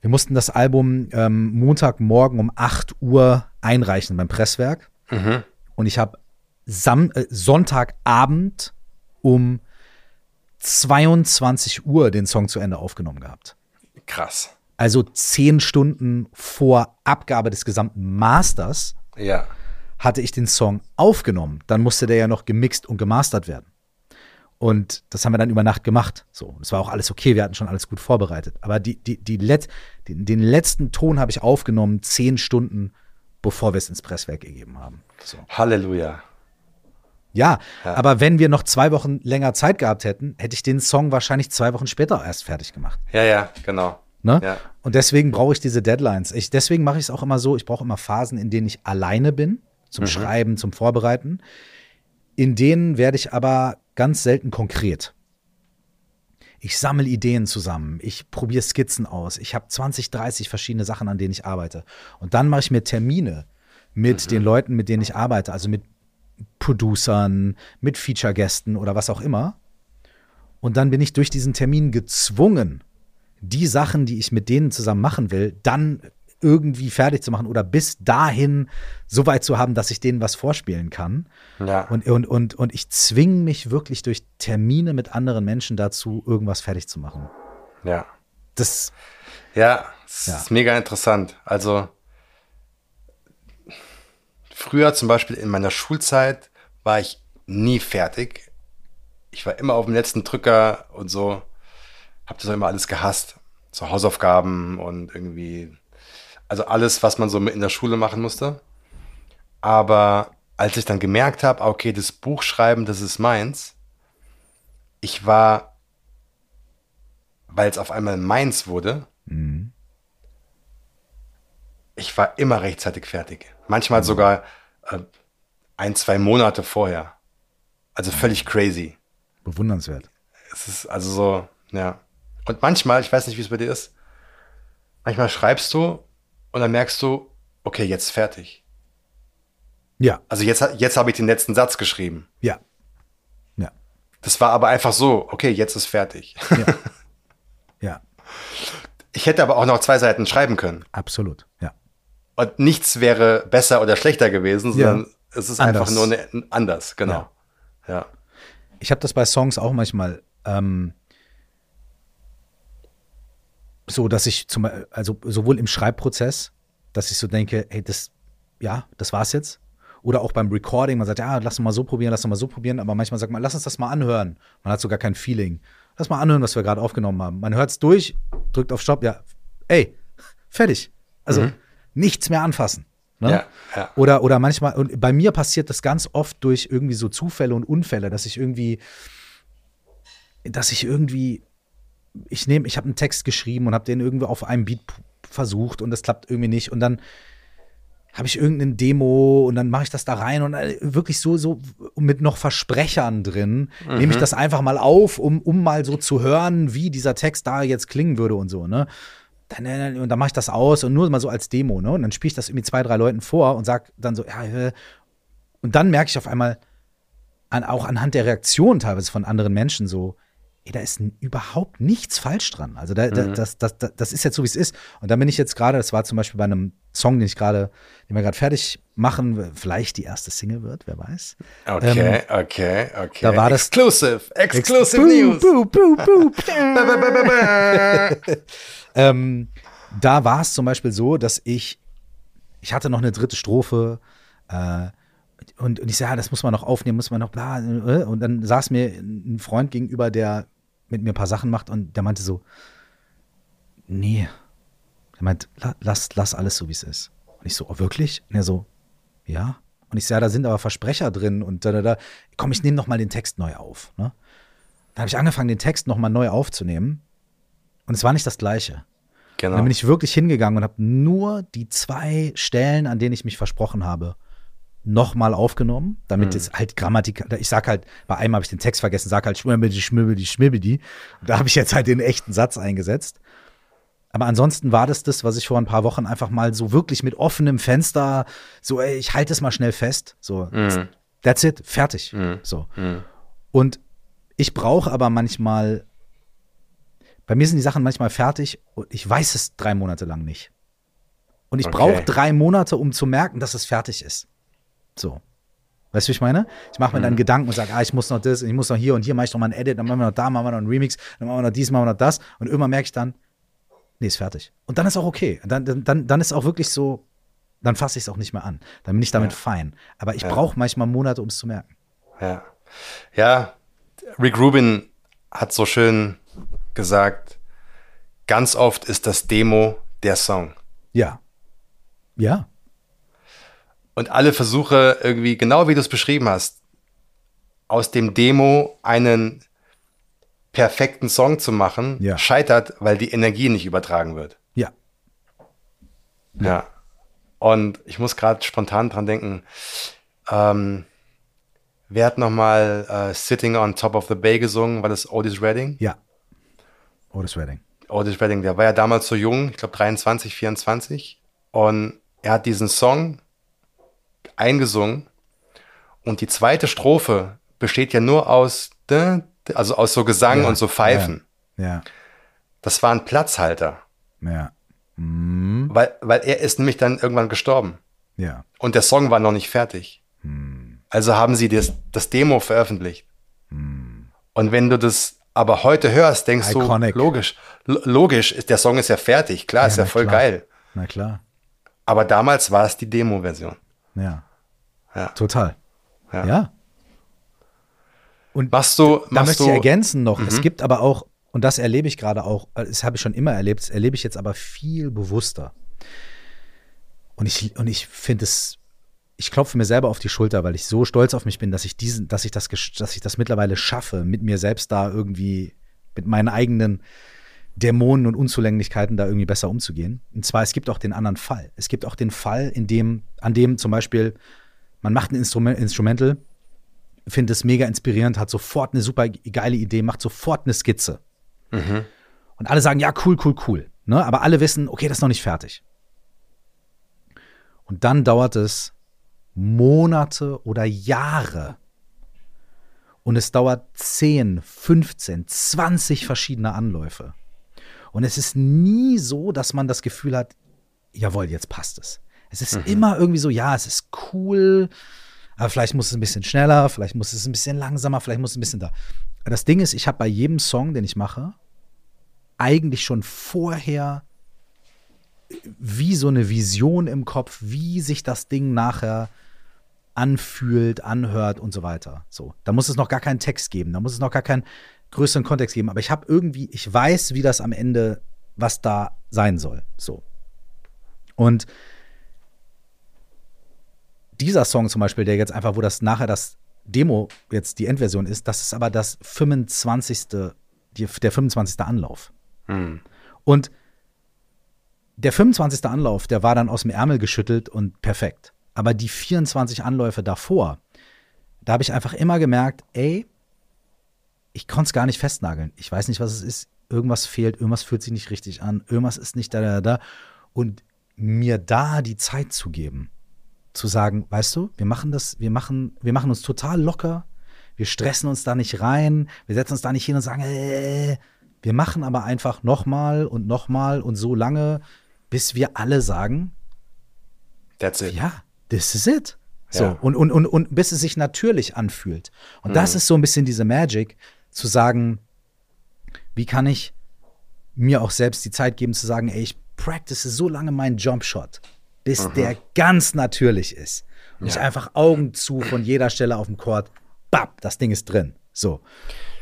Wir mussten das Album ähm, Montagmorgen um 8 Uhr einreichen beim Presswerk. Mhm. Und ich habe äh, Sonntagabend um 22 Uhr den Song zu Ende aufgenommen gehabt. Krass. Also zehn Stunden vor Abgabe des gesamten Masters ja. hatte ich den Song aufgenommen. Dann musste der ja noch gemixt und gemastert werden. Und das haben wir dann über Nacht gemacht. So, es war auch alles okay, wir hatten schon alles gut vorbereitet. Aber die, die, die Let, den, den letzten Ton habe ich aufgenommen, zehn Stunden, bevor wir es ins Presswerk gegeben haben. So. Halleluja. Ja, ja, aber wenn wir noch zwei Wochen länger Zeit gehabt hätten, hätte ich den Song wahrscheinlich zwei Wochen später erst fertig gemacht. Ja, ja, genau. Ne? Ja. Und deswegen brauche ich diese Deadlines. Ich, deswegen mache ich es auch immer so, ich brauche immer Phasen, in denen ich alleine bin, zum mhm. Schreiben, zum Vorbereiten. In denen werde ich aber ganz selten konkret. Ich sammle Ideen zusammen, ich probiere Skizzen aus, ich habe 20, 30 verschiedene Sachen, an denen ich arbeite. Und dann mache ich mir Termine mit mhm. den Leuten, mit denen ich arbeite, also mit Producern, mit Feature-Gästen oder was auch immer. Und dann bin ich durch diesen Termin gezwungen, die Sachen, die ich mit denen zusammen machen will, dann irgendwie fertig zu machen oder bis dahin so weit zu haben, dass ich denen was vorspielen kann. Ja. Und, und, und, und ich zwinge mich wirklich durch Termine mit anderen Menschen dazu, irgendwas fertig zu machen. Ja. Das. Ja, das ja. ist mega interessant. Also, früher zum Beispiel in meiner Schulzeit war ich nie fertig. Ich war immer auf dem letzten Drücker und so. Hab das auch immer alles gehasst. So Hausaufgaben und irgendwie also alles, was man so in der Schule machen musste. Aber als ich dann gemerkt habe, okay, das Buchschreiben, das ist meins, ich war, weil es auf einmal meins wurde, mhm. ich war immer rechtzeitig fertig. Manchmal mhm. sogar äh, ein, zwei Monate vorher. Also völlig crazy. Bewundernswert. Es ist also so, ja. Und manchmal, ich weiß nicht, wie es bei dir ist, manchmal schreibst du und dann merkst du, okay, jetzt fertig. Ja. Also jetzt, jetzt habe ich den letzten Satz geschrieben. Ja. Ja. Das war aber einfach so, okay, jetzt ist fertig. Ja. ja. Ich hätte aber auch noch zwei Seiten schreiben können. Absolut, ja. Und nichts wäre besser oder schlechter gewesen, sondern Es ist Anders. einfach nur eine, anders, genau. Ja. Ich habe das bei Songs auch manchmal ähm, so, dass ich zum also sowohl im Schreibprozess, dass ich so denke, hey, das, ja, das war's jetzt. Oder auch beim Recording, man sagt, ja, lass uns mal so probieren, lass uns mal so probieren, aber manchmal sagt man, lass uns das mal anhören. Man hat sogar kein Feeling. Lass mal anhören, was wir gerade aufgenommen haben. Man hört es durch, drückt auf Stopp, ja, ey, fertig. Also nichts mehr anfassen. Ne? Ja, ja. Oder, oder manchmal, und bei mir passiert das ganz oft durch irgendwie so Zufälle und Unfälle, dass ich irgendwie, dass ich irgendwie, ich nehme, ich habe einen Text geschrieben und habe den irgendwie auf einem Beat versucht und das klappt irgendwie nicht und dann habe ich irgendeine Demo und dann mache ich das da rein und äh, wirklich so, so mit noch Versprechern drin, nehme ich das einfach mal auf, um, um mal so zu hören, wie dieser Text da jetzt klingen würde und so, ne? Dann, äh, und dann mache ich das aus und nur mal so als Demo, ne? Und dann spiele ich das irgendwie zwei, drei Leuten vor und sag dann so, ja, und dann merke ich auf einmal, an, auch anhand der Reaktion teilweise von anderen Menschen so, ey, da ist überhaupt nichts falsch dran. Also da, da, das, das, das, das ist jetzt so, wie es ist. Und dann bin ich jetzt gerade, das war zum Beispiel bei einem Song, den ich gerade, den wir gerade fertig machen, vielleicht die erste Single wird, wer weiß. Okay, okay, okay. Ähm, da war das- Exclusive, exclusive News. ba, ba, ba. ähm, da war es zum Beispiel so, dass ich, ich hatte noch eine dritte Strophe äh, und, und ich sage, ja, das muss man noch aufnehmen, muss man noch bla. äh, Und dann saß mir ein Freund gegenüber, der mit mir ein paar Sachen macht und der meinte so, nee. Er meint, la, lass, lass alles so, wie es ist. Und ich so, oh, wirklich? Und er so, ja. Und ich so, ja, da sind aber Versprecher drin und da, da, da. Komm, ich nehme noch mal den Text neu auf. Ne? Dann habe ich angefangen, den Text noch mal neu aufzunehmen. Und es war nicht das Gleiche. Und Genau. dann bin ich wirklich hingegangen und habe nur die zwei Stellen, an denen ich mich versprochen habe, nochmal aufgenommen, damit es halt Grammatik, ich sag halt, bei einem habe ich den Text vergessen, sag halt schmibbidi, schmibbidi, schmibbidi. Und da habe ich jetzt halt den echten Satz eingesetzt. Aber ansonsten war das das, was ich vor ein paar Wochen einfach mal so wirklich mit offenem Fenster, so, ey, ich halte es mal schnell fest. So, Mhm. that's it, fertig. So. Und ich brauche aber manchmal, bei mir sind die Sachen manchmal fertig und ich weiß es drei Monate lang nicht. Und ich Okay. brauche drei Monate, um zu merken, dass es fertig ist. So. Weißt du, wie ich meine? Ich mache mir dann Gedanken und sage, ah, ich muss noch das, ich muss noch hier und hier mache ich noch mal ein Edit, dann machen wir noch da, machen wir noch einen Remix, dann machen wir noch dies, machen wir noch das. Und irgendwann merke ich dann, nee, ist fertig. Und dann ist auch okay. Dann, dann, dann, ist auch wirklich so, dann fasse ich es auch nicht mehr an. Dann bin ich damit Ja. fein. Aber ich brauche manchmal Monate, um es zu merken. Ja. ja, Rick Rubin hat so schön gesagt, ganz oft ist das Demo der Song. Ja. Ja. Und alle Versuche irgendwie, genau wie du es beschrieben hast, aus dem Demo einen perfekten Song zu machen, Ja. scheitert, weil die Energie nicht übertragen wird. Ja. Ja. Und ich muss gerade spontan dran denken, ähm, wer hat nochmal äh, Sitting on Top of the Bay gesungen? War das Otis Redding? Ja. Otis Redding. Otis Redding, der war ja damals so jung, ich glaube 23, 24. Und er hat diesen Song eingesungen. Und die zweite Strophe besteht ja nur aus, also aus so Gesang Ja, und so Pfeifen. Ja. Das war ein Platzhalter, Ja. weil, weil er ist nämlich dann irgendwann gestorben. Ja. Und der Song war noch nicht fertig. Also haben sie das, das Demo veröffentlicht. Und wenn du das aber heute hörst, denkst Iconic. du, logisch, lo- logisch, ist, der Song ist ja fertig, klar, ist ja voll klar. geil. Na klar. Aber damals war es die Demo-Version. Ja. Ja. Total. Ja. Ja. Und Machst du, da machst möchte du, ich ergänzen noch, es gibt aber auch, und das erlebe ich gerade auch, äh, das habe ich schon immer erlebt, das erlebe ich jetzt aber viel bewusster. Und ich, und ich finde es, ich klopfe mir selber auf die Schulter, weil ich so stolz auf mich bin, dass ich diesen, dass ich das, dass ich das mittlerweile schaffe, mit mir selbst da irgendwie, mit meinen eigenen Dämonen und Unzulänglichkeiten da irgendwie besser umzugehen. Und zwar, es gibt auch den anderen Fall. Es gibt auch den Fall, in dem, an dem zum Beispiel, man macht ein Instrument, Instrumental, findet es mega inspirierend, hat sofort eine super geile Idee, macht sofort eine Skizze. Und alle sagen, ja, cool, cool, cool. Ne? Aber alle wissen, okay, das ist noch nicht fertig. Und dann dauert es Monate oder Jahre. Und es dauert 10, 15, 20 verschiedene Anläufe. Und es ist nie so, dass man das Gefühl hat, jawohl, jetzt passt es. Es ist immer irgendwie so, ja, es ist cool, aber vielleicht muss es ein bisschen schneller, vielleicht muss es ein bisschen langsamer, vielleicht muss es ein bisschen da. Das Ding ist, ich habe bei jedem Song, den ich mache, eigentlich schon vorher wie so eine Vision im Kopf, wie sich das Ding nachher anfühlt, anhört und so weiter. So, da muss es noch gar keinen Text geben, da muss es noch gar keinen größeren Kontext geben. Aber ich habe irgendwie, ich weiß, wie das am Ende, was da sein soll. So. Und dieser Song zum Beispiel, der jetzt einfach, wo das nachher das Demo jetzt die Endversion ist, das ist aber das 25. Die, der 25. Anlauf. Hm. Und der 25. Anlauf, der war dann aus dem Ärmel geschüttelt und perfekt. Aber die 24 Anläufe davor, da habe ich einfach immer gemerkt, ey, ich konnte es gar nicht festnageln. Ich weiß nicht, was es ist. Irgendwas fehlt, irgendwas fühlt sich nicht richtig an, irgendwas ist nicht da, da, da. Und mir da die Zeit zu geben, zu sagen, weißt du, wir machen das, wir machen, wir machen uns total locker, wir stressen uns da nicht rein, wir setzen uns da nicht hin und sagen, äh, wir machen aber einfach nochmal und nochmal und so lange, bis wir alle sagen, That's it. Ja, this is it. So, ja. und, und, und, und bis es sich natürlich anfühlt. Und mhm. das ist so ein bisschen diese Magic, zu sagen, wie kann ich mir auch selbst die Zeit geben zu sagen, ey, ich practice so lange meinen Jumpshot, bis mhm. der ganz natürlich ist. Und ja. ich einfach Augen zu von jeder Stelle auf dem Court, bap, das Ding ist drin. So.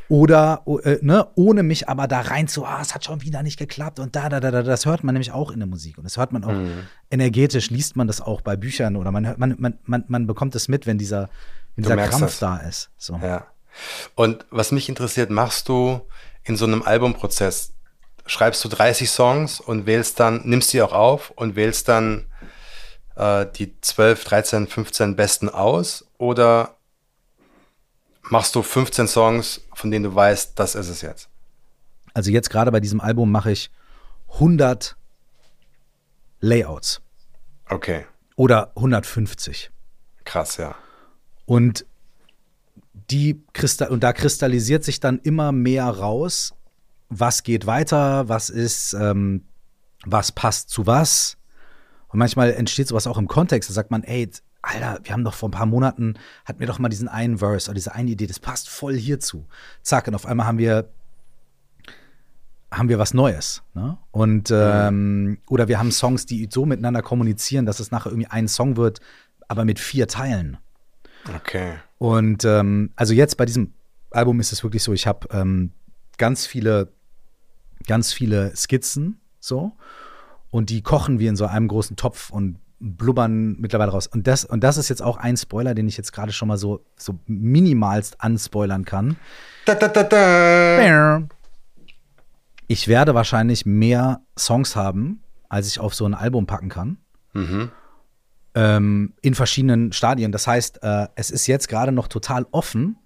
Oder, äh, ne, ohne mich aber da rein zu, ah, es hat schon wieder nicht geklappt und da, da, da, da, das hört man nämlich auch in der Musik. Und das hört man auch mhm. energetisch, liest man das auch bei Büchern oder man, man, man, man, man bekommt es mit, wenn dieser, wenn dieser Krampf das. da ist. So. Ja. Und was mich interessiert, machst du in so einem Albumprozess, schreibst du 30 Songs und wählst dann, nimmst die auch auf und wählst dann äh, die 12, 13, 15 besten aus oder machst du 15 Songs, von denen du weißt, das ist es jetzt? Also jetzt gerade bei diesem Album mache ich 100 Layouts. Okay. Oder 150. Krass, ja. Und die Kristall und da kristallisiert sich dann immer mehr raus, was geht weiter, was ist, ähm, was passt zu was. Und manchmal entsteht sowas auch im Kontext. Da sagt man, ey, Alter, wir haben doch vor ein paar Monaten, hatten wir doch mal diesen einen Verse oder diese eine Idee, das passt voll hierzu. Zack, und auf einmal haben wir haben wir was Neues. Ne? Und ähm, oder wir haben Songs, die so miteinander kommunizieren, dass es nachher irgendwie ein Song wird, aber mit vier Teilen. Okay. Und ähm, also jetzt bei diesem Album ist es wirklich so, ich habe ähm, ganz viele, ganz viele Skizzen so und die kochen wir in so einem großen Topf und blubbern mittlerweile raus. Und das, und das ist jetzt auch ein Spoiler, den ich jetzt gerade schon mal so, so minimalst anspoilern kann. Da, da, da, ich werde wahrscheinlich mehr Songs haben, als ich auf so ein Album packen kann. Mhm ähm, in verschiedenen Stadien. Das heißt, äh, es ist jetzt gerade noch total offen,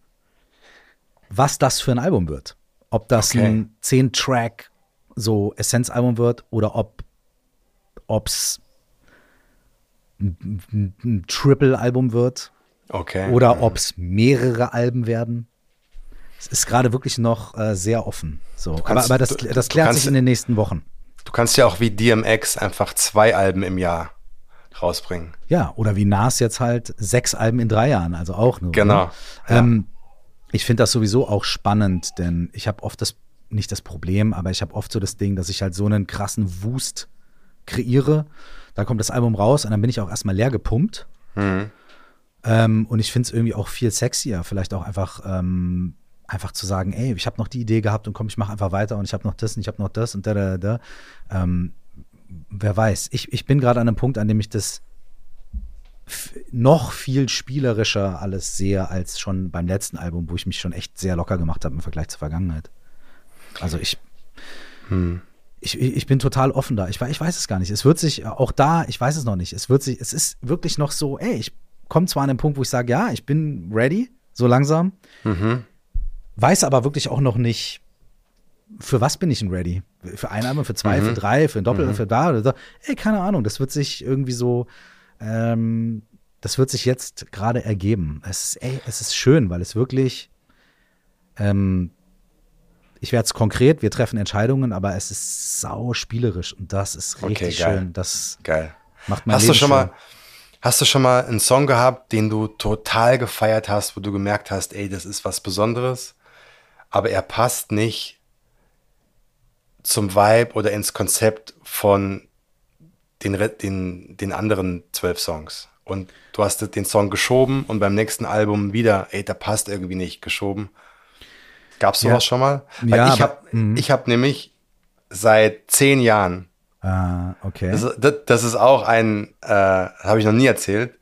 was das für ein Album wird. Ob das okay. ein 10-Track so Essenz-Album wird oder ob es ein, ein Triple-Album wird. Okay. Oder ob es mehrere Alben werden. Es ist gerade wirklich noch äh, sehr offen. So. Kannst, aber, aber, das, das klärt kannst, sich in den nächsten Wochen. Du kannst ja auch wie DMX einfach zwei Alben im Jahr rausbringen. Ja, oder wie Nas jetzt halt sechs Alben in drei Jahren, also auch nur. Genau. Ja. Ähm, ich finde das sowieso auch spannend, denn ich habe oft das, nicht das Problem, aber ich habe oft so das Ding, dass ich halt so einen krassen Wust kreiere. Da kommt das Album raus und dann bin ich auch erstmal leer gepumpt. Mhm. Ähm, und ich finde es irgendwie auch viel sexier, vielleicht auch einfach, ähm, einfach zu sagen, ey, ich habe noch die Idee gehabt und komm, ich mache einfach weiter und ich habe noch das und ich habe noch das und da, da, da. Ähm, wer weiß. Ich, ich bin gerade an einem Punkt, an dem ich das noch viel spielerischer alles sehe als schon beim letzten Album, wo ich mich schon echt sehr locker gemacht habe im Vergleich zur Vergangenheit. Also ich, hm. ich, ich bin total offen da. Ich, ich weiß es gar nicht. Es wird sich auch da, ich weiß es noch nicht. Es wird sich, es ist wirklich noch so, ey, ich komme zwar an den Punkt, wo ich sage, ja, ich bin ready, so langsam, mhm. weiß aber wirklich auch noch nicht, für was bin ich denn ready? Für ein Album, für zwei, mhm. für drei, für ein Doppel, mhm. für da oder da. Ey, keine Ahnung, das wird sich irgendwie so, ähm, das wird sich jetzt gerade ergeben. Es ist, ey, es ist schön, weil es wirklich, ähm, ich werde es konkret, wir treffen Entscheidungen, aber es ist sau spielerisch und das ist richtig okay, schön. Das geil. macht mein hast Leben du schon mal, Hast du schon mal einen Song gehabt, den du total gefeiert hast, wo du gemerkt hast, ey, das ist was Besonderes, aber er passt nicht zum Vibe oder ins Konzept von den, den, den anderen zwölf Songs? Und du hast den Song geschoben und beim nächsten Album wieder, ey, da passt irgendwie nicht, geschoben. Gab's sowas Ja. schon mal? Weil Ja, ich habe mhm. ich hab nämlich seit zehn Jahren Ah, okay. das, das, das ist auch ein, äh, habe ich noch nie erzählt.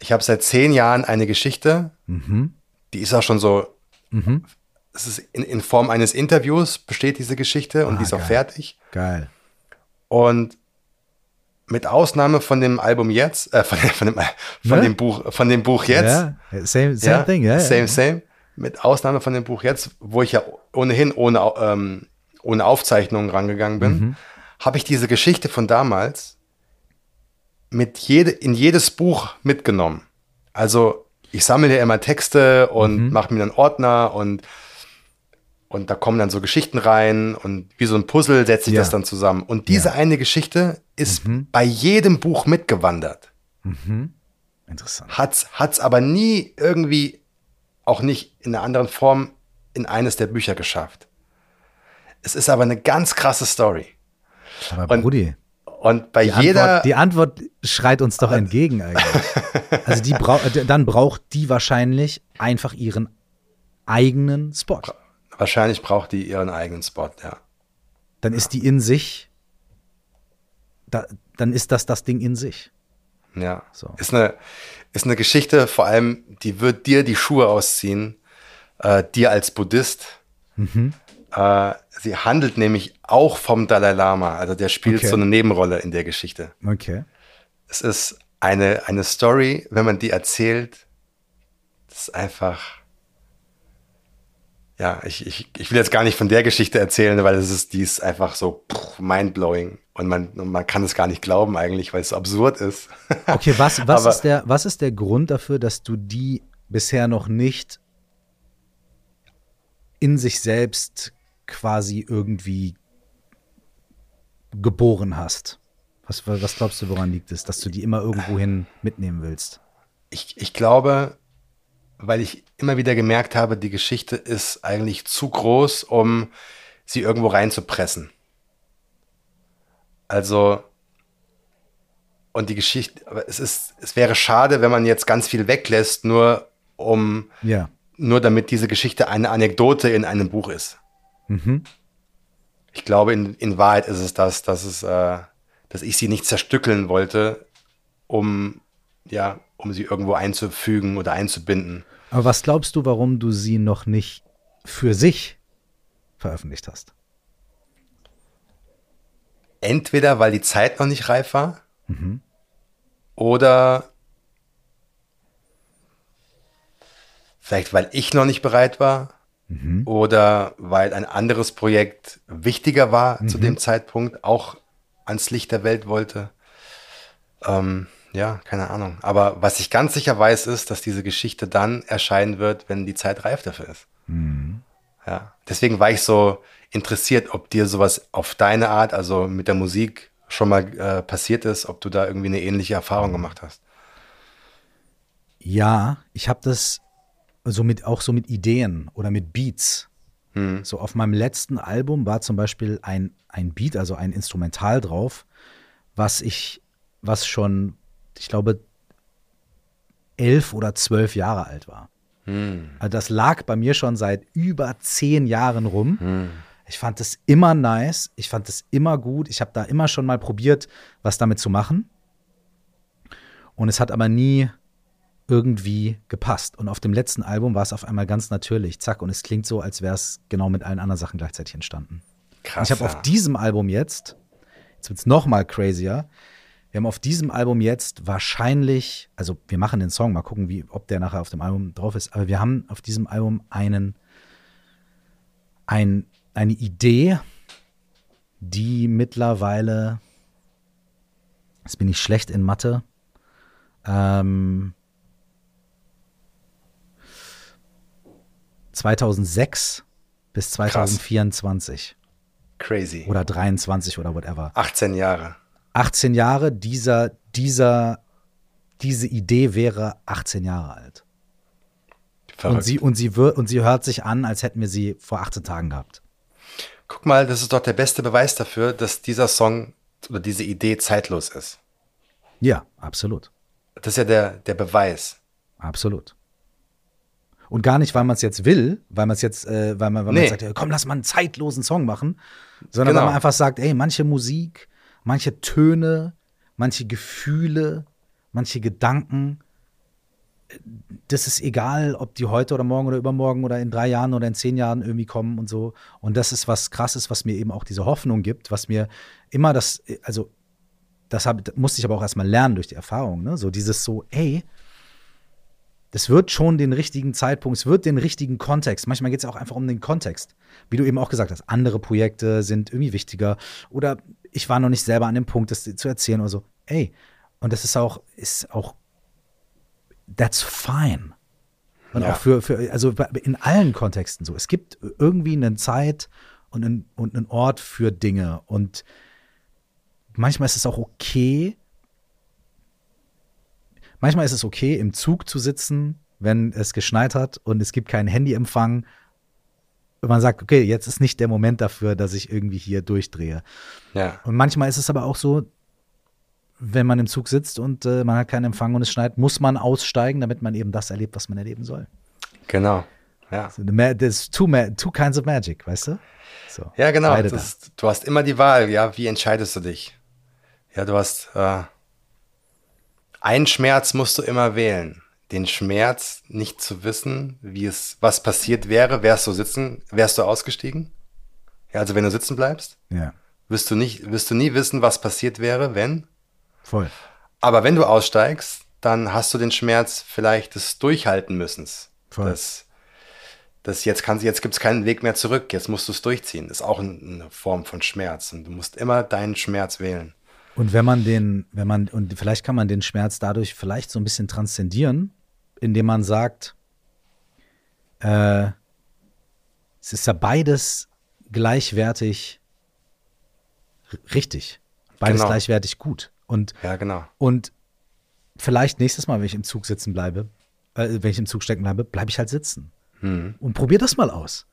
Ich habe seit zehn Jahren eine Geschichte, mhm. die ist auch schon so, Mhm. Es ist in, in Form eines Interviews besteht diese Geschichte und Ah, die ist auch geil. fertig. Geil. Und mit Ausnahme von dem Album jetzt, äh, von, von, dem, von, Ne? dem Buch, von dem Buch jetzt, Ja, same, same thing, ja. same, ja. same, mit Ausnahme von dem Buch jetzt, wo ich ja ohnehin ohne, ähm, ohne Aufzeichnungen rangegangen bin, Mhm. habe ich diese Geschichte von damals mit jede, in jedes Buch mitgenommen. Also ich sammle ja immer Texte und Mhm. mache mir dann Ordner und, und da kommen dann so Geschichten rein und wie so ein Puzzle setze ich Ja. das dann zusammen. Und diese Ja. eine Geschichte ist Mhm. bei jedem Buch mitgewandert. Interessant. Hat's, hat's aber nie irgendwie, auch nicht in einer anderen Form, in eines der Bücher geschafft. Es ist aber eine ganz krasse Story. Aber Und Brudi, Und bei die jeder, Antwort, die Antwort schreit uns doch entgegen eigentlich. Also die brau dann braucht die wahrscheinlich einfach ihren eigenen Spot. Wahrscheinlich braucht die ihren eigenen Spot, ja. Dann ist die in sich, da, dann ist das das Ding in sich. Ja. So. Ist eine, ist eine Geschichte, vor allem, die wird dir die Schuhe ausziehen, äh, dir als Buddhist. Mhm. Äh, sie handelt nämlich auch vom Dalai Lama, also der spielt Okay. so eine Nebenrolle in der Geschichte. Okay. Es ist eine, eine Story, wenn man die erzählt, das ist einfach. Ja, ich, ich, ich will jetzt gar nicht von der Geschichte erzählen, weil es ist, die ist einfach so pff, mindblowing und man, und man kann es gar nicht glauben eigentlich, weil es so absurd ist. Okay, was, was, Aber- ist der, was ist der Grund dafür, dass du die bisher noch nicht in sich selbst quasi irgendwie geboren hast? Was, was glaubst du, woran liegt es, dass du die immer irgendwohin mitnehmen willst? Ich, ich glaube, weil ich immer wieder gemerkt habe, die Geschichte ist eigentlich zu groß, um sie irgendwo reinzupressen. Also, und die Geschichte, aber es ist, es wäre schade, wenn man jetzt ganz viel weglässt, nur um, Ja. nur damit diese Geschichte eine Anekdote in einem Buch ist. Mhm. Ich glaube, in, in Wahrheit ist es das, dass es, äh, dass ich sie nicht zerstückeln wollte, um, ja, um sie irgendwo einzufügen oder einzubinden. Aber was glaubst du, warum du sie noch nicht für sich veröffentlicht hast? Entweder weil die Zeit noch nicht reif war oder vielleicht weil ich noch nicht bereit war oder weil ein anderes Projekt wichtiger war zu dem Zeitpunkt, auch ans Licht der Welt wollte. Ähm, ja, keine Ahnung. Aber was ich ganz sicher weiß, ist, dass diese Geschichte dann erscheinen wird, wenn die Zeit reif dafür ist. Ja, deswegen war ich so interessiert, ob dir sowas auf deine Art, also mit der Musik, schon mal äh, passiert ist, ob du da irgendwie eine ähnliche Erfahrung gemacht hast. Ja, ich habe das so mit, auch so mit Ideen oder mit Beats. So auf meinem letzten Album war zum Beispiel ein, ein Beat, also ein Instrumental drauf, was ich, was schon, ich glaube, elf oder zwölf Jahre alt war. Also das lag bei mir schon seit über zehn Jahren rum. Ich fand es immer nice, ich fand es immer gut. Ich habe da immer schon mal probiert, was damit zu machen. Und es hat aber nie irgendwie gepasst. Und auf dem letzten Album war es auf einmal ganz natürlich, zack. Und es klingt so, als wäre es genau mit allen anderen Sachen gleichzeitig entstanden. Und Krass. ich habe auf diesem Album jetzt, jetzt wird es noch mal crazier, wir haben auf diesem Album jetzt wahrscheinlich, also wir machen den Song, mal gucken, wie, ob der nachher auf dem Album drauf ist, aber wir haben auf diesem Album einen, ein, eine Idee, die mittlerweile, jetzt bin ich schlecht in Mathe, ähm, 2006 bis 2024 Crazy. oder 23 oder whatever. 18 Jahre. 18 Jahre dieser, dieser, diese Idee wäre 18 Jahre alt. Verrückt. Und sie, und, sie wir, und sie hört sich an, als hätten wir sie vor 18 Tagen gehabt. Guck mal, das ist doch der beste Beweis dafür, dass dieser Song oder diese Idee zeitlos ist. Ja, absolut. Das ist ja der, der Beweis. Absolut. Und gar nicht, weil man es jetzt will, weil man es jetzt, äh, weil man, weil man Nee. sagt, ja, komm, lass mal einen zeitlosen Song machen, sondern Genau. weil man einfach sagt, ey, manche Musik, manche Töne, manche Gefühle, manche Gedanken, das ist egal, ob die heute oder morgen oder übermorgen oder in drei Jahren oder in zehn Jahren irgendwie kommen und so. Und das ist was Krasses, was mir eben auch diese Hoffnung gibt, was mir immer das, also das hab, musste ich aber auch erstmal lernen durch die Erfahrung, ne? So dieses so, ey, das wird schon den richtigen Zeitpunkt, es wird den richtigen Kontext. Manchmal geht es auch einfach um den Kontext. Wie du eben auch gesagt hast, andere Projekte sind irgendwie wichtiger oder ich war noch nicht selber an dem Punkt, das zu erzählen oder so. Ey, und das ist auch, ist auch, that's fine. Und Ja. auch für, für, also in allen Kontexten so. Es gibt irgendwie eine Zeit und einen, und einen Ort für Dinge. Und manchmal ist es auch okay, manchmal ist es okay, im Zug zu sitzen, wenn es geschneit hat und es gibt keinen Handyempfang. Man sagt, okay, jetzt ist nicht der Moment dafür, dass ich irgendwie hier durchdrehe. Ja. Und manchmal ist es aber auch so, wenn man im Zug sitzt und äh, man hat keinen Empfang und es schneit, muss man aussteigen, damit man eben das erlebt, was man erleben soll. Genau. Ja. So, There's two, two kinds of magic, weißt du? So, Ja, genau. Das, du hast immer die Wahl, ja, wie entscheidest du dich? Ja, du hast äh, einen Schmerz musst du immer wählen. Den Schmerz, nicht zu wissen, wie es, was passiert wäre, wärst du sitzen, wärst du ausgestiegen? Ja, also wenn du sitzen bleibst. Ja, wirst du nicht, wirst du nie wissen, was passiert wäre, wenn. voll. Aber wenn du aussteigst, dann hast du den Schmerz vielleicht des Durchhalten müssens. Voll. Das, das jetzt kannst, jetzt gibt's keinen Weg mehr zurück. Jetzt musst du es durchziehen. Das ist auch ein- eine Form von Schmerz. Und du musst immer deinen Schmerz wählen. Und wenn man den, wenn man, und vielleicht kann man den Schmerz dadurch vielleicht so ein bisschen transzendieren, indem man sagt, äh, es ist ja beides gleichwertig richtig. Beides Genau. gleichwertig gut. Und, Ja, genau. und vielleicht nächstes Mal, wenn ich im Zug sitzen bleibe, äh, wenn ich im Zug stecken bleibe, bleibe ich halt sitzen. Und probier das mal aus.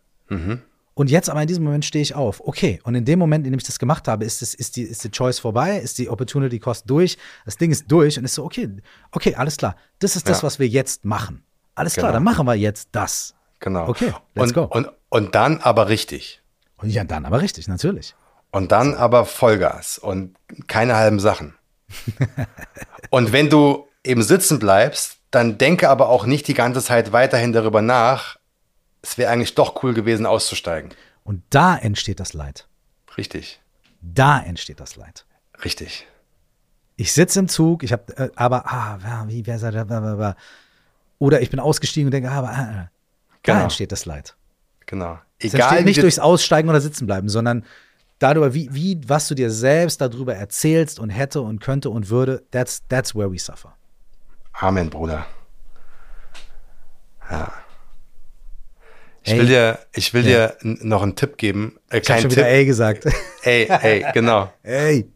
Und jetzt aber in diesem Moment stehe ich auf. Okay, und in dem Moment, in dem ich das gemacht habe, ist, das, ist, die, ist die Choice vorbei, ist die Opportunity Cost durch, das Ding ist durch und ist so, okay, okay, alles klar. Das ist das, Ja. was wir jetzt machen. Alles klar, Genau. dann machen wir jetzt das. Genau. Okay, let's und, go. Und, und dann aber richtig. Und ja, dann aber richtig, natürlich. Und dann aber Vollgas und keine halben Sachen. und wenn du eben sitzen bleibst, dann denke aber auch nicht die ganze Zeit weiterhin darüber nach, es wäre eigentlich doch cool gewesen, auszusteigen. Und da entsteht das Leid. Richtig. Da entsteht das Leid. Richtig. Ich sitze im Zug, ich habe, äh, aber, ah, wie, wer sagt, blablabla. oder ich bin ausgestiegen und denke, ah, aber, ah, ah. da Genau. entsteht das Leid. Genau. Es Egal nicht du- durchs Aussteigen oder Sitzen bleiben, sondern darüber, wie, wie, was du dir selbst darüber erzählst und hätte und könnte und würde, that's, that's where we suffer. Amen, Bruder. Ja. Ich Ey. will dir, ich will Ja. dir noch einen Tipp geben. Äh, Ich habe schon Tipp. wieder ey gesagt. Ey, ey, genau. ey.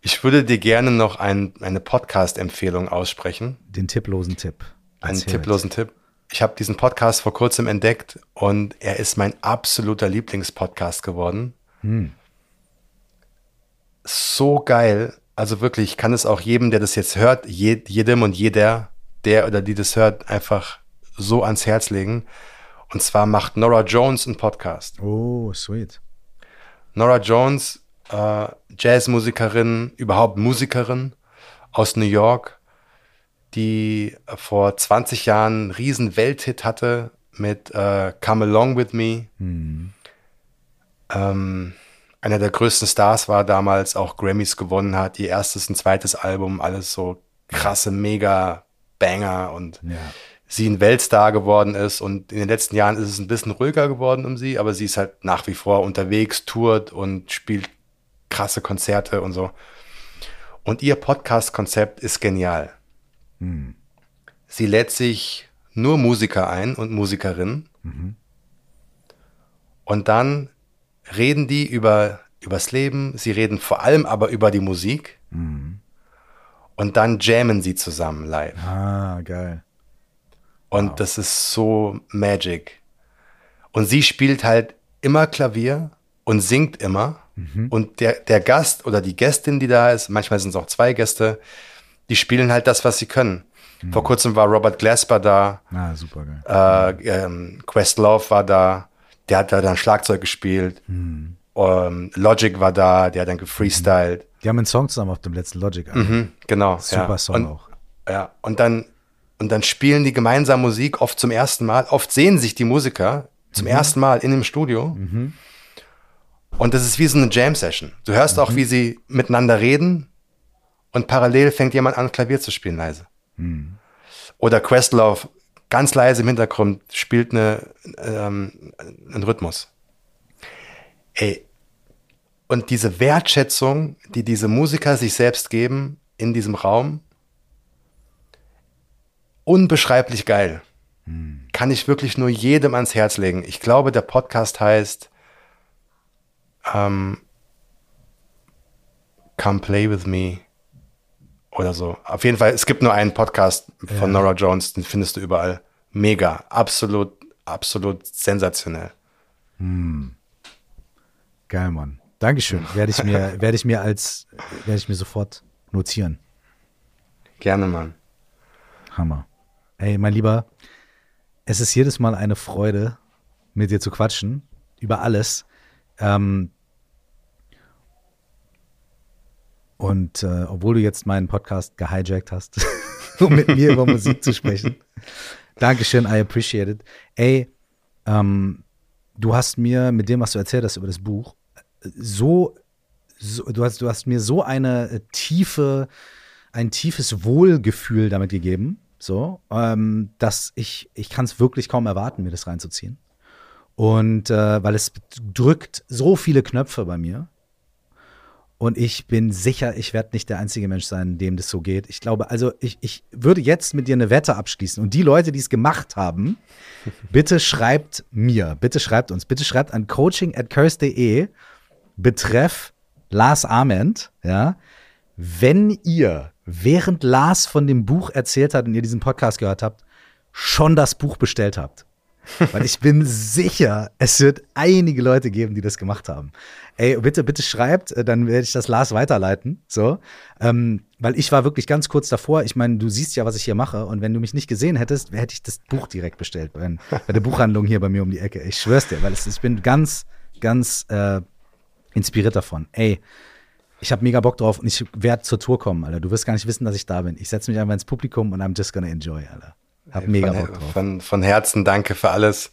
Ich würde dir gerne noch ein, eine Podcast-Empfehlung aussprechen. Den tipplosen Tipp. Einen tipplosen Tipp. Ich habe diesen Podcast vor kurzem entdeckt und er ist mein absoluter Lieblingspodcast geworden. Hm. So geil. Also wirklich, ich kann es auch jedem, der das jetzt hört, je, jedem und jeder, der oder die das hört, einfach so ans Herz legen. Und zwar macht Nora Jones einen Podcast. Oh, sweet. Nora Jones, äh, Jazzmusikerin, überhaupt Musikerin aus New York, die vor 20 Jahren einen riesen Welthit hatte mit äh, Come Along With Me. Ähm, einer der größten Stars war damals, auch Grammys gewonnen hat, ihr erstes und zweites Album, alles so krasse Mega-Banger und Ja. Sie ein Weltstar geworden ist und in den letzten Jahren ist es ein bisschen ruhiger geworden um sie, aber sie ist halt nach wie vor unterwegs, tourt und spielt krasse Konzerte und so. Und ihr Podcast-Konzept ist genial. Sie lädt sich nur Musiker ein und Musikerinnen und dann reden die über übers Leben, sie reden vor allem aber über die Musik Und dann jammen sie zusammen live. Ah, geil. Und das ist so Magic. Und sie spielt halt immer Klavier und singt immer. Und der, der Gast oder die Gästin, die da ist, manchmal sind es auch zwei Gäste, die spielen halt das, was sie können. Vor kurzem war Robert Glasper da, Ah, super geil. äh, ähm, Questlove war da, der hat da dann Schlagzeug gespielt. Ähm, Logic war da, der hat dann gefreestylt. Die haben einen Song zusammen auf dem letzten Logic. Mhm, genau. Super ja. Song und, auch. Ja, und dann, und dann spielen die gemeinsam Musik, oft zum ersten Mal. Oft sehen sich die Musiker zum ersten Mal in dem Studio. Und das ist wie so eine Jam-Session. Du hörst auch, wie sie miteinander reden und parallel fängt jemand an, Klavier zu spielen leise. Oder Questlove ganz leise im Hintergrund spielt eine, ähm, einen Rhythmus. Ey, und diese Wertschätzung, die diese Musiker sich selbst geben in diesem Raum, unbeschreiblich geil. Kann ich wirklich nur jedem ans Herz legen. Ich glaube, der Podcast heißt ähm, Come Play With Me oder so. Auf jeden Fall, es gibt nur einen Podcast von Nora Jones, den findest du überall. Mega, absolut, absolut sensationell. Geil, Mann. Dankeschön. Werde ich mir, werde ich mir als, werde ich mir sofort notieren. Gerne, Mann. Hammer. Ey, mein Lieber, es ist jedes Mal eine Freude, mit dir zu quatschen. Über alles. Ähm, und äh, obwohl du jetzt meinen Podcast gehijackt hast, um mit mir über Musik zu sprechen. Dankeschön, I appreciate it. Ey, ähm, du hast mir mit dem, was du erzählt hast über das Buch, so, so du, hast, du hast mir so eine tiefe, ein tiefes Wohlgefühl damit gegeben, so, ähm, dass ich, ich kann es wirklich kaum erwarten, mir das reinzuziehen. Und äh, weil es drückt so viele Knöpfe bei mir. Und ich bin sicher, ich werde nicht der einzige Mensch sein, dem das so geht. Ich glaube, also ich, ich würde jetzt mit dir eine Wette abschließen. Und die Leute, die es gemacht haben, bitte schreibt mir, bitte schreibt uns, bitte schreibt an coaching at curse.de betreff Lars Ament, ja, wenn ihr, während Lars von dem Buch erzählt hat und ihr diesen Podcast gehört habt, schon das Buch bestellt habt. Weil ich bin sicher, es wird einige Leute geben, die das gemacht haben. Ey, bitte, bitte schreibt, äh, dann werde ich das Lars weiterleiten. So. Ähm, weil ich war wirklich ganz kurz davor. Ich meine, du siehst ja, was ich hier mache. Und wenn du mich nicht gesehen hättest, hätte ich das Buch direkt bestellt bei, bei der Buchhandlung hier bei mir um die Ecke. Ich schwör's dir, weil es, ich bin ganz, ganz äh, inspiriert davon. Ey, ich habe mega Bock drauf und ich werde zur Tour kommen, Alter. Du wirst gar nicht wissen, dass ich da bin. Ich setze mich einfach ins Publikum und I'm just gonna enjoy, Alter. Hab mega von, Bock drauf. Von, von Herzen danke für alles.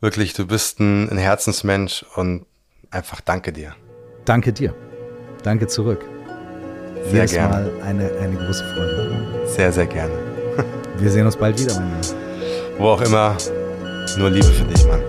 Wirklich, du bist ein, ein Herzensmensch und einfach danke dir. Danke dir. Danke zurück. Sehr Jedes gerne. Mal eine, eine große Freude. Sehr, sehr gerne. Wir sehen uns bald wieder, mein Lieber. Wo auch immer, nur Liebe für dich, Mann.